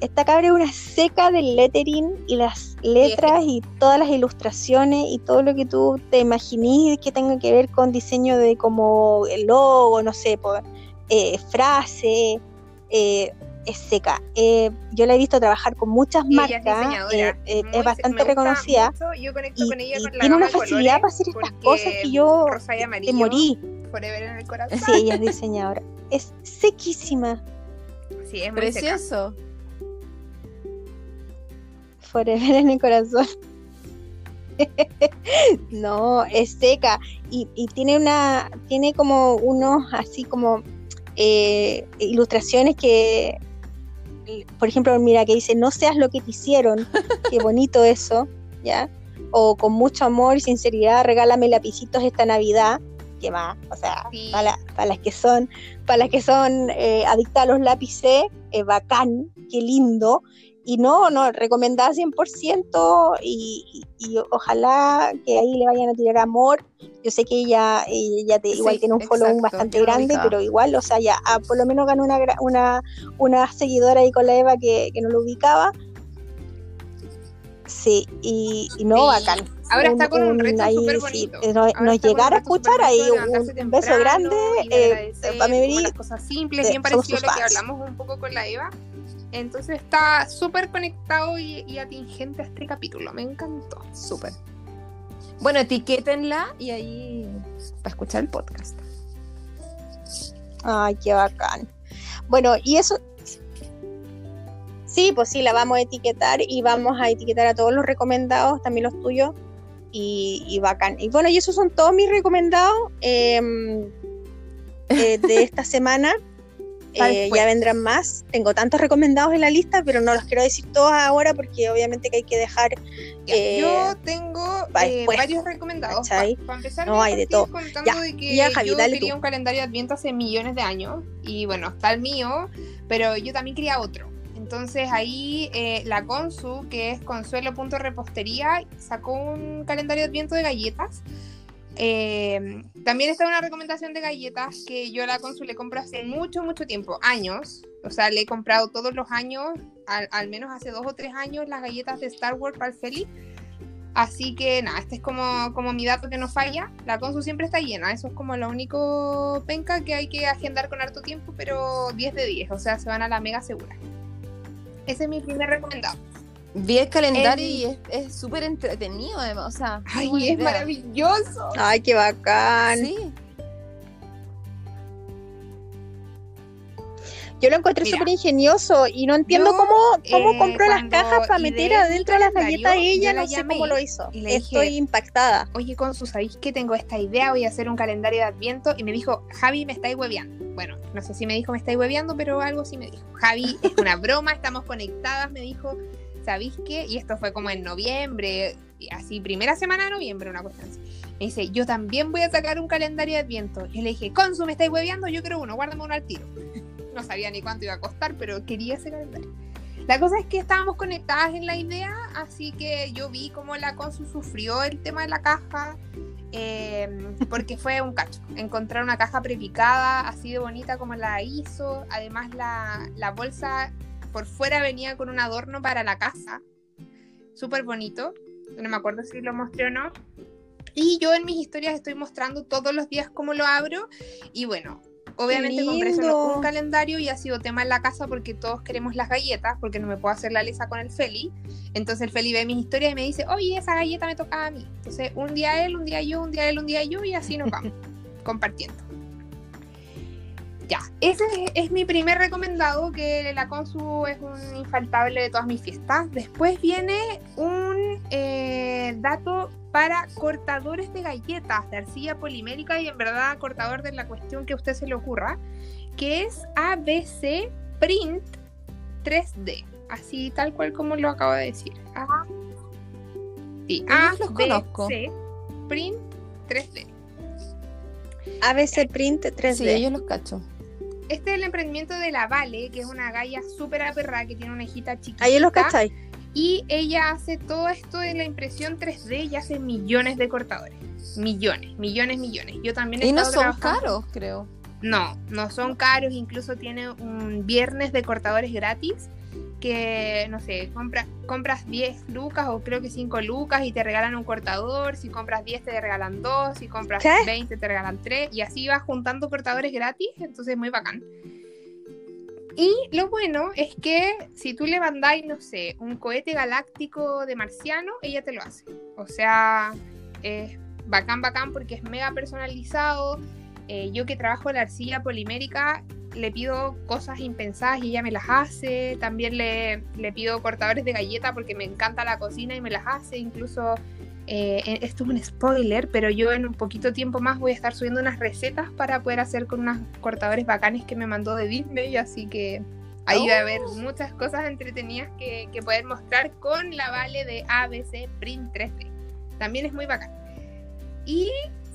esta cabra es una seca del lettering y las letras y todas las ilustraciones y todo lo que tú te imagines que tenga que ver con diseño de como el logo, no sé, por, eh, frase, eh, es seca. Eh, yo la he visto trabajar con muchas Y ella es marcas, eh, eh, muy- es bastante reconocida mucho, Yo conecto y, con ella y la tiene una facilidad para hacer estas cosas que yo rosa y te morí. Forever en el corazón. Sí, ella es diseñadora. Es sequísima. Sí, es muy seca. Precioso. Forever en el corazón. no, es seca. Y, y tiene una, tiene como unos así como eh, ilustraciones que, por ejemplo, mira que dice, no seas lo que te hicieron. Qué bonito eso, ¿ya? O con mucho amor y sinceridad, regálame lapicitos esta Navidad. ¿Qué más? O sea, Sí. para, para las que son, para las que son eh, adictas a los lápices, es bacán, qué lindo. Y no, no, recomendada 100% y, y, y ojalá que ahí le vayan a tirar amor. Yo sé que ella, ella te- igual Sí, tiene un following exacto, bastante yo lo grande, pero igual, o sea, ya ah, por lo menos ganó una, una, una seguidora ahí con la Eva que, que no lo ubicaba. Sí, y, y no, Sí. bacán. Ahora está con un reto súper sí, bonito. eh, nos, llegara a escuchar ahí un, beso grande, eh, Bri, las cosas simples, bien parecido a lo que hablamos un poco con la Eva. Entonces está súper conectado y, atingente a este capítulo. Me encantó. Súper. Bueno, etiquétenla y ahí para escuchar el podcast. Ay, qué bacán. Bueno, y eso. Sí, pues sí, la vamos a etiquetar y vamos a etiquetar a todos los recomendados, también los tuyos. Y, y bacán. Y bueno, y esos son todos mis recomendados em, eh, de esta semana. Eh, ya vendrán más. Tengo tantos recomendados en la lista, pero no los quiero decir todos ahora porque obviamente que hay que dejar. Eh, yo tengo pa' eh, después, varios recomendados. Para empezar, No, hay de todo. contando Ya, de que ya, Javi, yo dale quería tú. un calendario de Adviento hace millones de años. Y bueno, está el mío, pero yo también quería otro. Entonces ahí eh, la Consu, que es Consuelo.repostería, sacó un calendario de Adviento de galletas. Eh, también está una recomendación de galletas que yo la Consu le compro hace mucho, mucho tiempo, años. O sea, le he comprado todos los años, al, al menos hace dos o tres años, las galletas de Star Wars para el Feli. Así que nada, este es como, como mi dato que no falla. La Consu siempre está llena, eso es como lo único penca que hay que agendar con harto tiempo, pero 10 de 10, o sea, se van a la mega segura. Ese es mi primer recomendado. Vi el calendario El- y es- súper entretenido, además. O sea, Ay, es idea. maravilloso. Ay, qué bacán. Sí, Yo lo encontré súper ingenioso y no entiendo Yo, cómo, cómo eh, compró las cajas para meter adentro las galletas ella, no sé cómo lo hizo. y le dije, Estoy impactada. Oye, Consu, ¿sabéis que tengo esta idea? Voy a hacer un calendario de Adviento. Y me dijo, Javi, me estáis hueveando. Bueno, no sé si me dijo me estáis hueveando, pero algo sí me dijo. Javi, es una broma, estamos conectadas, me dijo. ¿Sabéis qué? Y esto fue como en noviembre, así, primera semana de noviembre, una cuestión así. Me dice, yo también voy a sacar un calendario de Adviento. Y le dije, Consu, me estáis hueveando, yo quiero uno, guárdame uno al tiro. No sabía ni cuánto iba a costar, pero quería ese calendario. La cosa es que estábamos conectadas en la idea, así que yo vi cómo la Consu sufrió el tema de la caja, eh, porque fue un cacho. Encontrar una caja prepicada, así de bonita como la hizo. Además, la, la bolsa por fuera venía con un adorno para la casa, súper bonito. No me acuerdo si lo mostré o no. Y yo en mis historias estoy mostrando todos los días cómo lo abro. Y bueno, obviamente compré solo un calendario y ha sido tema en la casa porque todos queremos las galletas, porque no me puedo hacer la lisa con el Feli. Entonces el Feli ve mis historias y me dice, oye, esa galleta me tocaba a mí. Entonces un día él, un día yo, un día él, un día yo y así nos vamos compartiendo. Ya, ese es, es mi primer recomendado, que la Consu es un infaltable de todas mis fiestas. Después viene un eh, dato para cortadores de galletas de arcilla polimérica y en verdad cortador de la cuestión que a usted se le ocurra, que es ABC Print 3D. Así tal cual como lo acabo de decir. A- sí, Ellos los conozco. ABC Print 3D. ABC Print 3D. Sí, ellos los cacho. Este es el emprendimiento de la Vale, que es una galla súper aperrada que tiene una hijita chiquita. Ahí los cacháis. Y ella hace todo esto de la impresión 3D y hace millones de cortadores. Millones, millones, millones. Yo también he Y no son trabajando- caros, creo. No, no son caros. Incluso tiene un viernes de cortadores gratis que, no sé, compra, compras 10 lucas o creo que 5 lucas y te regalan un cortador. Si compras 10 te regalan 2. Si compras ¿Qué? 20 te regalan 3. Y así vas juntando cortadores gratis. Entonces es muy bacán. Y lo bueno es que si tú le mandáis, no sé, un cohete galáctico de marciano, ella te lo hace. O sea, es bacán, bacán porque es mega personalizado. Eh, yo que trabajo la arcilla polimérica, le pido cosas impensadas y ella me las hace. También le, le pido cortadores de galleta porque me encanta la cocina y me las hace. Incluso, eh, en- esto es un spoiler, pero yo en un poquito tiempo más voy a estar subiendo unas recetas para poder hacer con unos cortadores bacanes que me mandó de Disney. Así que ahí va a haber muchas cosas entretenidas que, que poder mostrar con la Vale de ABC Print 3D. También es muy bacán. Y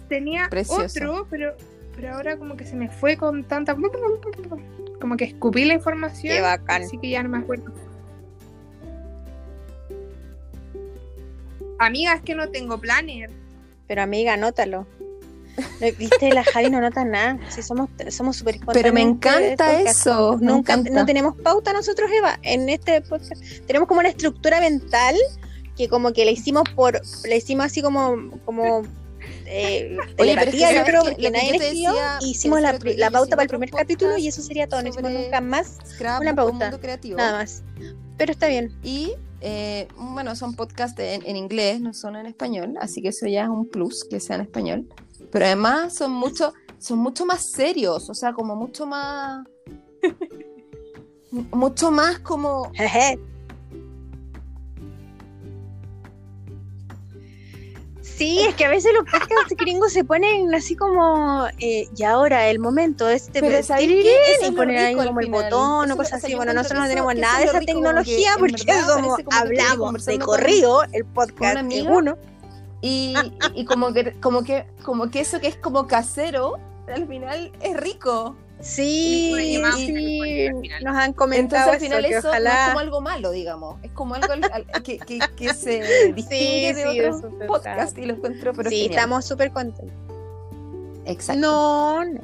tenía Precioso. otro, pero, pero ahora como que se me fue con tanta... Como que escupí la información. Qué bacán. Así que ya no me acuerdo. Amiga, es que no tengo planner. Pero amiga, anótalo. No, Viste, la Javi no nota nada. Si somos somos súper Pero me encanta podcast. eso. me Nunca encanta. no tenemos pauta nosotros, Eva, en este podcast. Tenemos como una estructura mental que como que la hicimos por, la hicimos así como, como eh, Oye, pero es que telepatía, yo ¿sabes creo, Lo que nadie escribió decía, hicimos la, la pauta para el primer capítulo y eso sería todo, no hicimos nunca más, una un pauta. mundo creativo. nada más. Pero está bien. Y eh, bueno, son podcasts en, en inglés, no son en español, así que eso ya es un plus que sea en español. Pero además son mucho, son mucho más serios, o sea, como mucho más. mucho más como. Sí, es que a veces los podcasts gringos se ponen así como, eh, y ahora el momento este, Pero y ponen ahí como el botón o cosas así. Bueno, nosotros no tenemos nada de esa tecnología porque somos, como hablamos de corrido, el podcast es uno. Y- y como que como que como que eso que es como casero, al final es rico. Sí, sí, nos han comentado Entonces al final eso, no es como algo malo, digamos. Es como algo al- al- que, que, que se distingue de sí, otros podcasts y lo encuentro pero sí, genial. estamos súper contentos. Exacto. No, no.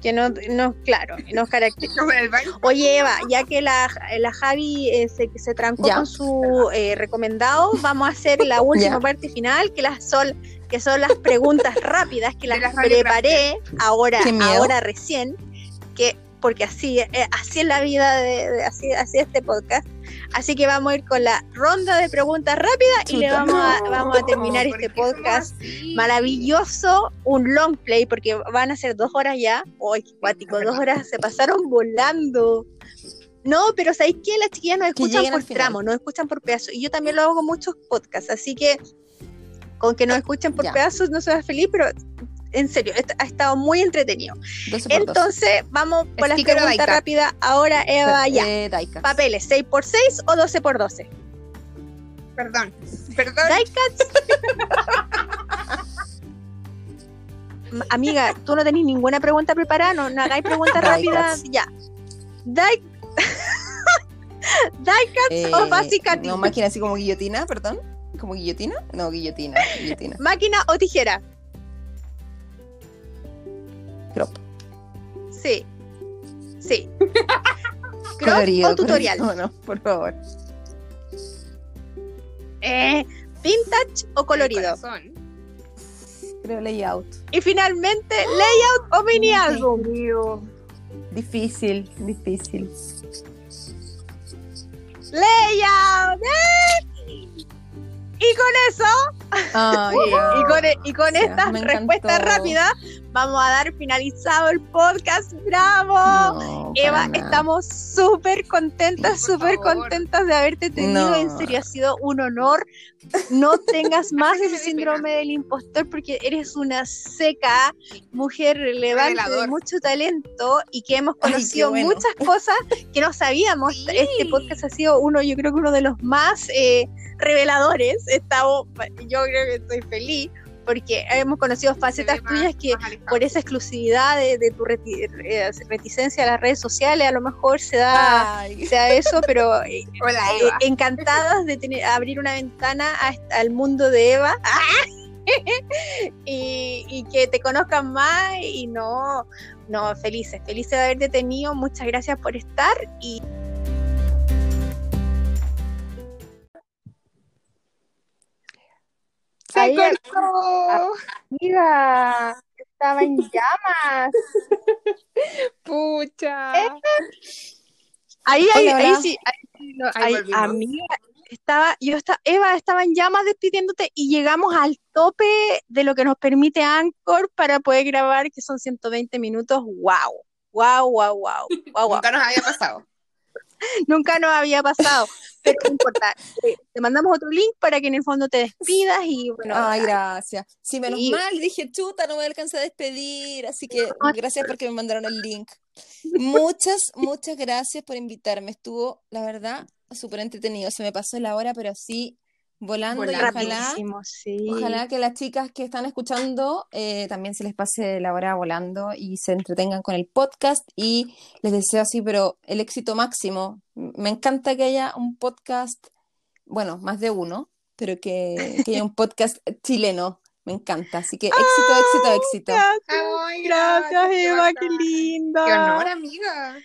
Que no, no, claro, nos caracteriza. Oye, Eva, ya que la, la Javi eh, se, se trancó Ya. con su eh, recomendado, vamos a hacer la última Ya. parte final, que las son, que son las preguntas rápidas que las las preparé ahora, ahora recién, que porque así, eh, así es la vida de, de- así, así es este podcast. Así que vamos a ir con la ronda de preguntas rápidas y le vamos a, vamos a terminar ¿por este podcast maravilloso, un long play, porque van a ser dos horas ya. ¡Ay, qué cuático! Dos horas se pasaron volando. No, pero ¿sabéis qué? Las chiquillas nos escuchan por tramos, nos escuchan por pedazos. Y yo también lo hago con muchos podcasts, así que con que nos escuchen por Ya. pedazos no se va feliz, pero en serio, ha estado muy entretenido. 12 por 12. Entonces, vamos por las preguntas rápidas. Ahora, Eva, ya. Eh. Papeles, 6 por 6 o 12 por 12. Perdón, perdón. Amiga, tú no tenés ninguna pregunta preparada, no, no hagáis preguntas rápidas. Ya. Die... Diecast Eh, o Basicati. No, máquina así como guillotina, perdón. ¿Como guillotina? No, guillotina, guillotina. ¿Máquina o tijera? Crop. Sí. Sí. Crop Colorido, o tutorial. colorido, no, por favor. Eh, vintage o colorido. Creo layout. Y finalmente, layout o mini álbum. Difícil, difícil. Layout. ¡eh! Y con eso, y con, e- y con esta respuesta rápida, vamos a dar finalizado el podcast. ¡Bravo! no, Eva, estamos súper contentas, súper contentas de haberte tenido. No. En serio, ha sido un honor. No tengas más ese síndrome del impostor porque eres una seca mujer relevante de mucho talento y que hemos Ay, conocido bueno. muchas cosas que no sabíamos. Sí. Este podcast ha sido uno, yo creo que uno de los más eh, reveladores. Estamos, yo creo que estoy feliz porque hemos conocido Se facetas tuyas que por esa exclusividad de, de tu reti- eh, reticencia a las redes sociales, a lo mejor se da, sea eso, pero eh, Hola, eh, encantadas de tener, abrir una ventana a al mundo de Eva. Y, y que te conozcan más y no, no, felices, felices de haberte tenido, muchas gracias por estar y Se Ahí- cortó. amiga, estaba en llamas. Pucha. Ahí, ahí, Hola, ahí sí, ahí no, Ahí ahí, amiga, estaba, yo estaba, Eva estaba en llamas despidiéndote y llegamos al tope de lo que nos permite Anchor para poder grabar, que son 120 minutos. ¡Wow! ¡Wow, wow, wow! wow, wow. Nunca nos había pasado. Nunca nos había pasado, pero no importa. Te mandamos otro link para que en el fondo te despidas y bueno, Ay, gracias. Sí, menos Sí. mal, dije, chuta, no me alcancé a despedir, así que gracias porque me mandaron el link. Muchas, muchas gracias por invitarme. Estuvo, la verdad, súper entretenido. Se me pasó la hora, pero así volando y ojalá, sí. ojalá que las chicas que están escuchando eh, también se les pase la hora volando y se entretengan con el podcast y les deseo así, pero el éxito máximo. Me encanta que haya un podcast, bueno, más de uno, pero que, que haya un podcast chileno. Me encanta. Así que éxito, éxito, éxito. Gracias, Ay, gracias, Eva, qué linda. Qué honor, amiga.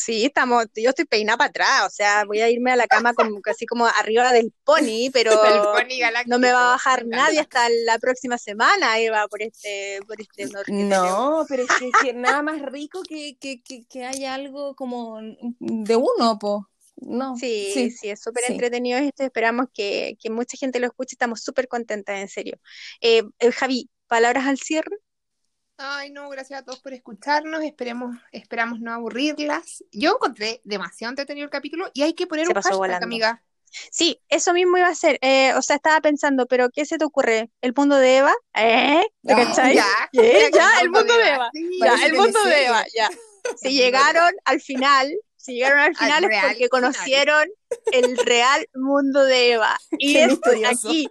Sí, estamos, yo estoy peinada para atrás, o sea, voy a irme a la cama como, casi como arriba del pony, pero pony no me va a bajar nadie hasta la próxima semana, Eva, por este, por este honor que tenemos. No, pero es que, que nada más rico que, que, que, que haya algo como de uno, po. No, Sí, sí, sí, es súper sí. entretenido esto, esperamos que, que mucha gente lo escuche, estamos súper contentas, en serio. Eh, eh, Javi, palabras al cierre. Ay, no, gracias a todos por escucharnos. Esperemos, esperamos no aburrirlas. Yo encontré demasiado entretenido el capítulo y hay que poner Se un pasó hashtag, volando. amiga. Sí, eso mismo iba a ser, eh, o sea, estaba pensando, pero ¿qué se te ocurre? ¿El mundo de Eva? ¿Eh? ¿Me Ah, cachai? Ya, ¿Qué? ya, Ya, el mundo de Eva. Sí, Ya, el mundo de. Eva, ya. Si llegaron al final, si llegaron al final es real porque final. conocieron el real mundo de Eva. Y Qué esto misterioso. aquí,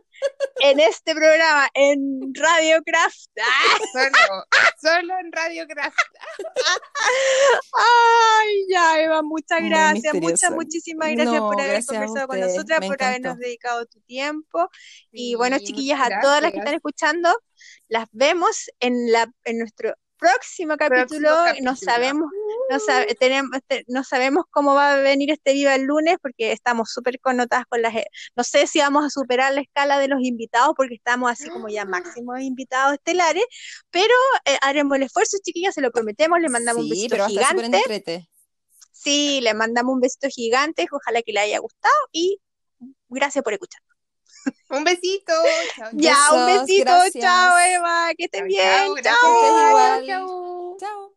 en este programa, en Radio Craft. ¡ah! Solo, solo en Radio Craft. Ay, ya, Eva, muchas Muy gracias. Muchas, muchísimas gracias No, por haber gracias conversado con nosotras, me por habernos dedicado tu tiempo. Y bueno, chiquillas, a todas las que están escuchando, las vemos en la en nuestro próximo capítulo. No sabemos, no, sabe- tenemos, te- no sabemos cómo va a venir este Viva el lunes porque estamos súper connotadas con las... e- No sé si vamos a superar la escala de los invitados porque estamos así como ya máximos invitados estelares, pero eh, haremos el esfuerzo, chiquillas, se lo prometemos, le mandamos un besito pero gigante. Sí, le mandamos un besito gigante, ojalá que le haya gustado y gracias por escuchar. Un besito. Chao, ya, un besito. Gracias. Chao, Eva. Que estés bien. Chao. Chao.